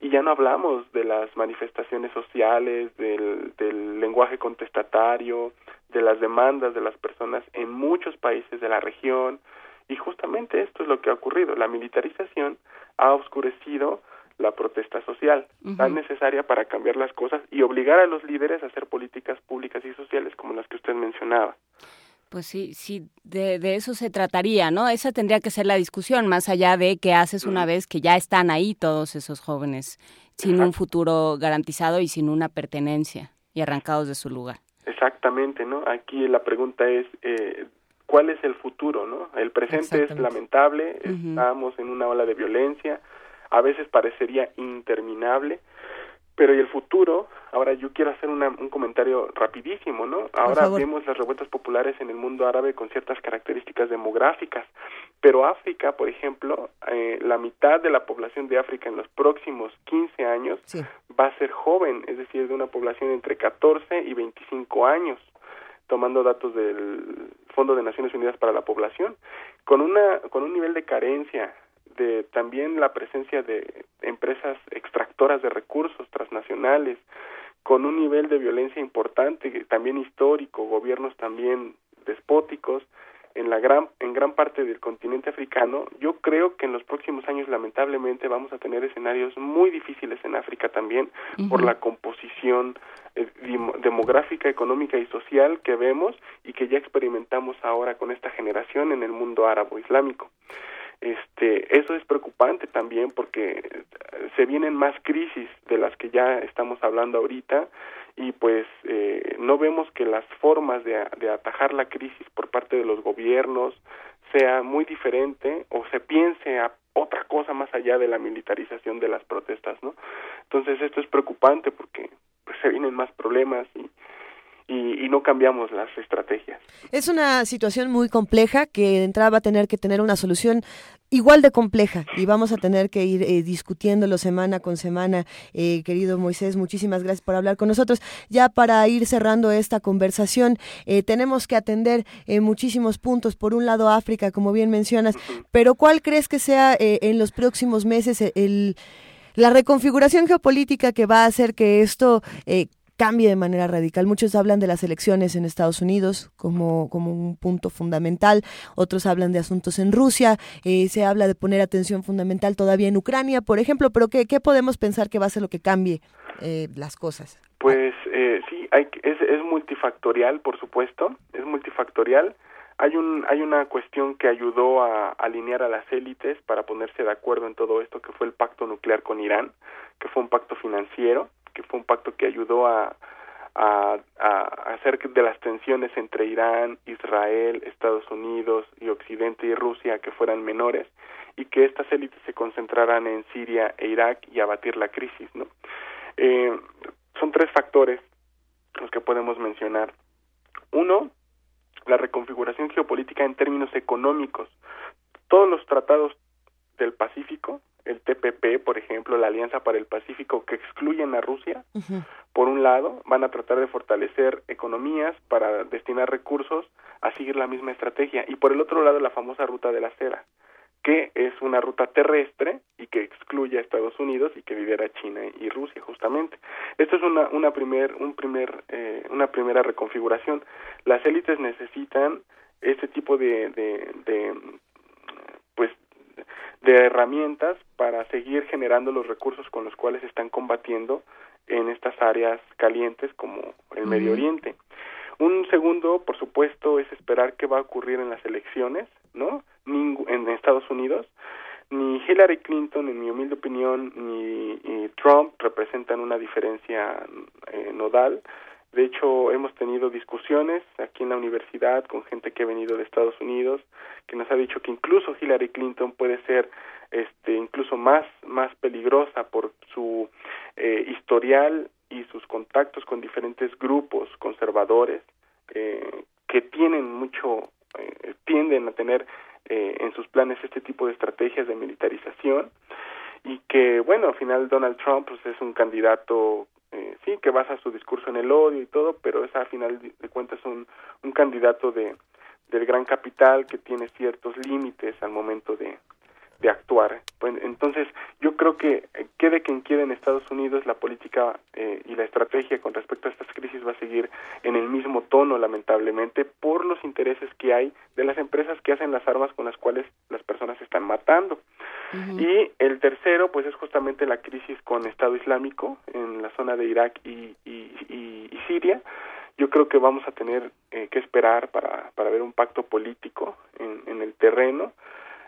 y ya no hablamos de las manifestaciones sociales, del, del lenguaje contestatario, de las demandas de las personas en muchos países de la región, y justamente esto es lo que ha ocurrido. La militarización ha oscurecido la protesta social, tan necesaria para cambiar las cosas y obligar a los líderes a hacer políticas públicas y sociales como las que usted mencionaba. Pues sí, sí, de, de, eso se trataría, ¿no? Esa tendría que ser la discusión, más allá de qué haces una vez que ya están ahí todos esos jóvenes, sin un futuro garantizado y sin una pertenencia y arrancados de su lugar. Exactamente, ¿no? Aquí la pregunta es, eh, ¿cuál es el futuro, no? El presente es lamentable, estamos en una ola de violencia, a veces parecería interminable, pero y el futuro, ahora yo quiero hacer una, un comentario rapidísimo, ¿no? Ahora vemos las revueltas populares en el mundo árabe con ciertas características demográficas, pero África, por ejemplo, eh, la mitad de la población de África en los próximos 15 años va a ser joven, es decir, de una población entre 14 y 25 años, tomando datos del Fondo de Naciones Unidas para la Población, con una con un nivel de carencia de también la presencia de empresas extractoras de recursos transnacionales con un nivel de violencia importante también histórico gobiernos también despóticos en la gran en gran parte del continente africano. Yo creo que en los próximos años lamentablemente vamos a tener escenarios muy difíciles en África también por la composición eh, demográfica económica y social que vemos y que ya experimentamos ahora con esta generación en el mundo árabo islámico este eso es preocupante también porque se vienen más crisis de las que ya estamos hablando ahorita y pues eh, no vemos que las formas de, atajar la crisis por parte de los gobiernos sea muy diferente o se piense a otra cosa más allá de la militarización de las protestas, ¿no? Entonces esto es preocupante porque pues se vienen más problemas y y, y, no cambiamos las estrategias. Es una situación muy compleja que de entrada va a tener que tener una solución igual de compleja y vamos a tener que ir eh, discutiéndolo semana con semana. Eh, querido Moisés, muchísimas gracias por hablar con nosotros. Ya para ir cerrando esta conversación, eh, tenemos que atender eh, muchísimos puntos. Por un lado, África, como bien mencionas, pero ¿cuál crees que sea eh, en los próximos meses el la reconfiguración geopolítica que va a hacer que esto eh, cambie de manera radical. Muchos hablan de las elecciones en Estados Unidos como, como un punto fundamental, otros hablan de asuntos en Rusia, eh, se habla de poner atención fundamental todavía en Ucrania, por ejemplo, pero ¿qué, qué podemos pensar que va a ser lo que cambie eh, las cosas? Pues eh, sí, hay, es, es multifactorial, por supuesto, es multifactorial. Hay, un, hay una cuestión que ayudó a alinear a las élites para ponerse de acuerdo en todo esto, que fue el pacto nuclear con Irán, que fue un pacto financiero, que fue un pacto que ayudó a, a, a hacer de las tensiones entre Irán, Israel, Estados Unidos y Occidente y Rusia que fueran menores y que estas élites se concentraran en Siria e Irak y abatir la crisis, ¿no? Eh, son tres factores los que podemos mencionar. Uno, la reconfiguración geopolítica en términos económicos. Todos los tratados del Pacífico, el TPP, por ejemplo, la Alianza para el Pacífico, que excluyen a Rusia, por un lado, van a tratar de fortalecer economías para destinar recursos a seguir la misma estrategia. Y por el otro lado, la famosa ruta de la seda, que es una ruta terrestre y que excluye a Estados Unidos y que lidera China y Rusia, justamente. Esto es una, una, primer, un primer, eh, una primera reconfiguración. Las élites necesitan este tipo de, de, de pues de herramientas para seguir generando los recursos con los cuales están combatiendo en estas áreas calientes como el Medio Oriente. Un segundo, por supuesto, es esperar qué va a ocurrir en las elecciones, ¿no? en Estados Unidos. Ni Hillary Clinton, en mi humilde opinión, ni, ni Trump representan una diferencia eh, nodal. De hecho, hemos tenido discusiones aquí en la universidad con gente que ha venido de Estados Unidos, que nos ha dicho que incluso Hillary Clinton puede ser este incluso más más peligrosa por su eh, historial y sus contactos con diferentes grupos conservadores eh, que tienen mucho eh, tienden a tener eh, en sus planes este tipo de estrategias de militarización y que bueno al final Donald Trump pues es un candidato eh, sí que basa su discurso en el odio y todo pero es a final de cuentas un, un candidato de del gran capital que tiene ciertos límites al momento de, de actuar. Pues, entonces, yo creo que eh, quede quien quiera en Estados Unidos, la política eh, y la estrategia con respecto a estas crisis va a seguir en el mismo tono, lamentablemente, por los intereses que hay de las empresas que hacen las armas con las cuales las personas están matando. Y el tercero, pues es justamente la crisis con Estado Islámico en la zona de Irak y, y, y, Siria. Yo creo que vamos a tener eh, que esperar para, para ver un pacto político en, en el terreno.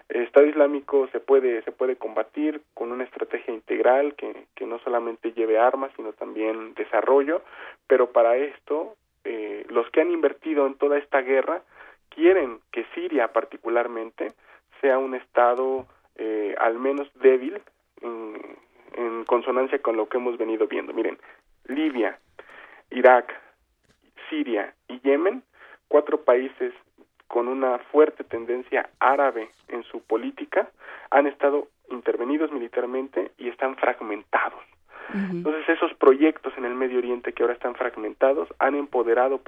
El Estado Islámico se puede se puede combatir con una estrategia integral que, que no solamente lleve armas sino también desarrollo. Pero para esto eh, los que han invertido en toda esta guerra quieren que Siria particularmente sea un estado eh, al menos débil en, en consonancia con lo que hemos venido viendo miren Libia Irak Siria y Yemen cuatro países con una fuerte tendencia árabe en su política, han estado intervenidos militarmente y están fragmentados. Entonces esos proyectos en el Medio Oriente que ahora están fragmentados han empoderado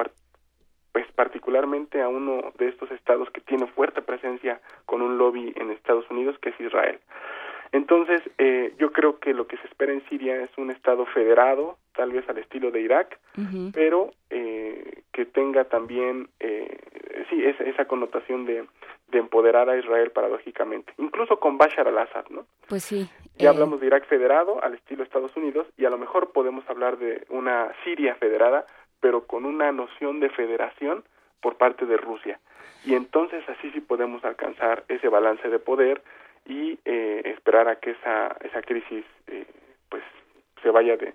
pues particularmente a uno de estos estados que tiene fuerte presencia con un lobby en Estados Unidos que es Israel. Entonces, eh, yo creo que lo que se espera en Siria es un Estado federado, tal vez al estilo de Irak, pero eh, que tenga también, eh, sí, esa, esa connotación de, de empoderar a Israel paradójicamente, incluso con Bashar al-Assad, ¿no? Pues sí. Ya hablamos de Irak federado al estilo Estados Unidos y a lo mejor podemos hablar de una Siria federada, pero con una noción de federación por parte de Rusia. Y entonces así sí podemos alcanzar ese balance de poder y eh, esperar a que esa esa crisis eh, pues se vaya de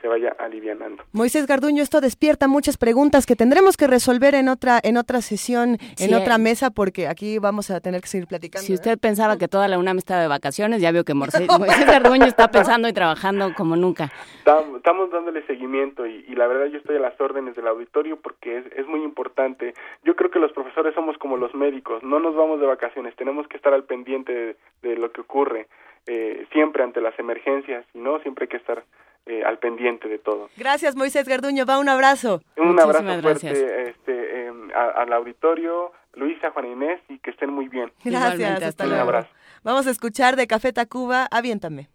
se vaya alivianando. Moisés Garduño, esto despierta muchas preguntas que tendremos que resolver en otra en otra sesión, en otra mesa, porque aquí vamos a tener que seguir platicando. Si usted pensaba que toda la UNAM estaba de vacaciones, ya veo que Morse- Moisés Garduño está pensando y trabajando como nunca. Tam- Estamos dándole seguimiento y, y la verdad yo estoy a las órdenes del auditorio porque es, es muy importante. Yo creo que los profesores somos como los médicos, no nos vamos de vacaciones, tenemos que estar al pendiente de, de lo que ocurre eh, siempre ante las emergencias y no siempre hay que estar eh, al pendiente de todo. Gracias, Moisés Garduño. Va un abrazo. Un abrazo fuerte este, em, a- al auditorio, Luisa, Juan Inés y que estén muy bien. Gracias, hasta Un luego. abrazo. Vamos a escuchar de Café Tacuba, aviéntame.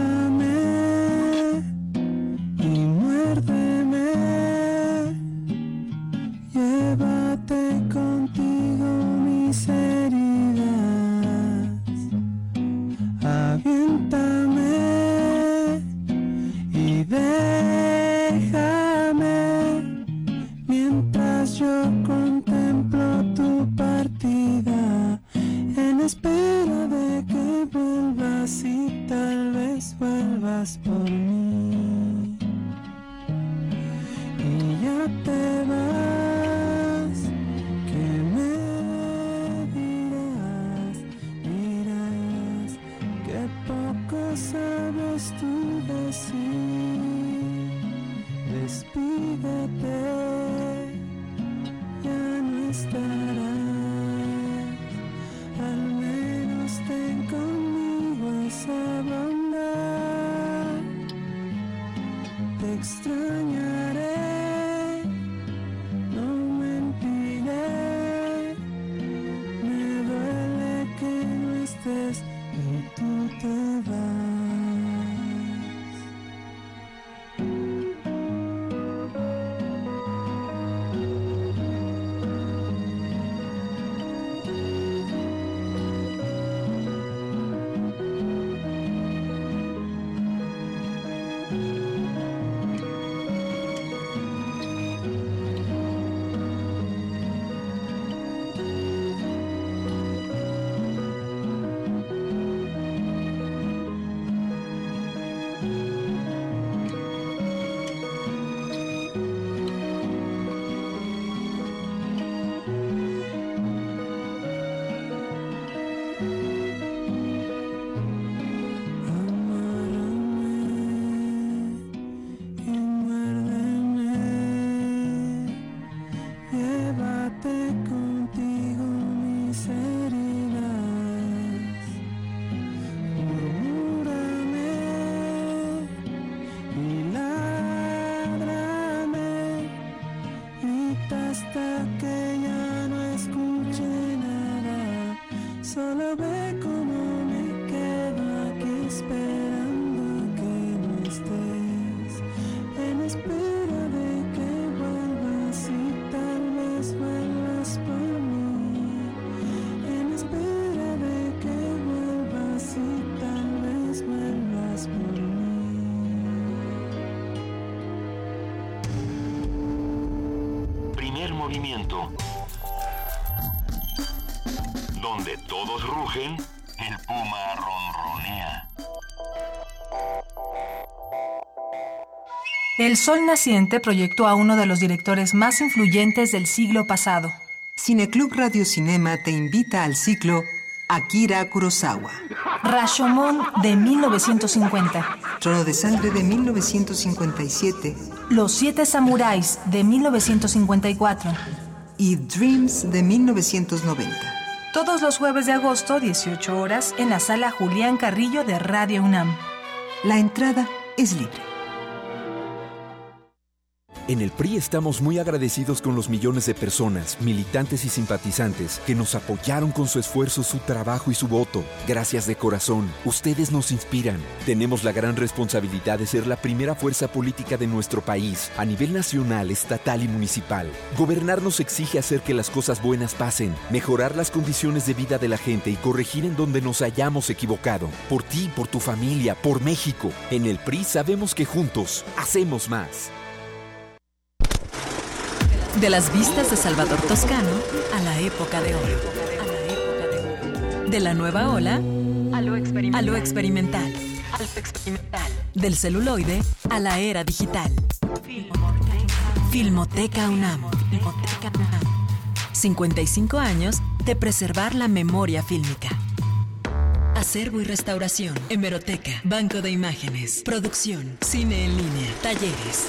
Abrázame mis heridas. Aviéntame y déjame mientras yo contemplo tu partida en espera de que vuelvas y tal vez vuelvas por mí. Y ya te vas. Tú decir. Despídete, ya no estarás. Al menos ten conmigo esa bondad. Te extrañaré, el puma ronronea. El Sol Naciente proyectó a uno de los directores más influyentes del siglo pasado. Cineclub Radio Cinema te invita al ciclo Akira Kurosawa. Rashomon de 1950. Trono de Sangre de 1957 Los Siete Samuráis de 1954. y Dreams de 1990. Todos los jueves de agosto, 18 horas, en la sala Julián Carrillo de Radio UNAM. La entrada es libre. En el PRI estamos muy agradecidos con los millones de personas, militantes y simpatizantes que nos apoyaron con su esfuerzo, su trabajo y su voto. Gracias de corazón. Ustedes nos inspiran. Tenemos la gran responsabilidad de ser la primera fuerza política de nuestro país, a nivel nacional, estatal y municipal. Gobernar nos exige hacer que las cosas buenas pasen, mejorar las condiciones de vida de la gente y corregir en donde nos hayamos equivocado. Por ti, por tu familia, por México. En el PRI sabemos que juntos hacemos más. De las vistas de Salvador Toscano a la época de oro. De la nueva ola a lo experimental. Del celuloide a la era digital. Filmoteca UNAM. 55 años de preservar la memoria fílmica. Acervo y restauración, hemeroteca, banco de imágenes, producción, cine en línea, talleres.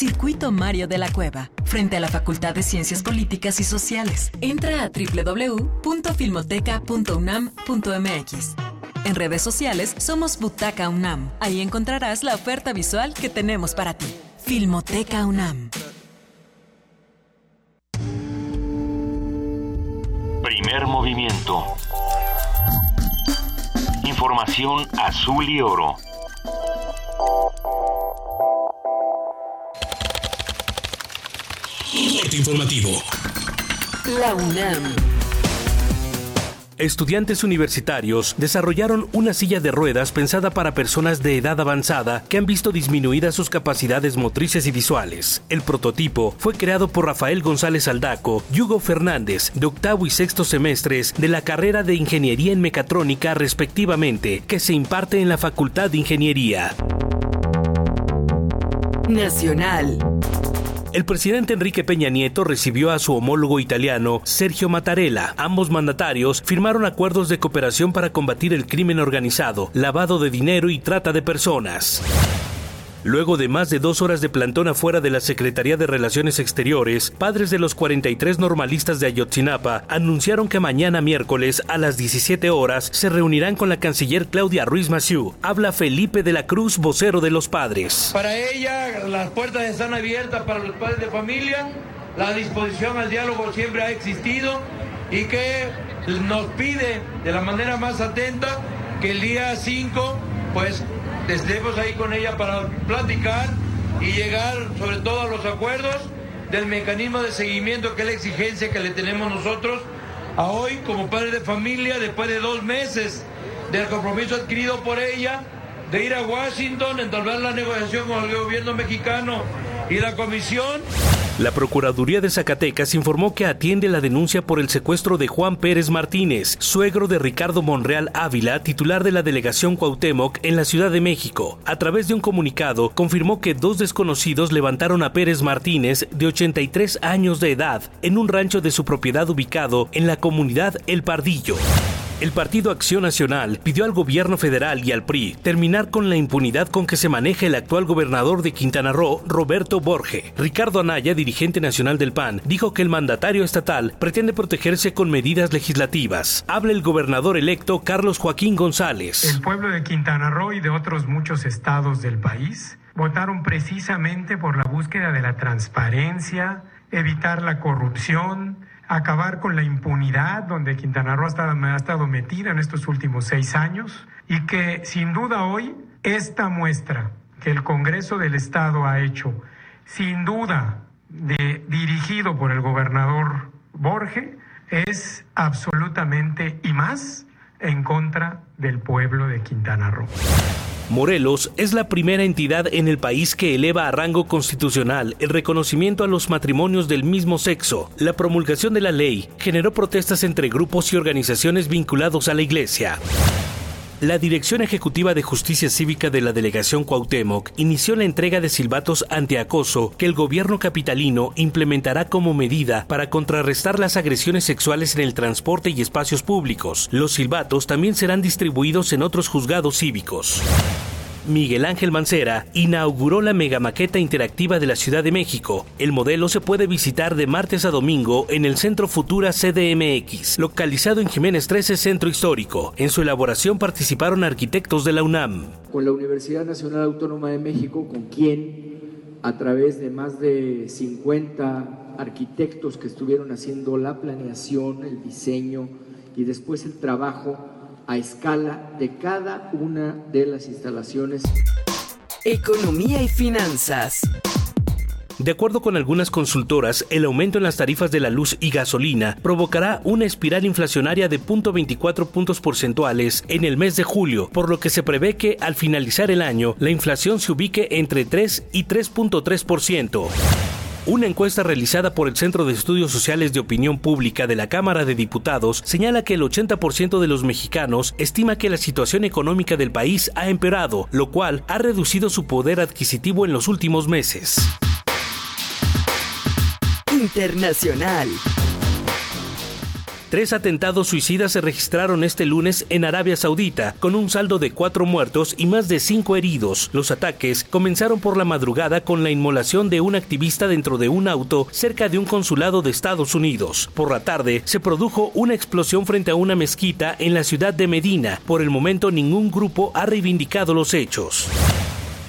Circuito Mario de la Cueva, frente a la Facultad de Ciencias Políticas y Sociales. Entra a www.filmoteca.unam.mx. En redes sociales somos Butaca UNAM. Ahí encontrarás la oferta visual que tenemos para ti. Filmoteca UNAM. Primer movimiento. Información azul y oro. Corte informativo. La UNAM. estudiantes universitarios desarrollaron una silla de ruedas pensada para personas de edad avanzada que han visto disminuidas sus capacidades motrices y visuales. El prototipo fue creado por Rafael González Aldaco y Hugo Fernández, de octavo y sexto semestres de la carrera de Ingeniería en Mecatrónica respectivamente, que se imparte en la Facultad de Ingeniería. Nacional. El presidente Enrique Peña Nieto recibió a su homólogo italiano Sergio Mattarella. Ambos mandatarios firmaron acuerdos de cooperación para combatir el crimen organizado, lavado de dinero y trata de personas. Luego de más de dos horas de plantón afuera de la Secretaría de Relaciones Exteriores, padres de los 43 normalistas de Ayotzinapa anunciaron que mañana miércoles a las 17 horas se reunirán con la canciller Claudia Ruiz Massieu. Habla Felipe de la Cruz, vocero de los padres. Para ella las puertas están abiertas para los padres de familia, la disposición al diálogo siempre ha existido y que nos pide de la manera más atenta que el día 5 pues estemos ahí con ella para platicar y llegar sobre todo a los acuerdos del mecanismo de seguimiento que es la exigencia que le tenemos nosotros a hoy como padre de familia después de dos meses del compromiso adquirido por ella de ir a Washington, entablar la negociación con el gobierno mexicano y la comisión. La Procuraduría de Zacatecas informó que atiende la denuncia por el secuestro de Juan Pérez Martínez, suegro de Ricardo Monreal Ávila, titular de la delegación Cuauhtémoc en la Ciudad de México. A través de un comunicado, confirmó que dos desconocidos levantaron a Pérez Martínez, de 83 años de edad, en un rancho de su propiedad ubicado en la comunidad El Pardillo. El Partido Acción Nacional pidió al gobierno federal y al PRI terminar con la impunidad con que se maneja el actual gobernador de Quintana Roo, Roberto Borge. Ricardo Anaya, dirigente nacional del PAN, dijo que el mandatario estatal pretende protegerse con medidas legislativas. Habla el gobernador electo Carlos Joaquín González. El pueblo de Quintana Roo y de otros muchos estados del país votaron precisamente por la búsqueda de la transparencia, evitar la corrupción, acabar con la impunidad donde Quintana Roo ha estado, metida en estos últimos seis años y que sin duda hoy esta muestra que el Congreso del Estado ha hecho, sin duda dirigido por el gobernador Borge, es absolutamente y más en contra del pueblo de Quintana Roo. Morelos es la primera entidad en el país que eleva a rango constitucional el reconocimiento a los matrimonios del mismo sexo. La promulgación de la ley generó protestas entre grupos y organizaciones vinculados a la iglesia. La Dirección Ejecutiva de Justicia Cívica de la Delegación Cuauhtémoc inició la entrega de silbatos antiacoso que el gobierno capitalino implementará como medida para contrarrestar las agresiones sexuales en el transporte y espacios públicos. Los silbatos también serán distribuidos en otros juzgados cívicos. Miguel Ángel Mancera inauguró la megamaqueta interactiva de la Ciudad de México. El modelo se puede visitar de martes a domingo en el Centro Futura CDMX, localizado en Jiménez 13 Centro Histórico. En su elaboración participaron arquitectos de la UNAM. Con la Universidad Nacional Autónoma de México, con quien a través de más de 50 arquitectos que estuvieron haciendo la planeación, el diseño y después el trabajo a escala de cada una de las instalaciones. Economía y finanzas. De acuerdo con algunas consultoras, el aumento en las tarifas de la luz y gasolina provocará una espiral inflacionaria de 0.24 puntos porcentuales en el mes de julio, por lo que se prevé que al finalizar el año la inflación se ubique entre 3 y 3.3%. Una encuesta realizada por el Centro de Estudios Sociales de Opinión Pública de la Cámara de Diputados señala que el 80% de los mexicanos estima que la situación económica del país ha empeorado, lo cual ha reducido su poder adquisitivo en los últimos meses. Internacional. Tres atentados suicidas se registraron este lunes en Arabia Saudita, con un saldo de cuatro muertos y más de cinco heridos. Los ataques comenzaron por la madrugada con la inmolación de un activista dentro de un auto cerca de un consulado de Estados Unidos. Por la tarde se produjo una explosión frente a una mezquita en la ciudad de Medina. Por el momento ningún grupo ha reivindicado los hechos.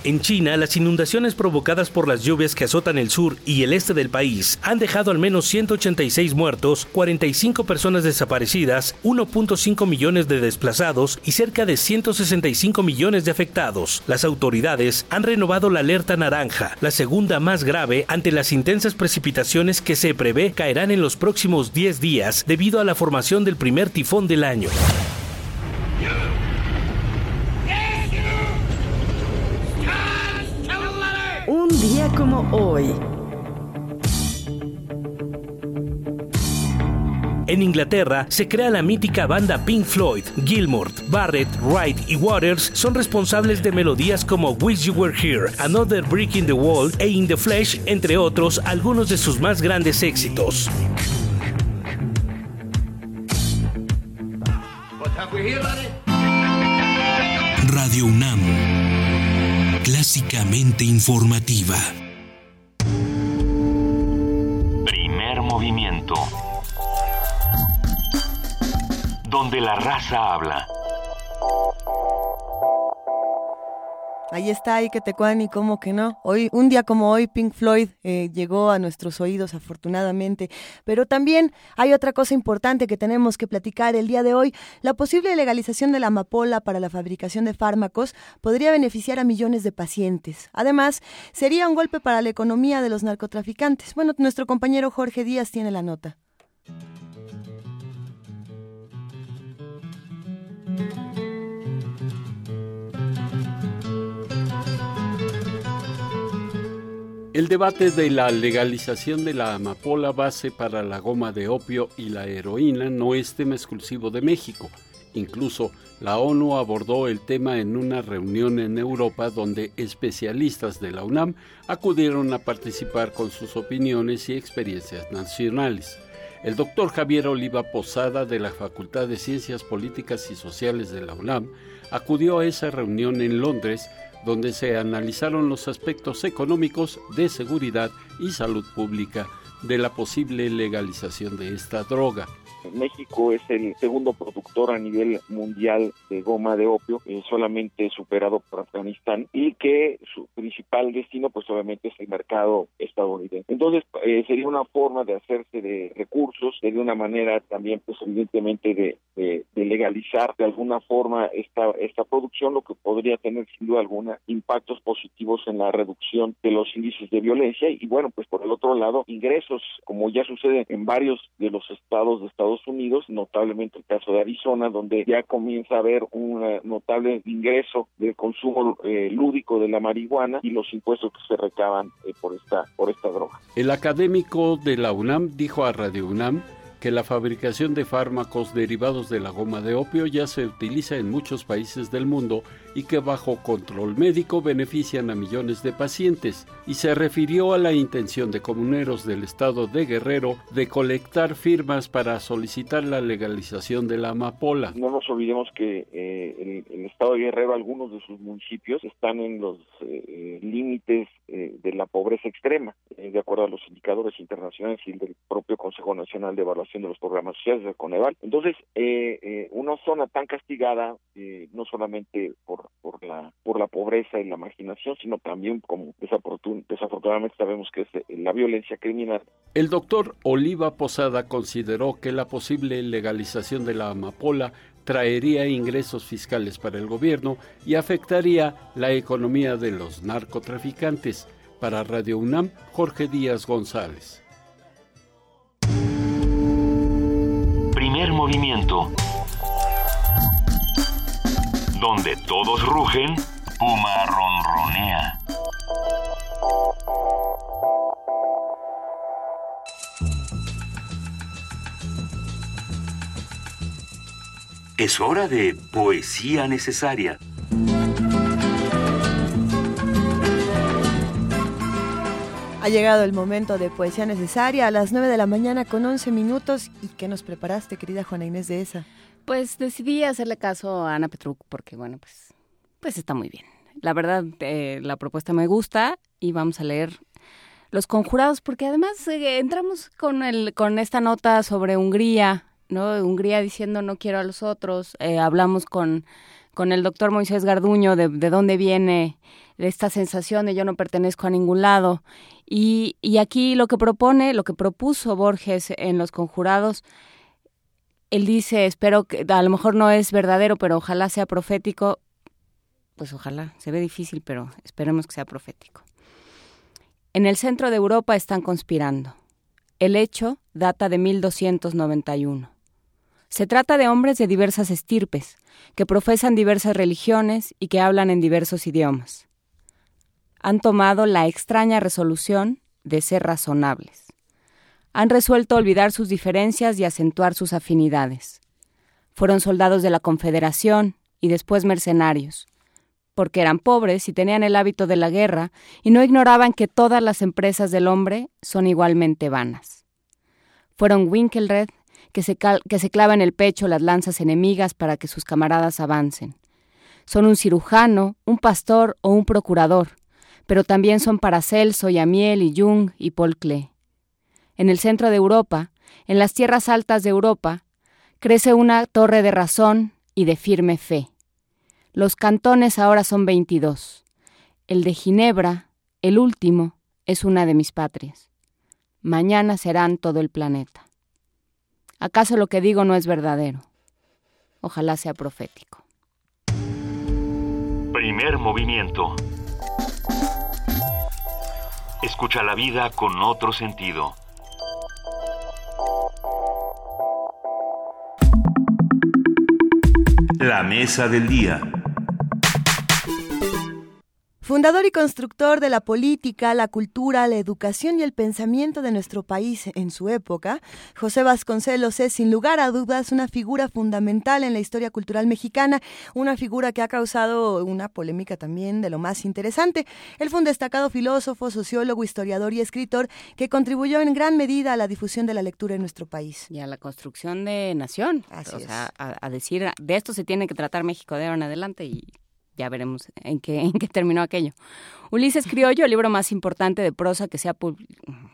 En China, las inundaciones provocadas por las lluvias que azotan el sur y el este del país han dejado al menos 186 muertos, 45 personas desaparecidas, 1.5 millones de desplazados y cerca de 165 millones de afectados. Las autoridades han renovado la alerta naranja, la segunda más grave ante las intensas precipitaciones que se prevé caerán en los próximos 10 días debido a la formación del primer tifón del año. Día como hoy. En Inglaterra se crea la mítica banda Pink Floyd. Gilmour, Barrett, Wright y Waters son responsables de melodías como Wish You Were Here, Another Brick in the Wall e In the Flesh, entre otros, algunos de sus más grandes éxitos. Radio UNAM. Clásicamente informativa. Primer movimiento. Donde la raza habla. Ahí está, ahí que te y como que no. Hoy, un día como hoy, Pink Floyd eh, llegó a nuestros oídos, afortunadamente. Pero también hay otra cosa importante que tenemos que platicar el día de hoy. La posible legalización de la amapola para la fabricación de fármacos podría beneficiar a millones de pacientes. Además, sería un golpe para la economía de los narcotraficantes. Bueno, nuestro compañero Jorge Díaz tiene la nota. El debate de la legalización de la amapola base para la goma de opio y la heroína no es tema exclusivo de México. Incluso la ONU abordó el tema en una reunión en Europa donde especialistas de la UNAM acudieron a participar con sus opiniones y experiencias nacionales. El doctor Javier Oliva Posada de la Facultad de Ciencias Políticas y Sociales de la UNAM acudió a esa reunión en Londres donde se analizaron los aspectos económicos de seguridad y salud pública de la posible legalización de esta droga. México es el segundo productor a nivel mundial de goma de opio, eh, solamente superado por Afganistán, y que su principal destino, pues obviamente es el mercado estadounidense. Entonces, eh, sería una forma de hacerse de recursos, de una manera también, pues evidentemente, de, de, de legalizar de alguna forma esta, esta producción, lo que podría tener sin duda alguna impactos positivos en la reducción de los índices de violencia. Y bueno, pues por el otro lado, ingresos, como ya sucede en varios de los estados de Estados Unidos, notablemente el caso de Arizona, donde ya comienza a haber un eh, notable ingreso del consumo eh, lúdico de la marihuana y los impuestos que se recaban eh, por esta por esta droga. El académico de la UNAM dijo a Radio UNAM que la fabricación de fármacos derivados de la goma de opio ya se utiliza en muchos países del mundo y que bajo control médico benefician a millones de pacientes, y se refirió a la intención de comuneros del estado de Guerrero de colectar firmas para solicitar la legalización de la amapola. No nos olvidemos que eh, el, estado de Guerrero, algunos de sus municipios están en los eh, límites eh, de la pobreza extrema, de acuerdo a los indicadores internacionales y del propio Consejo Nacional de Evaluación de los programas sociales de Coneval. Entonces, eh, eh, una zona tan castigada, eh, no solamente por, por, la, por la pobreza y la marginación, sino también, como desafortun desafortunadamente sabemos que es la violencia criminal. El doctor Oliva Posada consideró que la posible legalización de la amapola traería ingresos fiscales para el gobierno y afectaría la economía de los narcotraficantes. Para Radio UNAM, Jorge Díaz González. Primer movimiento. Donde todos rugen, Puma ronronea. Es hora de poesía necesaria. Ha llegado el momento de poesía necesaria a las 9 de la mañana con 11 minutos. ¿Y qué nos preparaste, querida Juana Inés de esa? Pues decidí hacerle caso a Ana Petruc porque, bueno, pues, pues está muy bien. La verdad, eh, la propuesta me gusta y vamos a leer Los Conjurados porque además eh, entramos con, el, con esta nota sobre Hungría ¿no? Hungría diciendo no quiero a los otros. Eh, hablamos con, con el doctor Moisés Garduño de, de dónde viene esta sensación de yo no pertenezco a ningún lado. Y, y aquí lo que propone, lo que propuso Borges en Los Conjurados, él dice, espero que a lo mejor no es verdadero, pero ojalá sea profético. Pues ojalá, se ve difícil, pero esperemos que sea profético. En el centro de Europa están conspirando. El hecho data de 1291. Se trata de hombres de diversas estirpes, que profesan diversas religiones y que hablan en diversos idiomas. Han tomado la extraña resolución de ser razonables. Han resuelto olvidar sus diferencias y acentuar sus afinidades. Fueron soldados de la Confederación y después mercenarios, porque eran pobres y tenían el hábito de la guerra y no ignoraban que todas las empresas del hombre son igualmente vanas. Fueron Winkelred, que se, que se clava en el pecho las lanzas enemigas para que sus camaradas avancen. Son un cirujano, un pastor o un procurador, pero también son Paracelso y Amiel y Jung y Paul Klee. En el centro de Europa, en las tierras altas de Europa, crece una torre de razón y de firme fe. Los cantones ahora son 22. El de Ginebra, el último, es una de mis patrias. Mañana serán todo el planeta. ¿Acaso lo que digo no es verdadero? Ojalá sea profético. Primer movimiento. Escucha la vida con otro sentido. La mesa del día. Fundador y constructor de la política, la cultura, la educación y el pensamiento de nuestro país en su época, José Vasconcelos es sin lugar a dudas una figura fundamental en la historia cultural mexicana, una figura que ha causado una polémica también de lo más interesante. Él fue un destacado filósofo, sociólogo, historiador y escritor que contribuyó en gran medida a la difusión de la lectura en nuestro país. Y a la construcción de nación. Así o es. a decir, de esto se tiene que tratar México de ahora en adelante y ya veremos en qué, en qué terminó aquello. Ulises Criollo, el libro más importante de prosa que se ha,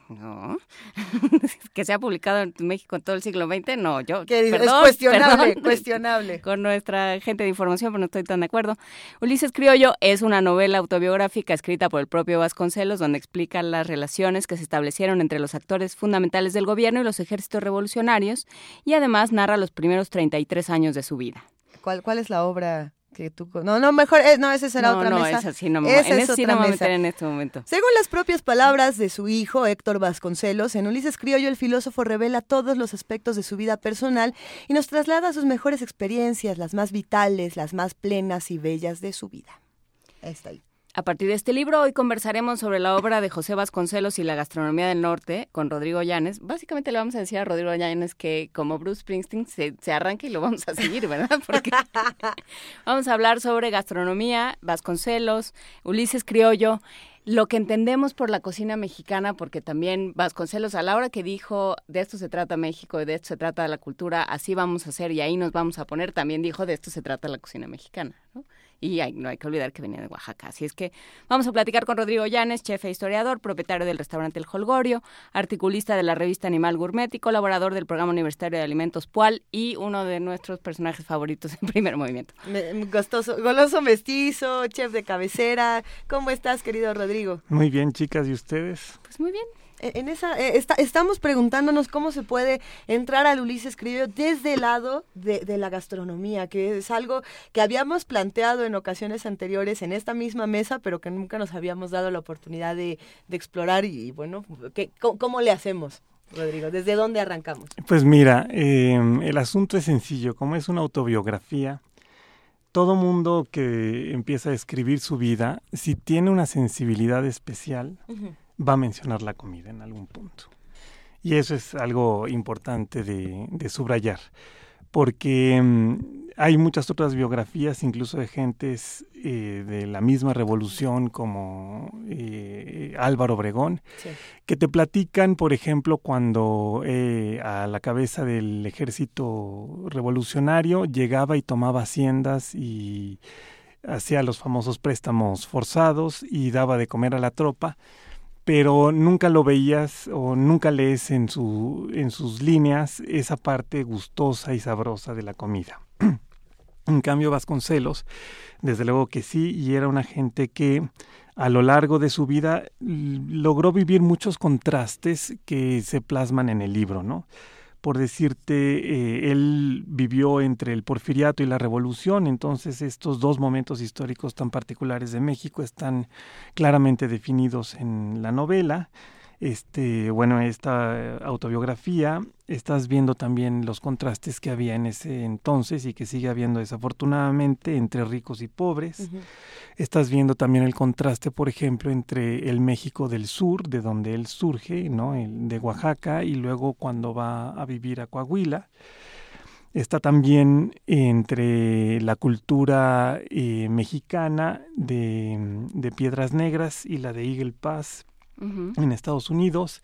no, que se ha publicado en México en todo el siglo XX, no, yo, Que es perdón, cuestionable, perdón, cuestionable. Con nuestra gente de información, pero no estoy tan de acuerdo. Ulises Criollo es una novela autobiográfica escrita por el propio Vasconcelos, donde explica las relaciones que se establecieron entre los actores fundamentales del gobierno y los ejércitos revolucionarios, y además narra los primeros 33 años de su vida. ¿Cuál, cuál es la obra que tú... con- No, no, mejor, eh, no, esa será no, otra no, mesa. esa sí no me, Esa en es sí otra no me voy a mesa. meter en este momento. Según las propias palabras de su hijo, Héctor Vasconcelos, en Ulises Criollo el filósofo revela todos los aspectos de su vida personal y nos traslada a sus mejores experiencias, las más vitales, las más plenas y bellas de su vida. Ahí está ahí. A partir de este libro, hoy conversaremos sobre la obra de José Vasconcelos y la gastronomía del norte con Rodrigo Llanes. Básicamente le vamos a decir a Rodrigo Llanes que como Bruce Springsteen se, se arranque y lo vamos a seguir, ¿verdad? Porque vamos a hablar sobre gastronomía, Vasconcelos, Ulises Criollo, lo que entendemos por la cocina mexicana, porque también Vasconcelos a la hora que dijo de esto se trata México, de esto se trata la cultura, así vamos a hacer y ahí nos vamos a poner, también dijo de esto se trata la cocina mexicana, ¿no? Y hay- no hay que olvidar que venía de Oaxaca. Así es que vamos a platicar con Rodrigo Llanes, chef e historiador, propietario del restaurante El Holgorio, articulista de la revista Animal Gourmet y colaborador del programa universitario de alimentos PUAL y uno de nuestros personajes favoritos en primer movimiento. Me- Gostoso, goloso mestizo, chef de cabecera. ¿Cómo estás, querido Rodrigo? Muy bien, chicas, ¿y ustedes? Pues muy bien. E- En esa, eh, está- estamos preguntándonos cómo se puede entrar al Ulises Criollo desde el lado de, de la gastronomía, que es algo que habíamos planteado en ocasiones anteriores en esta misma mesa, pero que nunca nos habíamos dado la oportunidad de, de explorar. Y bueno, ¿qué- cómo, cómo le hacemos, Rodrigo? ¿Desde dónde arrancamos? Pues mira, eh, el asunto es sencillo, como es una autobiografía, todo mundo que empieza a escribir su vida, si tiene una sensibilidad especial, va a mencionar la comida en algún punto. Y eso es algo importante de, de subrayar, porque mm, hay muchas otras biografías, incluso de gentes eh, de la misma revolución como eh, Álvaro Obregón, Sí. que te platican, por ejemplo, cuando eh, a la cabeza del ejército revolucionario llegaba y tomaba haciendas y hacía los famosos préstamos forzados y daba de comer a la tropa, pero nunca lo veías o nunca lees en, su, en sus líneas esa parte gustosa y sabrosa de la comida. en cambio, Vasconcelos, desde luego que sí, y era una gente que a lo largo de su vida logró vivir muchos contrastes que se plasman en el libro, ¿no? Por decirte, eh, él vivió entre el porfiriato y la revolución, entonces estos dos momentos históricos tan particulares de México están claramente definidos en la novela. Este, bueno, esta autobiografía, estás viendo también los contrastes que había en ese entonces y que sigue habiendo desafortunadamente entre ricos y pobres. Estás viendo también el contraste, por ejemplo, entre el México del sur, de donde él surge, ¿no? El de Oaxaca, y luego cuando va a vivir a Coahuila. Está también entre la cultura eh, mexicana de, de Piedras Negras y la de Eagle Pass, en Estados Unidos.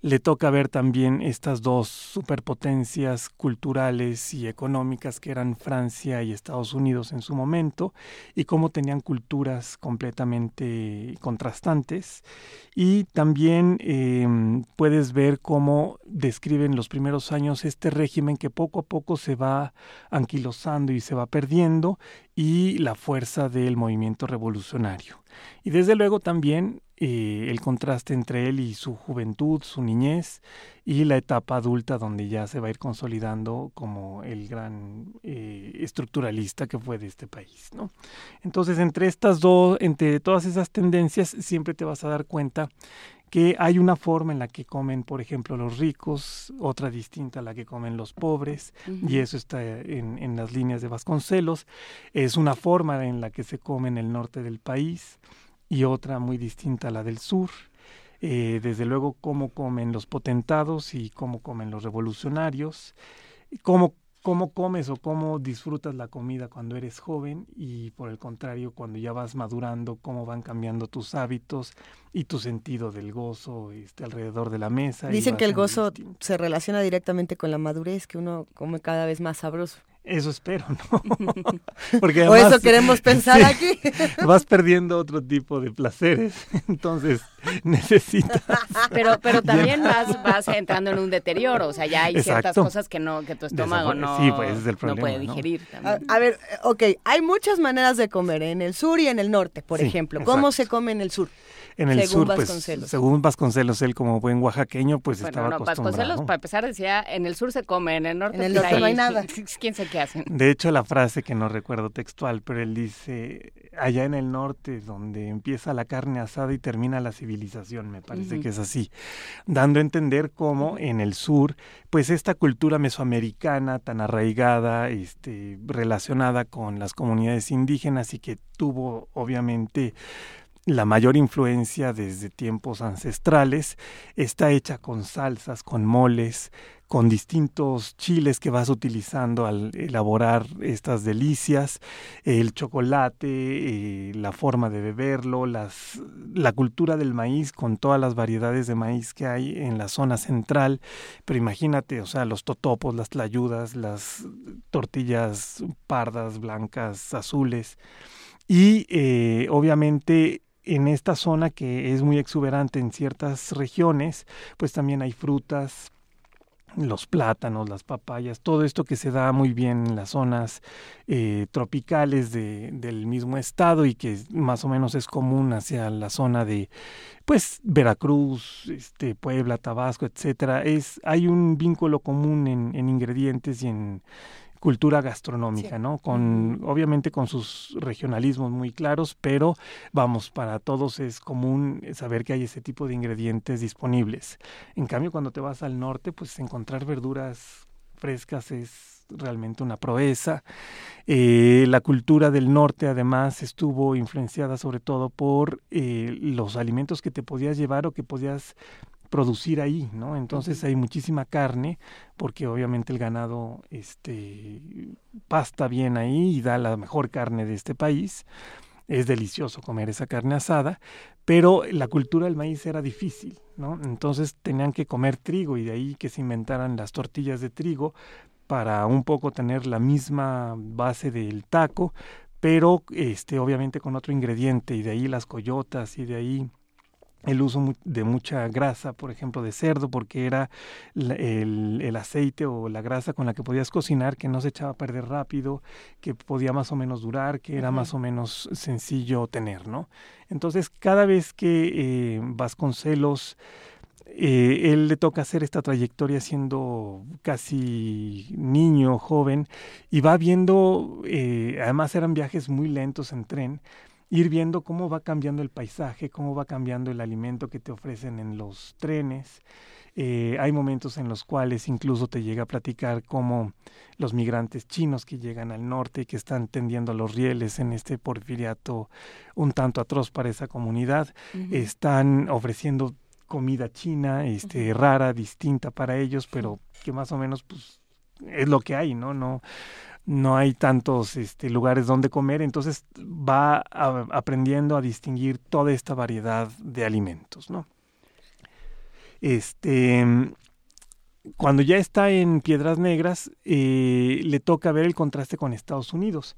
Le toca ver también estas dos superpotencias culturales y económicas que eran Francia y Estados Unidos en su momento y cómo tenían culturas completamente contrastantes. Y también em, puedes ver cómo describen los primeros años este régimen que poco a poco se va anquilosando y se va perdiendo y la fuerza del movimiento revolucionario. Y desde luego también eh, el contraste entre él y su juventud, su niñez y la etapa adulta donde ya se va a ir consolidando como el gran eh, estructuralista que fue de este país, ¿no? Entonces, entre estas dos, entre todas esas tendencias, siempre te vas a dar cuenta que hay una forma en la que comen, por ejemplo, los ricos, otra distinta a la que comen los pobres, y eso está en, en, las líneas de Vasconcelos, es una forma en la que se come en el norte del país, y otra muy distinta a la del sur. Eh, desde luego cómo comen los potentados y cómo comen los revolucionarios, cómo, cómo comes o cómo disfrutas la comida cuando eres joven y por el contrario cuando ya vas madurando, cómo van cambiando tus hábitos y tu sentido del gozo este, alrededor de la mesa. Dicen que el gozo se relaciona directamente con la madurez, que uno come cada vez más sabroso. Eso espero, ¿no? Porque o eso queremos pensar aquí. vas perdiendo otro tipo de placeres, entonces necesitas. Pero, pero también vas, vas entrando en un deterioro, o sea, ya hay ciertas cosas que no, que tu estómago no, pues, no puede digerir. A, ver, ok, hay muchas maneras de comer en el sur y en el norte, por ejemplo. ¿Cómo se come en el sur? En el según sur, pues, Vasconcelos. según Vasconcelos, él como buen oaxaqueño, pues estaba no, Vasconcelos, para empezar, decía, en el sur se come, en el norte, en el norte no hay nada. ¿Quién sabe qué hacen? De hecho, la frase que no recuerdo textual, pero él dice, allá en el norte, donde empieza la carne asada y termina la civilización, me parece que es así, dando a entender cómo en el sur, pues esta cultura mesoamericana tan arraigada, este, relacionada con las comunidades indígenas y que tuvo obviamente la mayor influencia desde tiempos ancestrales, está hecha con salsas, con moles, con distintos chiles que vas utilizando al elaborar estas delicias, el chocolate, eh, la forma de beberlo, las, la cultura del maíz con todas las variedades de maíz que hay en la zona central, pero imagínate, o sea, los totopos, las tlayudas, las tortillas pardas, blancas, azules, y eh, obviamente en esta zona que es muy exuberante en ciertas regiones, pues también hay frutas, los plátanos, las papayas, todo esto que se da muy bien en las zonas eh, tropicales de, del mismo estado y que más o menos es común hacia la zona de pues Veracruz, este, Puebla, Tabasco, etcétera. Es, hay un vínculo común en, en ingredientes y en cultura gastronómica, ¿no? Con obviamente con sus regionalismos muy claros, pero vamos, para todos es común saber que hay ese tipo de ingredientes disponibles. En cambio, cuando te vas al norte, pues encontrar verduras frescas es realmente una proeza. Eh, la cultura del norte además estuvo influenciada sobre todo por eh, los alimentos que te podías llevar o que podías producir ahí, ¿no? Entonces hay muchísima carne porque obviamente el ganado este pasta bien ahí y da la mejor carne de este país. Es delicioso comer esa carne asada, pero la cultura del maíz era difícil, ¿no? Entonces tenían que comer trigo y de ahí que se inventaran las tortillas de trigo para un poco tener la misma base del taco, pero este obviamente con otro ingrediente y de ahí las coyotas y de ahí el uso de mucha grasa, por ejemplo, de cerdo, porque era el, el aceite o la grasa con la que podías cocinar, que no se echaba a perder rápido, que podía más o menos durar, que era más o menos sencillo tener, ¿no? Entonces, cada vez que eh, Vasconcelos, eh, él le toca hacer esta trayectoria siendo casi niño, joven, y va viendo, eh, además eran viajes muy lentos en tren, ir viendo cómo va cambiando el paisaje, cómo va cambiando el alimento que te ofrecen en los trenes. Eh, hay momentos en los cuales incluso te llega a platicar cómo los migrantes chinos que llegan al norte y que están tendiendo los rieles en este porfiriato un tanto atroz para esa comunidad, están ofreciendo comida china, este, rara, distinta para ellos, pero que más o menos pues es lo que hay, ¿no? No, no hay tantos este, lugares donde comer, entonces va aprendiendo a distinguir toda esta variedad de alimentos, ¿no? Este, cuando ya está en Piedras Negras, eh, le toca ver el contraste con Estados Unidos,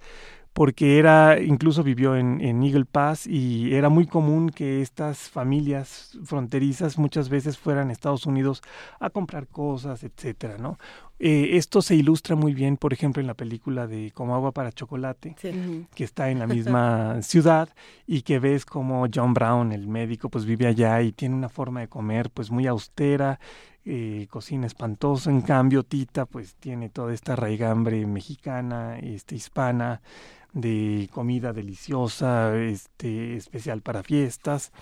porque era, incluso vivió en, en Eagle Pass y era muy común que estas familias fronterizas muchas veces fueran a Estados Unidos a comprar cosas, etcétera, ¿no? Eh, esto se ilustra muy bien, por ejemplo, en la película de Como agua para chocolate, que está en la misma ciudad y que ves como John Brown, el médico, pues vive allá y tiene una forma de comer pues muy austera, eh, cocina espantosa. En cambio, Tita pues tiene toda esta raigambre mexicana, este, hispana, de comida deliciosa, este, especial para fiestas,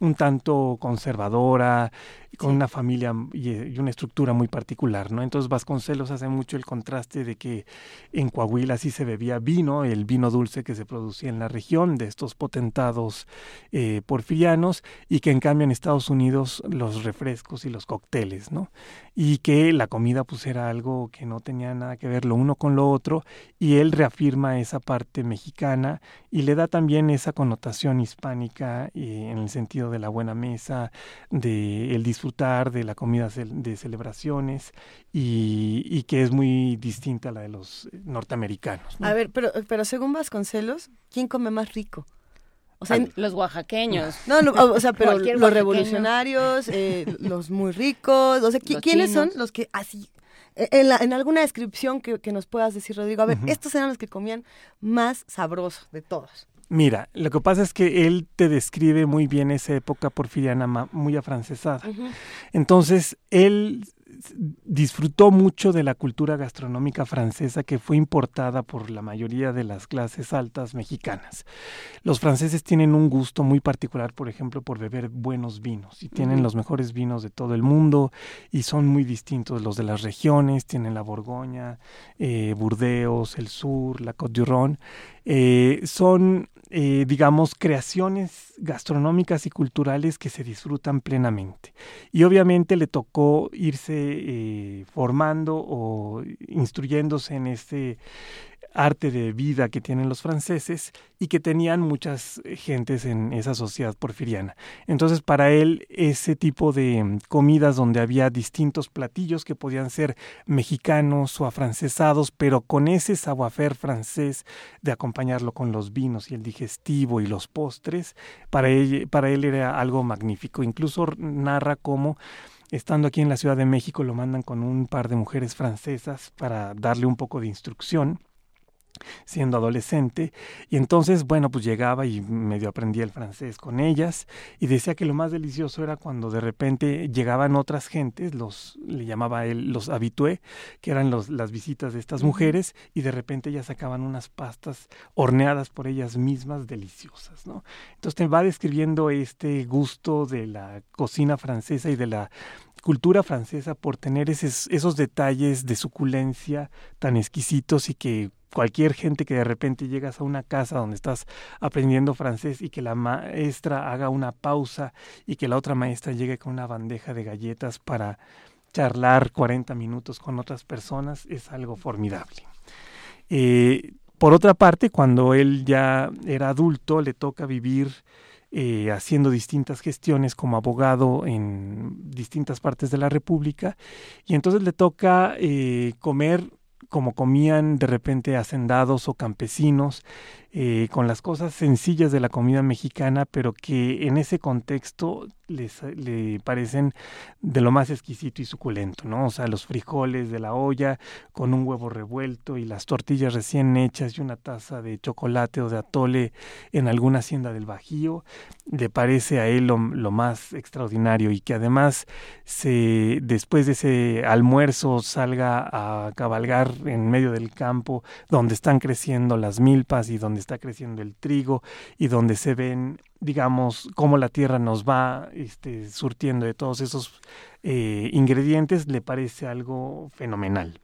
un tanto conservadora, con una familia y, y una estructura muy particular, ¿no? Entonces Vasconcelos hace mucho el contraste de que en Coahuila sí se bebía vino, el vino dulce que se producía en la región de estos potentados eh, porfirianos, y que en cambio en Estados Unidos los refrescos y los cócteles, ¿no? Y que la comida pues era algo que no tenía nada que ver lo uno con lo otro, y él reafirma esa parte mexicana y le da también esa connotación hispánica eh, en el sentido de la buena mesa, de el disfrutar de la comida de celebraciones y, y que es muy distinta a la de los eh, norteamericanos. ¿no? A ver, pero, pero según Vasconcelos, ¿quién come más rico? O sea, los oaxaqueños. No, no, o sea, pero los oaxaqueño. revolucionarios, eh, los muy ricos, o sea, ¿qui- Los ¿quiénes son los que así, eh, en, la- en alguna descripción que, que nos puedas decir, Rodrigo, a ver, estos eran los que comían más sabroso de todos. Mira, lo que pasa es que él te describe muy bien esa época porfiriana muy afrancesada. Entonces, él disfrutó mucho de la cultura gastronómica francesa que fue importada por la mayoría de las clases altas mexicanas. Los franceses tienen un gusto muy particular, por ejemplo, por beber buenos vinos y tienen los mejores vinos de todo el mundo y son muy distintos los de las regiones, tienen la Borgoña, eh, Burdeos, el Sur, la Côte du Rhône. Eh, son, eh, digamos, creaciones gastronómicas y culturales que se disfrutan plenamente. Y obviamente le tocó irse eh, formando o instruyéndose en este arte de vida que tienen los franceses y que tenían muchas eh, gentes en esa sociedad porfiriana. Entonces, para él, ese tipo de mm, comidas donde había distintos platillos que podían ser mexicanos o afrancesados, pero con ese savoir francés de acompañarlo con los vinos y el digestivo y los postres, para él, para él era algo magnífico. Incluso narra cómo estando aquí en la Ciudad de México lo mandan con un par de mujeres francesas para darle un poco de instrucción siendo adolescente y entonces bueno pues llegaba y medio aprendía el francés con ellas y decía que lo más delicioso era cuando de repente llegaban otras gentes los le llamaba él los habitué que eran los, las visitas de estas mujeres y de repente ellas sacaban unas pastas horneadas por ellas mismas deliciosas no entonces te va describiendo este gusto de la cocina francesa y de la cultura francesa por tener esos, esos detalles de suculencia tan exquisitos y que cualquier gente que de repente llegas a una casa donde estás aprendiendo francés y que la maestra haga una pausa y que la otra maestra llegue con una bandeja de galletas para charlar 40 minutos con otras personas es algo formidable. Eh, por otra parte, cuando él ya era adulto, le toca vivir eh, haciendo distintas gestiones como abogado en distintas partes de la República y entonces le toca eh, comer como comían de repente hacendados o campesinos, eh, con las cosas sencillas de la comida mexicana, pero que en ese contexto les, le parecen de lo más exquisito y suculento, ¿no? O sea, los frijoles de la olla con un huevo revuelto y las tortillas recién hechas y una taza de chocolate o de atole en alguna hacienda del Bajío, le parece a él lo, lo más extraordinario y que además se después de ese almuerzo salga a cabalgar en medio del campo donde están creciendo las milpas y donde está creciendo el trigo y donde se ven digamos, cómo la tierra nos va este, surtiendo de todos esos eh, ingredientes, le parece algo fenomenal.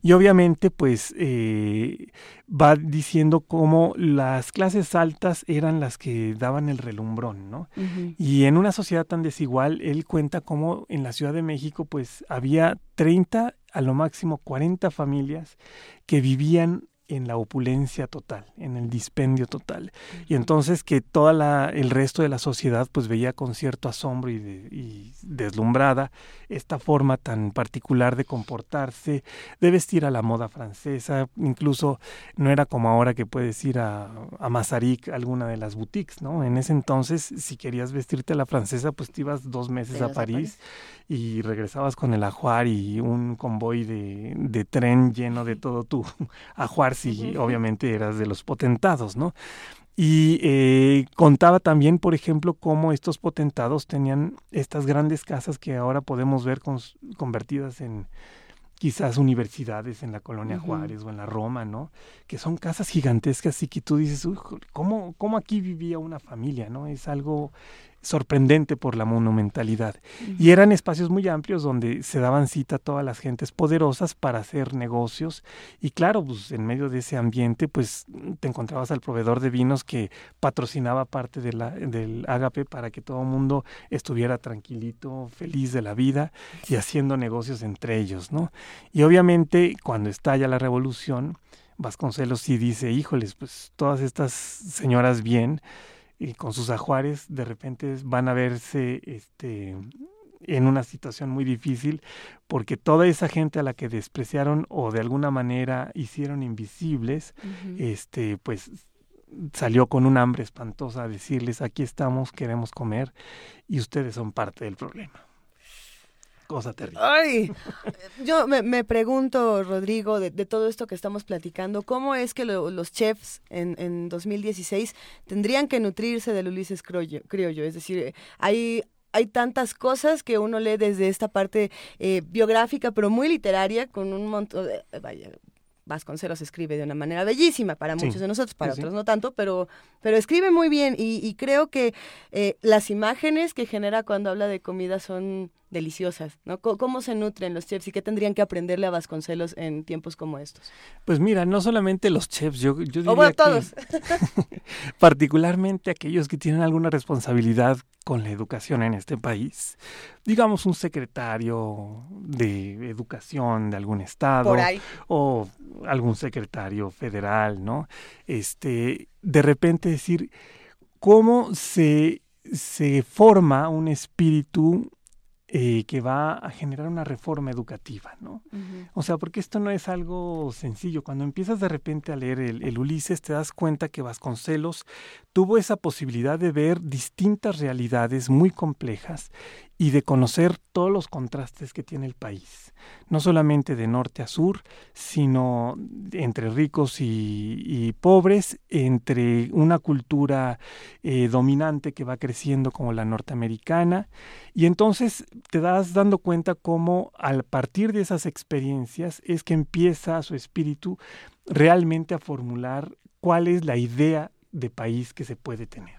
Y obviamente, pues, eh, va diciendo cómo las clases altas eran las que daban el relumbrón, ¿no? Y en una sociedad tan desigual, él cuenta cómo en la Ciudad de México, pues, había 30, a lo máximo 40 familias que vivían en la opulencia total, en el dispendio total. Y entonces que toda la, el resto de la sociedad pues veía con cierto asombro y, de- y deslumbrada esta forma tan particular de comportarse, de vestir a la moda francesa, incluso no era como ahora que puedes ir a, a Mazarik, alguna de las boutiques, ¿no? En ese entonces, si querías vestirte a la francesa, pues te ibas dos meses a París y regresabas con el ajuar y un convoy de, de tren lleno de todo tu ajuar si obviamente eras de los potentados, ¿no? Y eh, contaba también, por ejemplo, cómo estos potentados tenían estas grandes casas que ahora podemos ver convertidas en quizás universidades en la colonia. Juárez o en la Roma, ¿no? Que son casas gigantescas y que tú dices, "Uy, ¿cómo, ¿cómo aquí vivía una familia, ¿no? Es algo sorprendente por la monumentalidad. Y eran espacios muy amplios donde se daban cita a todas las gentes poderosas para hacer negocios. Y claro, pues en medio de ese ambiente, pues te encontrabas al proveedor de vinos que patrocinaba parte de la, del ágape para que todo el mundo estuviera tranquilito, feliz de la vida y haciendo negocios entre ellos, ¿no? Y obviamente cuando estalla la revolución, Vasconcelos sí dice, híjoles, pues todas estas señoras bien, y con sus ajuares de repente van a verse este en una situación muy difícil porque toda esa gente a la que despreciaron o de alguna manera hicieron invisibles este pues salió con un hambre espantosa a decirles aquí estamos queremos comer y ustedes son parte del problema cosa terrible Ay, yo me, me pregunto, Rodrigo, de, de todo esto que estamos platicando, ¿cómo es que lo- los chefs en, en 2016 tendrían que nutrirse del Ulises criollo? criollo? Es decir, hay, hay tantas cosas que uno lee desde esta parte eh, biográfica, pero muy literaria, con un montón de... Vaya, Vasconcelos escribe de una manera bellísima para Sí. muchos de nosotros, para sí. otros no tanto, pero, pero escribe muy bien y, y creo que eh, las imágenes que genera cuando habla de comida son deliciosas, ¿no? ¿Cómo se nutren los chefs y qué tendrían que aprenderle a Vasconcelos en tiempos como estos? pues mira no solamente los chefs yo, yo diría O bueno, que- todos. particularmente aquellos que tienen alguna responsabilidad con la educación en este país. Digamos un secretario de educación de algún estado Por ahí. o algún secretario federal, ¿no? Este, de repente decir cómo se, se forma un espíritu eh, que va a generar una reforma educativa, ¿no? O sea, porque esto no es algo sencillo. Cuando empiezas de repente a leer el, el Ulises, te das cuenta que Vasconcelos tuvo esa posibilidad de ver distintas realidades muy complejas y de conocer todos los contrastes que tiene el país. No solamente de norte a sur, sino entre ricos y, pobres, entre una cultura eh, dominante que va creciendo como la norteamericana. Y entonces te das dando cuenta cómo al partir de esas experiencias es que empieza su espíritu realmente a formular cuál es la idea de país que se puede tener.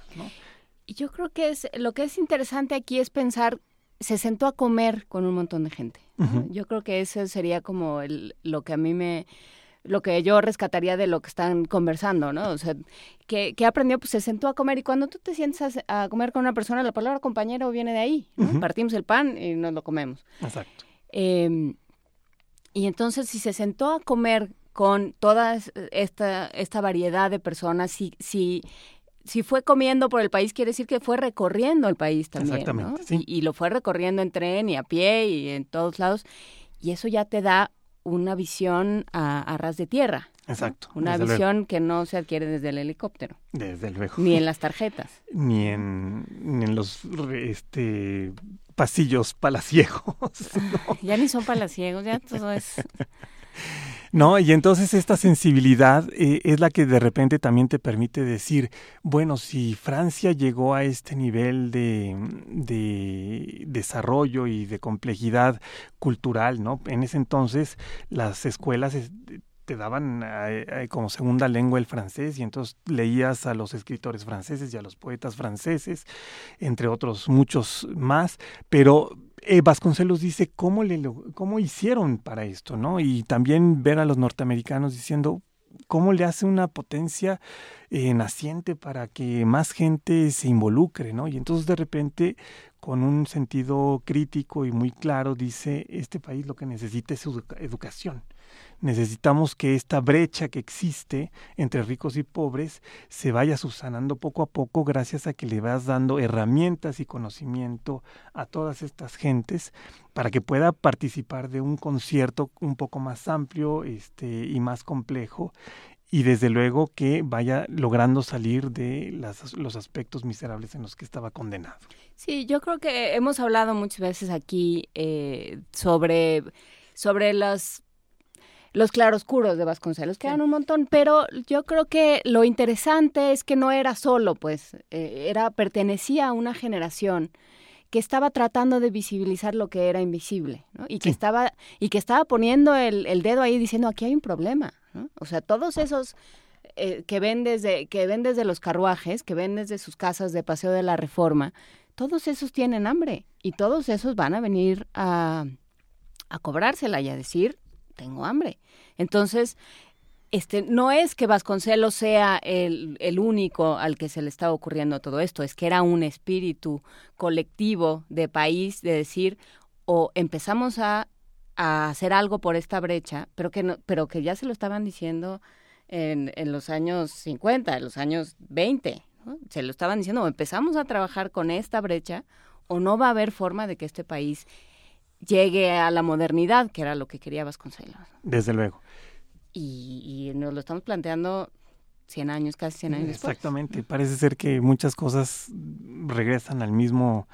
Yo creo que es lo que es interesante aquí es pensar, se sentó a comer con un montón de gente. Yo creo que eso sería como el, lo que a mí me lo que yo rescataría de lo que están conversando, ¿no? O sea, que, que aprendió, pues se sentó a comer y cuando tú te sientas a, a comer con una persona, la palabra compañero viene de ahí, ¿no? Partimos el pan y nos lo comemos. Exacto. Eh, y entonces, si se sentó a comer con toda es- esta, esta variedad de personas, si, si, si fue comiendo por el país, quiere decir que fue recorriendo el país también. ¿no? Exactamente, sí. Y, y lo fue recorriendo en tren y a pie y en todos lados. Y eso ya te da una visión a, a ras de tierra. Exacto. Una visión luego. que no se adquiere desde el helicóptero. Desde luego. Ni en las tarjetas. Ni en, ni en los este, pasillos palaciegos. Ya ni son palaciegos, ya todo es... No, y entonces esta sensibilidad eh, es la que de repente también te permite decir, bueno, si Francia llegó a este nivel de, de desarrollo y de complejidad cultural, ¿no? En ese entonces las escuelas es- te daban eh, eh, como segunda lengua el francés y entonces leías a los escritores franceses y a los poetas franceses, entre otros muchos más, pero eh, Vasconcelos dice cómo, le, lo- cómo hicieron para esto, ¿no? Y también ver a los norteamericanos diciendo cómo le hace una potencia eh, naciente para que más gente se involucre, ¿no? Y entonces de repente, con un sentido crítico y muy claro, dice, este país lo que necesita es educa- educación. Necesitamos que esta brecha que existe entre ricos y pobres se vaya subsanando poco a poco gracias a que le vas dando herramientas y conocimiento a todas estas gentes para que pueda participar de un concierto un poco más amplio este, y más complejo y desde luego que vaya logrando salir de las- los aspectos miserables en los que estaba condenado. Sí, yo creo que hemos hablado muchas veces aquí eh, sobre, sobre los, los claroscuros de Vasconcelos, que eran un montón, pero yo creo que lo interesante es que no era solo, pues, eh, era, pertenecía a una generación que estaba tratando de visibilizar lo que era invisible, ¿no? Y que estaba, y que estaba poniendo el, el dedo ahí diciendo aquí hay un problema, ¿no? O sea, todos esos eh, que ven desde, que ven desde los carruajes, que ven desde sus casas de paseo de la reforma, todos esos tienen hambre y todos esos van a venir a, a cobrársela y a decir, tengo hambre. Entonces, este, no es que Vasconcelos sea el, el único al que se le está ocurriendo todo esto, es que era un espíritu colectivo de país de decir, o empezamos a, a hacer algo por esta brecha, pero que, no, pero que ya se lo estaban diciendo en, en los años 50, en los años 20, ¿no? se lo estaban diciendo, o empezamos a trabajar con esta brecha, o no va a haber forma de que este país llegue a la modernidad, que era lo que quería Vasconcelos. Desde luego. Y, y nos lo estamos planteando 100 años, casi 100 años después. Exactamente. Parece ser que muchas cosas regresan al mismo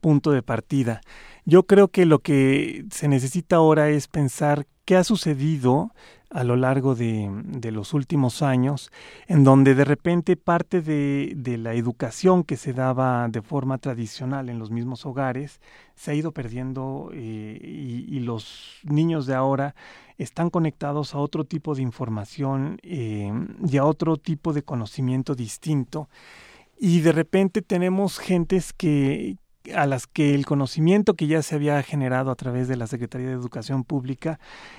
punto de partida. Yo creo que lo que se necesita ahora es pensar qué ha sucedido a lo largo de, de los últimos años, en donde de repente parte de, de la educación que se daba de forma tradicional en los mismos hogares se ha ido perdiendo eh, y, los niños de ahora están conectados a otro tipo de información eh, y a otro tipo de conocimiento distinto. Y de repente tenemos gentes que a las que el conocimiento que ya se había generado a través de la Secretaría de Educación Pública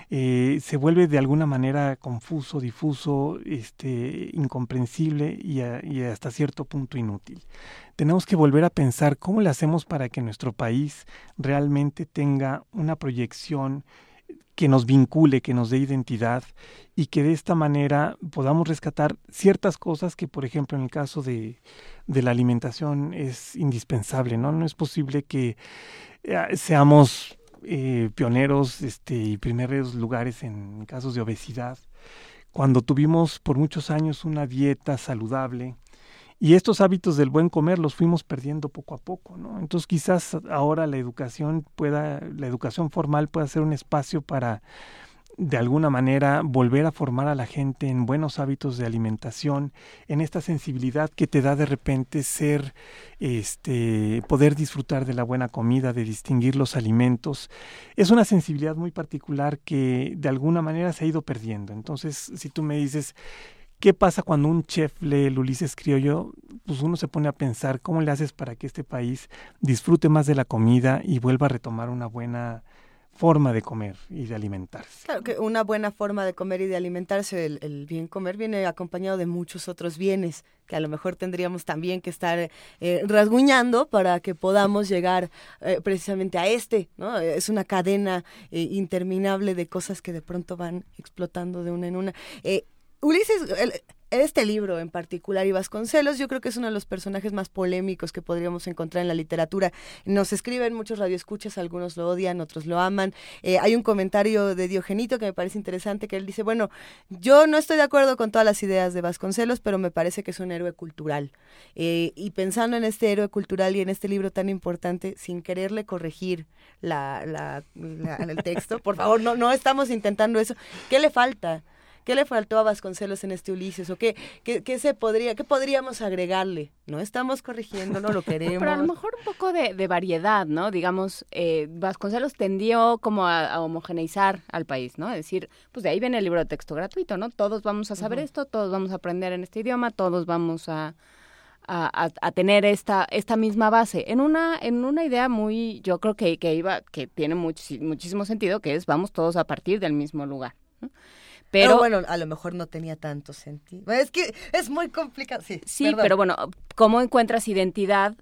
eh, se vuelve de alguna manera confuso, difuso, este, incomprensible y, y hasta cierto punto inútil. Tenemos que volver a pensar cómo le hacemos para que nuestro país realmente tenga una proyección que nos vincule, que nos dé identidad y que de esta manera podamos rescatar ciertas cosas que, por ejemplo, en el caso de, de la alimentación es indispensable, ¿no? No es posible que eh, seamos eh, pioneros este, y primeros lugares en casos de obesidad, cuando tuvimos por muchos años una dieta saludable, y estos hábitos del buen comer los fuimos perdiendo poco a poco, ¿no? Entonces quizás ahora la educación pueda, la educación formal pueda ser un espacio para de alguna manera volver a formar a la gente en buenos hábitos de alimentación, en esta sensibilidad que te da de repente ser, este, poder disfrutar de la buena comida, de distinguir los alimentos. Es una sensibilidad muy particular que de alguna manera se ha ido perdiendo. Entonces, si tú me dices, ¿Qué pasa cuando un chef lee el Ulises Criollo? Pues uno se pone a pensar cómo le haces para que este país disfrute más de la comida y vuelva a retomar una buena forma de comer y de alimentarse. Claro que una buena forma de comer y de alimentarse, el, bien comer, viene acompañado de muchos otros bienes que a lo mejor tendríamos también que estar eh, rasguñando para que podamos llegar eh, precisamente a este, ¿no? Es una cadena eh, interminable de cosas que de pronto van explotando de una en una. Ulises, este libro en particular y Vasconcelos yo creo que es uno de los personajes más polémicos que podríamos encontrar en la literatura. Nos escriben muchos radioescuchas, algunos lo odian, otros lo aman. Eh, hay un comentario de Diogenito que me parece interesante que él dice, bueno, yo no estoy de acuerdo con todas las ideas de Vasconcelos, pero me parece que es un héroe cultural. Eh, y pensando en este héroe cultural y en este libro tan importante, sin quererle corregir la, la, la- el texto, por favor, no, no estamos intentando eso. ¿Qué le falta? ¿Qué le faltó a Vasconcelos en este Ulises? ¿O qué, qué, qué se podría, qué podríamos agregarle? No estamos corrigiendo, no lo queremos. Pero a lo mejor un poco de, de variedad, ¿no? Digamos, eh, Vasconcelos tendió como a, a homogeneizar al país, ¿no? Es decir, pues de ahí viene el libro de texto gratuito, ¿no? Todos vamos a saber esto, todos vamos a aprender en este idioma, todos vamos a, a, tener esta, esta misma base. En una, en una idea muy, yo creo que, que iba, que tiene muchísimo sentido, que es vamos todos a partir del mismo lugar. ¿no? Pero Pero, bueno, a lo mejor no tenía tanto sentido. Es que es muy complicado. Sí, Sí, perdón. pero bueno, ¿cómo encuentras identidad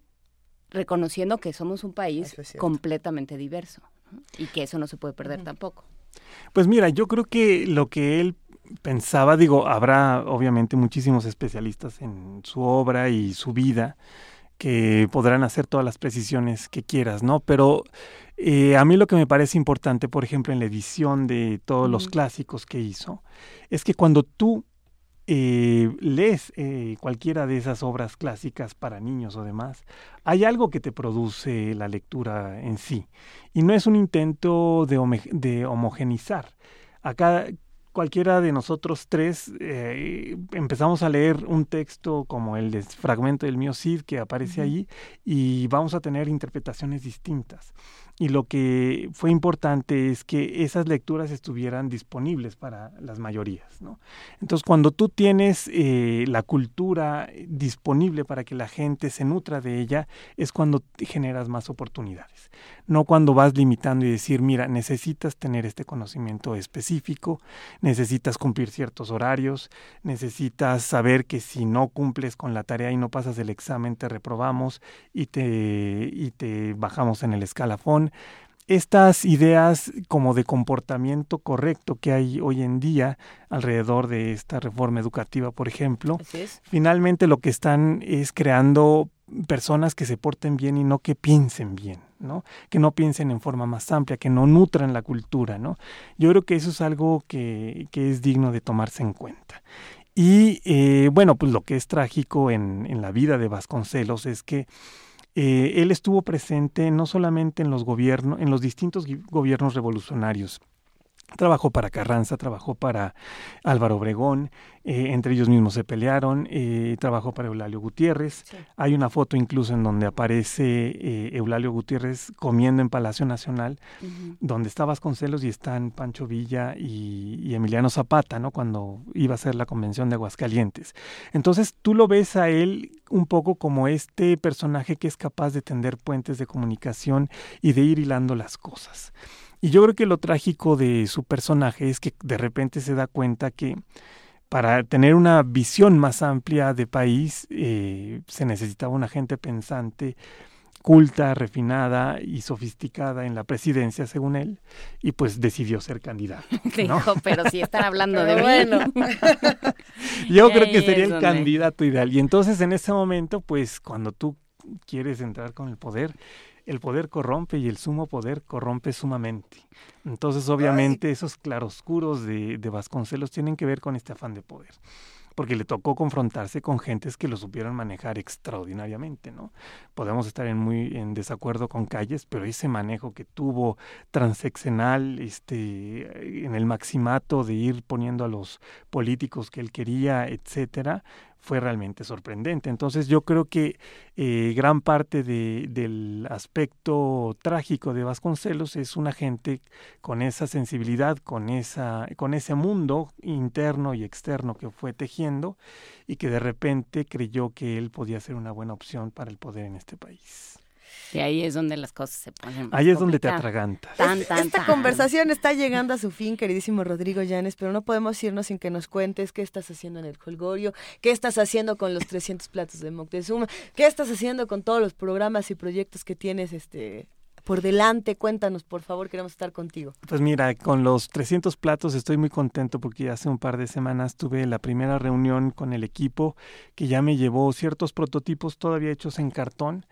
reconociendo que somos un país completamente diverso? ¿no? Y que eso no se puede perder tampoco. Pues mira, yo creo que lo que él pensaba, digo, habrá obviamente muchísimos especialistas en su obra y su vida que podrán hacer todas las precisiones que quieras, ¿no? Pero eh, a mí lo que me parece importante, por ejemplo, en la edición de todos los clásicos que hizo, es que cuando tú eh, lees eh, cualquiera de esas obras clásicas para niños o demás, hay algo que te produce la lectura en sí. Y no es un intento de, de homogenizar. Acá cualquiera de nosotros tres eh, empezamos a leer un texto como el de fragmento del mío Cid que aparece ahí y vamos a tener interpretaciones distintas. Y lo que fue importante es que esas lecturas estuvieran disponibles para las mayorías. ¿no? Entonces, cuando tú tienes eh, la cultura disponible para que la gente se nutra de ella, es cuando generas más oportunidades. No cuando vas limitando y decir, mira, necesitas tener este conocimiento específico, necesitas cumplir ciertos horarios, necesitas saber que si no cumples con la tarea y no pasas el examen, te reprobamos y te, y te bajamos en el escalafón estas ideas como de comportamiento correcto que hay hoy en día alrededor de esta reforma educativa, por ejemplo, finalmente lo que están es creando personas que se porten bien y no que piensen bien, ¿no? Que no piensen en forma más amplia, que no nutran la cultura, ¿no? Yo creo que eso es algo que, que es digno de tomarse en cuenta. Y eh, bueno, pues lo que es trágico en, en la vida de Vasconcelos es que eh, él estuvo presente no solamente en los gobiernos, en los distintos gobiernos revolucionarios. Trabajó para Carranza, trabajó para Álvaro Obregón, eh, entre ellos mismos se pelearon, eh, trabajó para Eulalio Gutiérrez. Hay una foto incluso en donde aparece eh, Eulalio Gutiérrez comiendo en Palacio Nacional, donde está Vasconcelos y están Pancho Villa y, y Emiliano Zapata, ¿no? Cuando iba a ser la convención de Aguascalientes. Entonces tú lo ves a él un poco como este personaje que es capaz de tender puentes de comunicación y de ir hilando las cosas. Y yo creo que lo trágico de su personaje es que de repente se da cuenta que para tener una visión más amplia de país eh, se necesitaba una gente pensante, culta, refinada y sofisticada en la presidencia, según él, y pues decidió ser candidato. ¿no? Dijo, pero si están hablando de bueno. Yo creo que sería el donde- candidato ideal. Y entonces en ese momento, pues cuando tú quieres entrar con el poder, el poder corrompe y el sumo poder corrompe sumamente. Entonces, obviamente, esos claroscuros de, de Vasconcelos tienen que ver con este afán de poder. Porque le tocó confrontarse con gentes que lo supieron manejar extraordinariamente, ¿no? Podemos estar en muy en desacuerdo con Calles, pero ese manejo que tuvo transeccional, este, en el maximato de ir poniendo a los políticos que él quería, etcétera, fue realmente sorprendente. Entonces yo creo que eh, gran parte de- del aspecto trágico de Vasconcelos es una gente con esa sensibilidad, con, esa, con ese mundo interno y externo que fue tejiendo y que de repente creyó que él podía ser una buena opción para el poder en este país. Y ahí es donde las cosas se ponen. Ahí es donde te atragantas. Tan, tan, Esta tan. conversación está llegando a su fin, queridísimo Rodrigo Llanes, pero no podemos irnos sin que nos cuentes qué estás haciendo en el Holgorio, qué estás haciendo con los 300 platos de Moctezuma, qué estás haciendo con todos los programas y proyectos que tienes este por delante? Cuéntanos, por favor, queremos estar contigo. Pues mira, con los 300 platos estoy muy contento porque hace un par de semanas tuve la primera reunión con el equipo que ya me llevó ciertos prototipos todavía hechos en cartón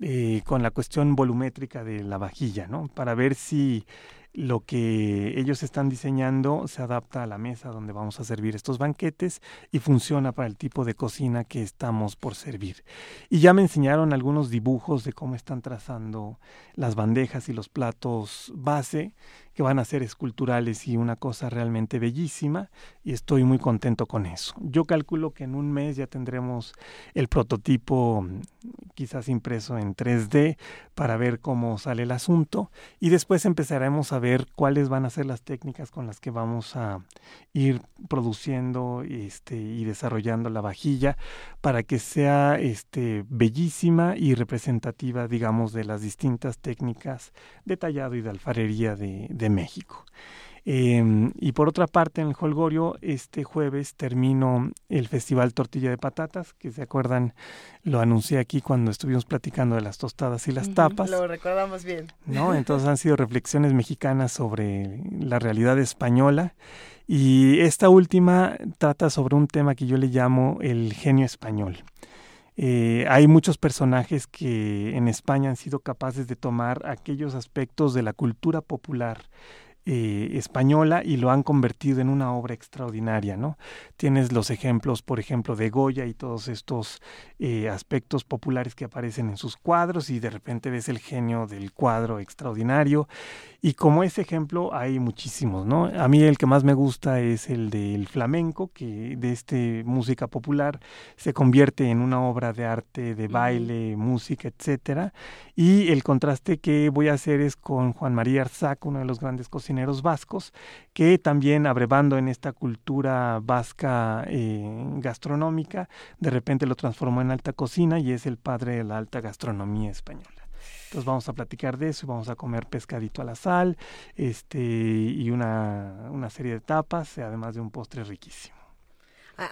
eh, con la cuestión volumétrica de la vajilla, ¿no? Para ver si lo que ellos están diseñando se adapta a la mesa donde vamos a servir estos banquetes y funciona para el tipo de cocina que estamos por servir. Y ya me enseñaron algunos dibujos de cómo están trazando las bandejas y los platos base que van a ser esculturales y una cosa realmente bellísima y estoy muy contento con eso. Yo calculo que en un mes ya tendremos el prototipo quizás impreso en 3D para ver cómo sale el asunto y después empezaremos a ver cuáles van a ser las técnicas con las que vamos a ir produciendo este, y desarrollando la vajilla para que sea este, bellísima y representativa, digamos, de las distintas técnicas de tallado y de alfarería de México. Eh, y por otra parte, en el Holgorio, este jueves termino el Festival Tortilla de Patatas, que se acuerdan, lo anuncié aquí cuando estuvimos platicando de las tostadas y las tapas. Lo recordamos bien. ¿no? Entonces han sido reflexiones mexicanas sobre la realidad española. Y esta última trata sobre un tema que yo le llamo el genio español. Eh, hay muchos personajes que en España han sido capaces de tomar aquellos aspectos de la cultura popular eh, española y lo han convertido en una obra extraordinaria, ¿no? Tienes los ejemplos, por ejemplo, de Goya y todos estos eh, aspectos populares que aparecen en sus cuadros y de repente ves el genio del cuadro extraordinario y como ese ejemplo hay muchísimos, ¿no? A mí el que más me gusta es el del flamenco, que de este música popular se convierte en una obra de arte, de baile, música, etcétera. Y el contraste que voy a hacer es con Juan María Arzac, uno de los grandes cocineros vascos, que también abrevando en esta cultura vasca eh, gastronómica, de repente lo transformó en alta cocina y es el padre de la alta gastronomía española. Entonces vamos a platicar de eso, vamos a comer pescadito a la sal, este, y una, una serie de tapas, además de un postre riquísimo.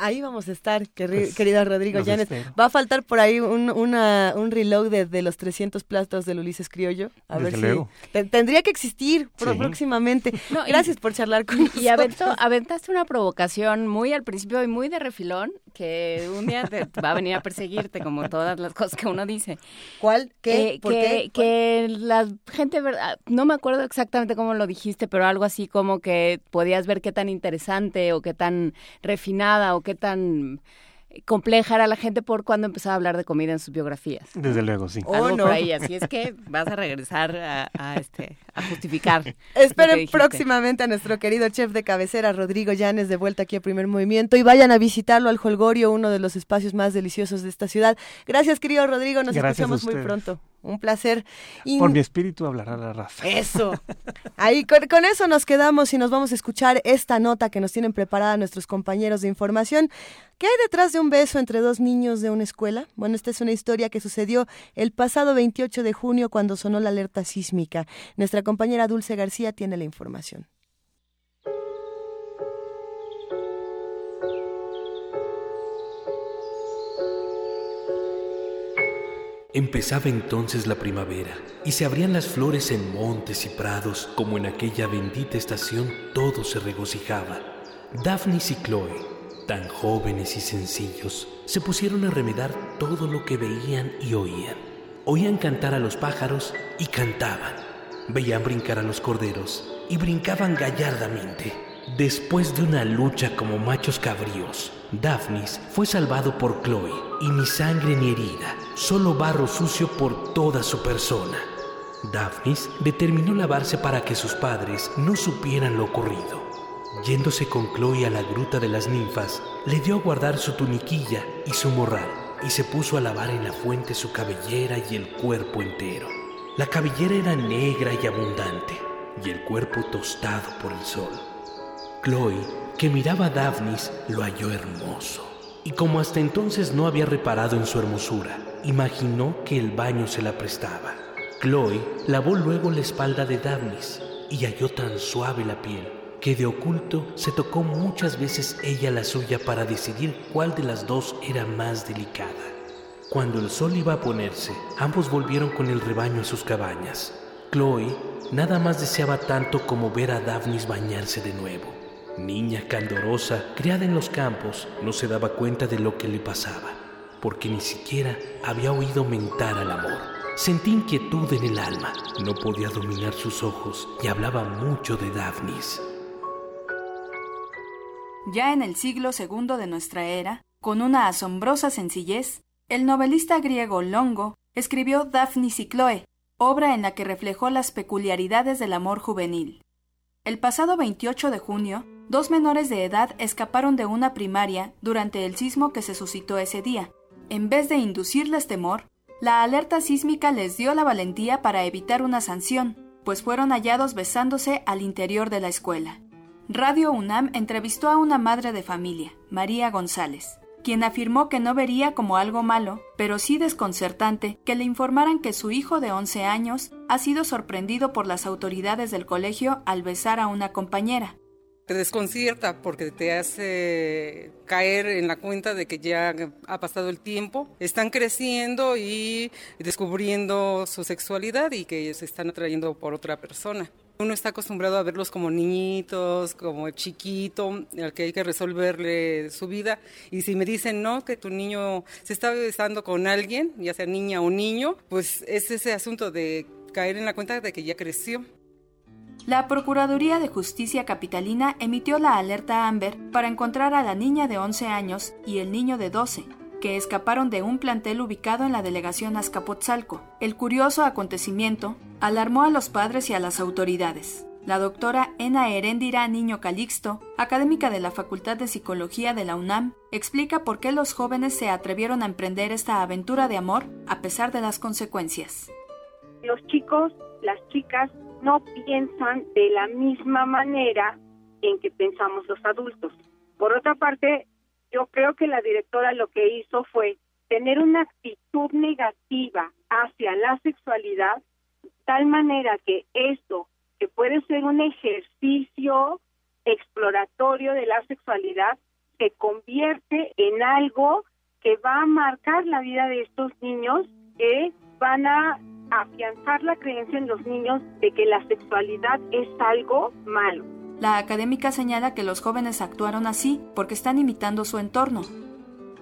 Ahí vamos a estar, Pues, querido Rodrigo los Llanes. espero. Va a faltar por ahí un, una, un reload de, de los 300 platos del Ulises Criollo. A Desde ver luego. si te- tendría que existir Sí. próximamente. No, y- Gracias por charlar con Y nosotros. aventó, aventaste una provocación muy al principio y muy de refilón, que un día te va a venir a perseguirte, como todas las cosas que uno dice. ¿Cuál? ¿Qué? Eh, ¿Por que, qué? que la gente, ¿verdad? no me acuerdo exactamente cómo lo dijiste, pero algo así como que podías ver qué tan interesante o qué tan refinada o qué tan compleja era la gente por cuando empezaba a hablar de comida en sus biografías. Desde luego, sí. Algo Oh, no. por ahí, así es que vas a regresar a, a este, a justificar. Esperen próximamente a nuestro querido chef de cabecera, Rodrigo Llanes, de vuelta aquí a Primer Movimiento. Y vayan a visitarlo al Holgorio, uno de los espacios más deliciosos de esta ciudad. Gracias, querido Rodrigo. Nos Gracias escuchamos muy pronto. Un placer. Por mi espíritu hablará la raza. Eso. Ahí con, con eso nos quedamos y nos vamos a escuchar esta nota que nos tienen preparada nuestros compañeros de información. ¿Qué hay detrás de un beso entre dos niños de una escuela? Bueno, esta es una historia que sucedió el pasado 28 de junio cuando sonó la alerta sísmica. Nuestra compañera Dulce García tiene la información. Empezaba entonces la primavera y se abrían las flores en montes y prados, como en aquella bendita estación todo se regocijaba. Daphnis y Chloe, tan jóvenes y sencillos, se pusieron a remedar todo lo que veían y oían. Oían cantar a los pájaros y cantaban. Veían brincar a los corderos y brincaban gallardamente. Después de una lucha como machos cabríos, Daphnis fue salvado por Chloe y ni sangre ni herida, solo barro sucio por toda su persona. Daphnis determinó lavarse para que sus padres no supieran lo ocurrido. Yéndose con Chloe a la gruta de las ninfas, le dio a guardar su tuniquilla y su morral y se puso a lavar en la fuente su cabellera y el cuerpo entero. La cabellera era negra y abundante y el cuerpo tostado por el sol. Chloe, que miraba a Daphnis, lo halló hermoso. Y como hasta entonces no había reparado en su hermosura, imaginó que el baño se la prestaba. Chloe lavó luego la espalda de Daphnis y halló tan suave la piel que de oculto se tocó muchas veces ella la suya para decidir cuál de las dos era más delicada. Cuando el sol iba a ponerse, ambos volvieron con el rebaño a sus cabañas. Chloe nada más deseaba tanto como ver a Daphnis bañarse de nuevo. Niña candorosa, criada en los campos, no se daba cuenta de lo que le pasaba, porque ni siquiera había oído mentar al amor. Sentí inquietud en el alma, no podía dominar sus ojos y hablaba mucho de Daphnis. Ya en el siglo II de nuestra era, con una asombrosa sencillez, el novelista griego Longo escribió Daphnis y Chloe, obra en la que reflejó las peculiaridades del amor juvenil. El pasado 28 de junio, dos menores de edad escaparon de una primaria durante el sismo que se suscitó ese día. En vez de inducirles temor, la alerta sísmica les dio la valentía para evitar una sanción, pues fueron hallados besándose al interior de la escuela. Radio UNAM entrevistó a una madre de familia, María González, quien afirmó que no vería como algo malo, pero sí desconcertante, que le informaran que su hijo de 11 años ha sido sorprendido por las autoridades del colegio al besar a una compañera. Te desconcierta porque te hace caer en la cuenta de que ya ha pasado el tiempo, están creciendo y descubriendo su sexualidad y que se están atrayendo por otra persona. Uno está acostumbrado a verlos como niñitos, como chiquito, al que hay que resolverle su vida. Y si me dicen no, que tu niño se está besando con alguien, ya sea niña o niño, pues es ese asunto de caer en la cuenta de que ya creció. La Procuraduría de Justicia Capitalina emitió la alerta Amber para encontrar a la niña de 11 años y el niño de 12, que escaparon de un plantel ubicado en la delegación Azcapotzalco. El curioso acontecimiento alarmó a los padres y a las autoridades. La doctora Ena Heréndira Niño Calixto, académica de la Facultad de Psicología de la UNAM, explica por qué los jóvenes se atrevieron a emprender esta aventura de amor a pesar de las consecuencias. Los chicos, las chicas, no piensan de la misma manera en que pensamos los adultos. Por otra parte, yo creo que la directora lo que hizo fue tener una actitud negativa hacia la sexualidad, tal manera que esto, que puede ser un ejercicio exploratorio de la sexualidad, se convierte en algo que va a marcar la vida de estos niños que van a afianzar la creencia en los niños de que la sexualidad es algo malo. La académica señala que los jóvenes actuaron así porque están imitando su entorno.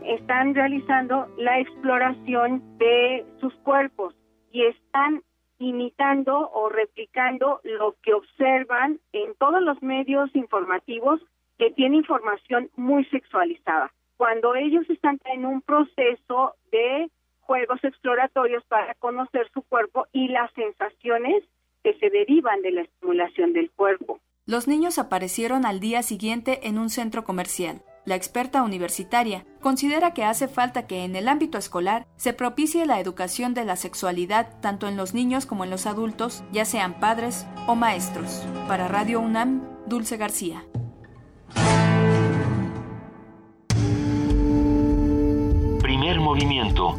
Están realizando la exploración de sus cuerpos y están imitando o replicando lo que observan en todos los medios informativos que tienen información muy sexualizada. Cuando ellos están en un proceso de juegos exploratorios para conocer su cuerpo y las sensaciones que se derivan de la estimulación del cuerpo. Los niños aparecieron al día siguiente en un centro comercial. La experta universitaria considera que hace falta que en el ámbito escolar se propicie la educación de la sexualidad tanto en los niños como en los adultos, ya sean padres o maestros. Para Radio UNAM, Dulce García. Primer movimiento.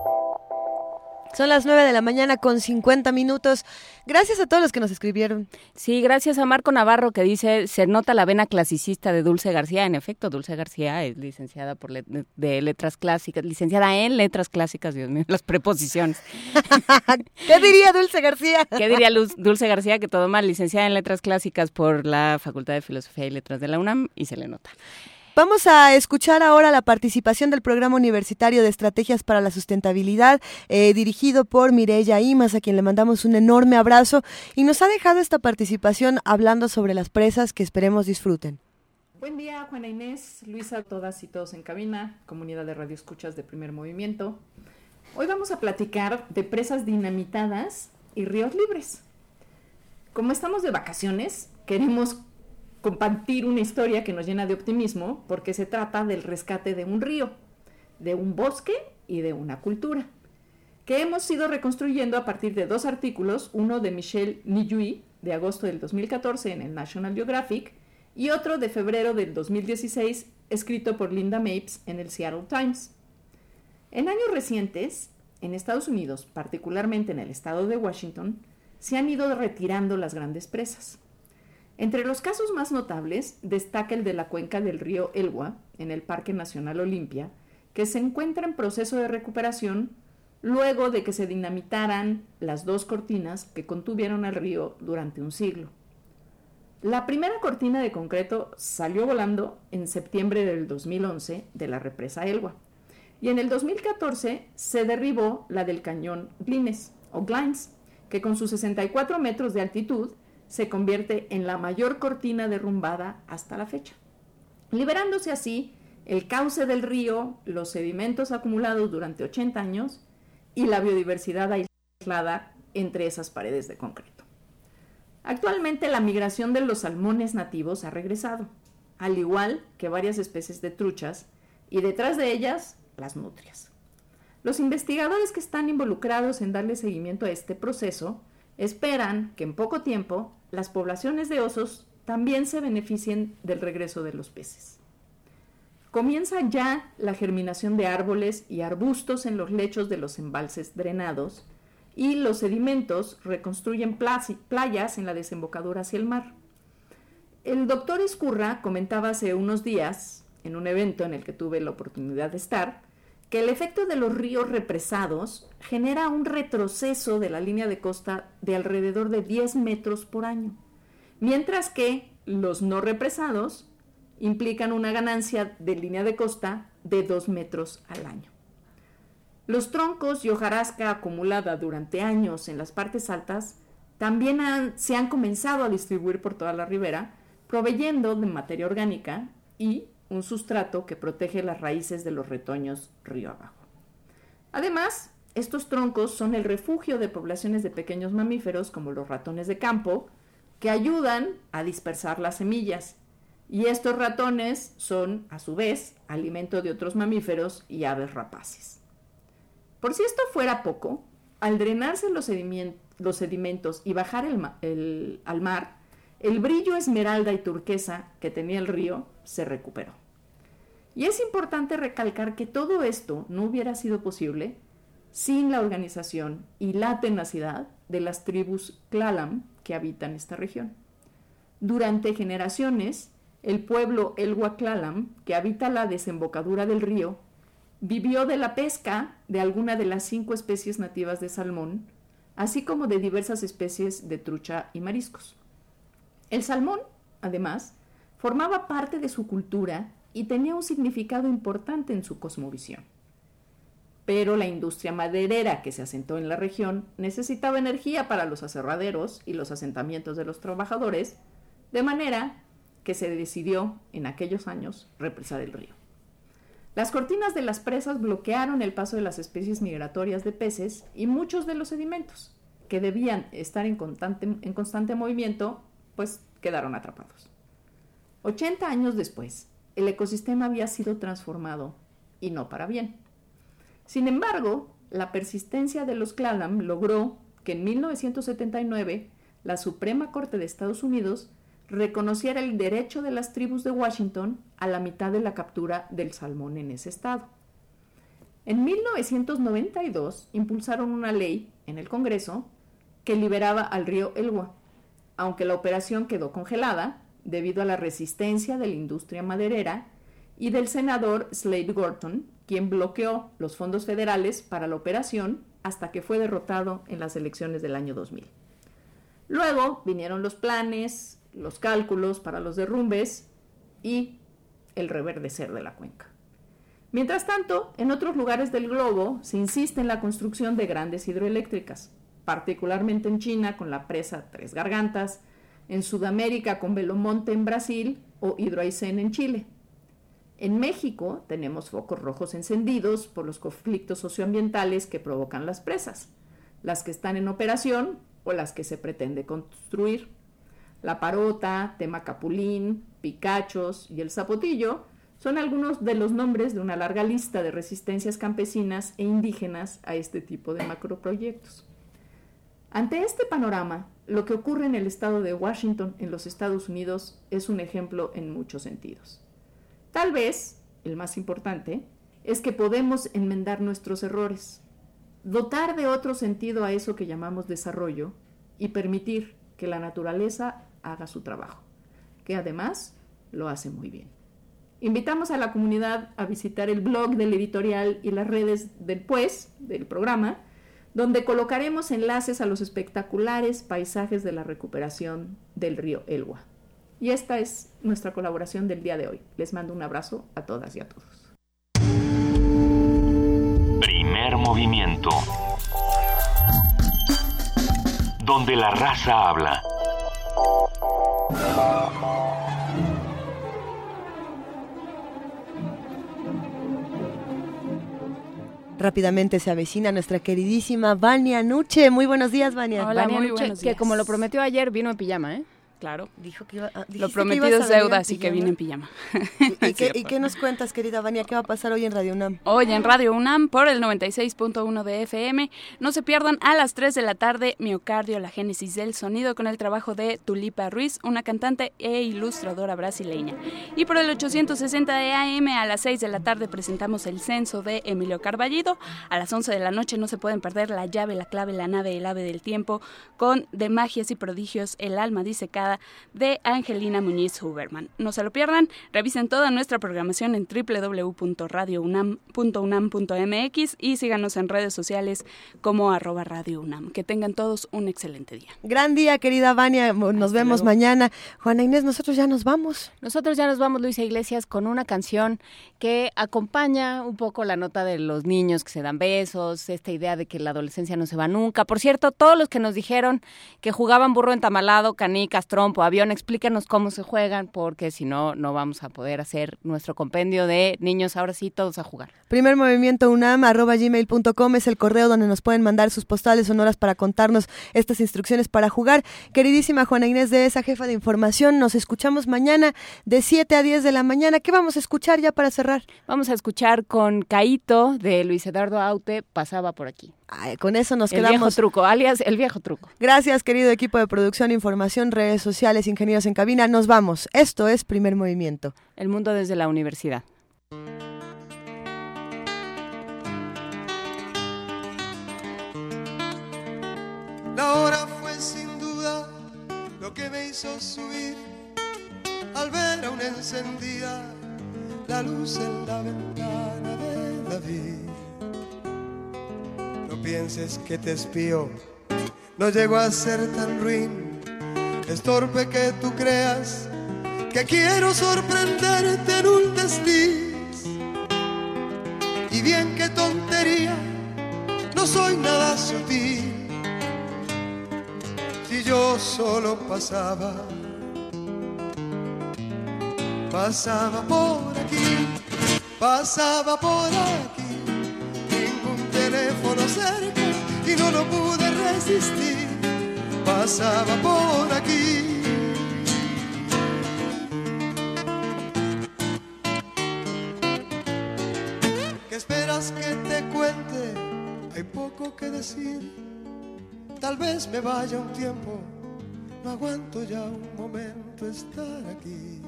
Son las 9 de la mañana con 50 minutos. Gracias a todos los que nos escribieron. Sí, gracias a Marco Navarro que dice, se nota la vena clasicista de Dulce García. En efecto, Dulce García es licenciada por de letras clásicas, licenciada en letras clásicas, Dios mío, las preposiciones. ¿Qué diría Dulce García? ¿Qué diría Dulce García? Que todo mal, licenciada en letras clásicas por la Facultad de Filosofía y Letras de la UNAM y se le nota. Vamos a escuchar ahora la participación del Programa Universitario de Estrategias para la Sustentabilidad, eh, dirigido por Mireya Imas, a quien le mandamos un enorme abrazo, y nos ha dejado esta participación hablando sobre las presas que esperemos disfruten. Buen día, Juana Inés, Luisa, todas y todos en cabina, comunidad de Radio Escuchas de Primer Movimiento. Hoy vamos a platicar de presas dinamitadas y ríos libres. Como estamos de vacaciones, queremos compartir una historia que nos llena de optimismo porque se trata del rescate de un río, de un bosque y de una cultura, que hemos ido reconstruyendo a partir de dos artículos, uno de Michelle Nijui de agosto del 2014 en el National Geographic y otro de febrero del 2016 escrito por Linda Mapes en el Seattle Times. En años recientes, en Estados Unidos, particularmente en el estado de Washington, se han ido retirando las grandes presas. Entre los casos más notables destaca el de la cuenca del río Elwa, en el Parque Nacional Olimpia, que se encuentra en proceso de recuperación luego de que se dinamitaran las dos cortinas que contuvieron al río durante un siglo. La primera cortina de concreto salió volando en septiembre del 2011 de la represa Elwa y en el 2014 se derribó la del cañón Glines o Glines, que con sus 64 metros de altitud se convierte en la mayor cortina derrumbada hasta la fecha, liberándose así el cauce del río, los sedimentos acumulados durante 80 años y la biodiversidad aislada entre esas paredes de concreto. Actualmente la migración de los salmones nativos ha regresado, al igual que varias especies de truchas, y detrás de ellas las nutrias. Los investigadores que están involucrados en darle seguimiento a este proceso esperan que en poco tiempo las poblaciones de osos también se beneficien del regreso de los peces. Comienza ya la germinación de árboles y arbustos en los lechos de los embalses drenados y los sedimentos reconstruyen playas en la desembocadura hacia el mar. El doctor Escurra comentaba hace unos días, en un evento en el que tuve la oportunidad de estar, que el efecto de los ríos represados genera un retroceso de la línea de costa de alrededor de 10 metros por año, mientras que los no represados implican una ganancia de línea de costa de 2 metros al año. Los troncos y hojarasca acumulada durante años en las partes altas también se han comenzado a distribuir por toda la ribera, proveyendo de materia orgánica y un sustrato que protege las raíces de los retoños río abajo. Además, estos troncos son el refugio de poblaciones de pequeños mamíferos como los ratones de campo, que ayudan a dispersar las semillas. Y estos ratones son, a su vez, alimento de otros mamíferos y aves rapaces. Por si esto fuera poco, al drenarse los, sedimentos y bajar al mar, el brillo esmeralda y turquesa que tenía el río se recuperó. Y es importante recalcar que todo esto no hubiera sido posible sin la organización y la tenacidad de las tribus Klalam que habitan esta región. Durante generaciones, el pueblo Elwa Klalam, que habita la desembocadura del río, vivió de la pesca de alguna de las cinco especies nativas de salmón, así como de diversas especies de trucha y mariscos. El salmón, además, formaba parte de su cultura y tenía un significado importante en su cosmovisión. Pero la industria maderera que se asentó en la región necesitaba energía para los aserraderos y los asentamientos de los trabajadores, de manera que se decidió en aquellos años represar el río. Las cortinas de las presas bloquearon el paso de las especies migratorias de peces y muchos de los sedimentos, que debían estar en constante, en constante movimiento, pues quedaron atrapados. 80 años después, el ecosistema había sido transformado y no para bien. Sin embargo, la persistencia de los Klalam logró que en 1979 la Suprema Corte de Estados Unidos reconociera el derecho de las tribus de Washington a la mitad de la captura del salmón en ese estado. En 1992 impulsaron una ley en el Congreso que liberaba al río Elwha, aunque la operación quedó congelada debido a la resistencia de la industria maderera y del senador Slade Gorton, quien bloqueó los fondos federales para la operación hasta que fue derrotado en las elecciones del año 2000. Luego vinieron los planes, los cálculos para los derrumbes y el reverdecer de la cuenca. Mientras tanto, en otros lugares del globo se insiste en la construcción de grandes hidroeléctricas, particularmente en China con la presa Tres Gargantas, en Sudamérica con Belomonte en Brasil o Hidroaicén en Chile. En México tenemos focos rojos encendidos por los conflictos socioambientales que provocan las presas, las que están en operación o las que se pretende construir. La parota, tema capulín, picachos y el zapotillo son algunos de los nombres de una larga lista de resistencias campesinas e indígenas a este tipo de macroproyectos. Ante este panorama, lo que ocurre en el estado de Washington, en los Estados Unidos, es un ejemplo en muchos sentidos. Tal vez, el más importante, es que podemos enmendar nuestros errores, dotar de otro sentido a eso que llamamos desarrollo y permitir que la naturaleza haga su trabajo. que además lo hace muy bien. Invitamos a la comunidad a visitar el blog del editorial y las redes del pues, del programa, donde colocaremos enlaces a los espectaculares paisajes de la recuperación del río Elwa. Y esta es nuestra colaboración del día de hoy. Les mando un abrazo a todas y a todos. Primer movimiento. Donde la raza habla. Rápidamente se avecina nuestra queridísima Vania Nuche. Muy buenos días, Vania. Hola, Vania muy Nuche, buenos que como lo prometió ayer, vino en pijama, ¿eh? Claro. Dijo que iba, ah, Lo que prometido es deuda, así que vine en pijama. ¿Y qué, y qué nos cuentas, querida Vania? ¿Qué va a pasar hoy en Radio UNAM? Hoy en Radio UNAM por el 96.1 de FM. No se pierdan a las 3 de la tarde Miocardio, la génesis del sonido con el trabajo de Tulipa Ruiz, una cantante e ilustradora brasileña. Y por el 860 de AM a las 6 de la tarde presentamos el censo de Emilio Carballido. A las 11 de la noche no se pueden perder la llave, la clave, la nave, el ave del tiempo con De magias y prodigios, el alma disecada de Angelina Muñiz Huberman. No se lo pierdan, revisen toda nuestra programación en www.radiounam.unam.mx y síganos en redes sociales como arroba Radio UNAM. Que tengan todos un excelente día. Gran día, querida Vania. Nos vemos mañana. Juana Inés, nosotros ya nos vamos. Nosotros ya nos vamos, Luisa Iglesias, con una canción que acompaña un poco la nota de los niños que se dan besos, esta idea de que la adolescencia no se va nunca. Por cierto, todos los que nos dijeron que jugaban burro entamalado, canicas, trompo, avión, explíquenos cómo se juegan, porque si no, no vamos a poder hacer nuestro compendio de niños, ahora sí, todos a jugar. Primer movimiento unam arroba gmail.com es el correo donde nos pueden mandar sus postales sonoras para contarnos estas instrucciones para jugar. Queridísima Juana Inés de esa jefa de información, nos escuchamos mañana de 7 a 10 de la mañana. ¿Qué vamos a escuchar ya para cerrar? Vamos a escuchar con Caito de Luis Eduardo Aute, pasaba por aquí. Ay, con eso nos el quedamos. viejo truco, alias el viejo truco. Gracias, querido equipo de producción, información, redes sociales, ingenieros en cabina. Nos vamos. Esto es Primer Movimiento. El mundo desde la universidad. La hora fue sin duda lo que me hizo subir al ver aún encendida la luz en la ventana de David. Pienses que te espío, no llego a ser tan ruin. Es torpe que tú creas que quiero sorprenderte en un desliz. Y bien que tontería, no soy nada sutil. Si yo solo pasaba, pasaba por aquí, pasaba por aquí, y no lo pude resistir, pasaba por aquí. ¿Qué esperas que te cuente? Hay poco que decir. Tal vez me vaya un tiempo, no aguanto ya un momento estar aquí.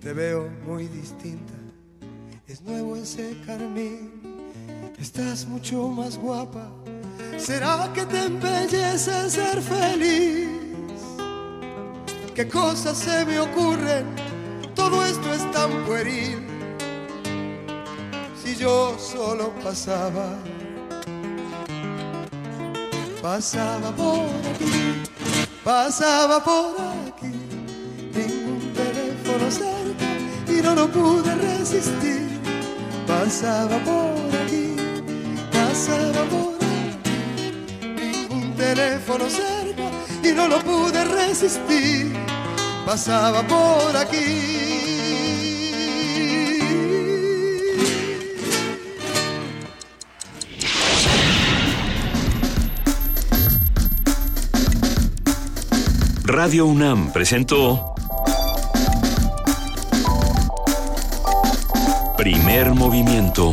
Te veo muy distinta, es nuevo ese carmín, estás mucho más guapa. ¿Será que te embellece ser feliz? ¿Qué cosas se me ocurren? Todo esto es tan pueril. Si yo solo pasaba pasaba por aquí, pasaba por aquí, ningún teléfono cerca y no lo pude resistir. Pasaba por aquí, ningún teléfono cerca y no lo pude resistir. Pasaba por aquí. Radio UNAM presentó Primer Movimiento.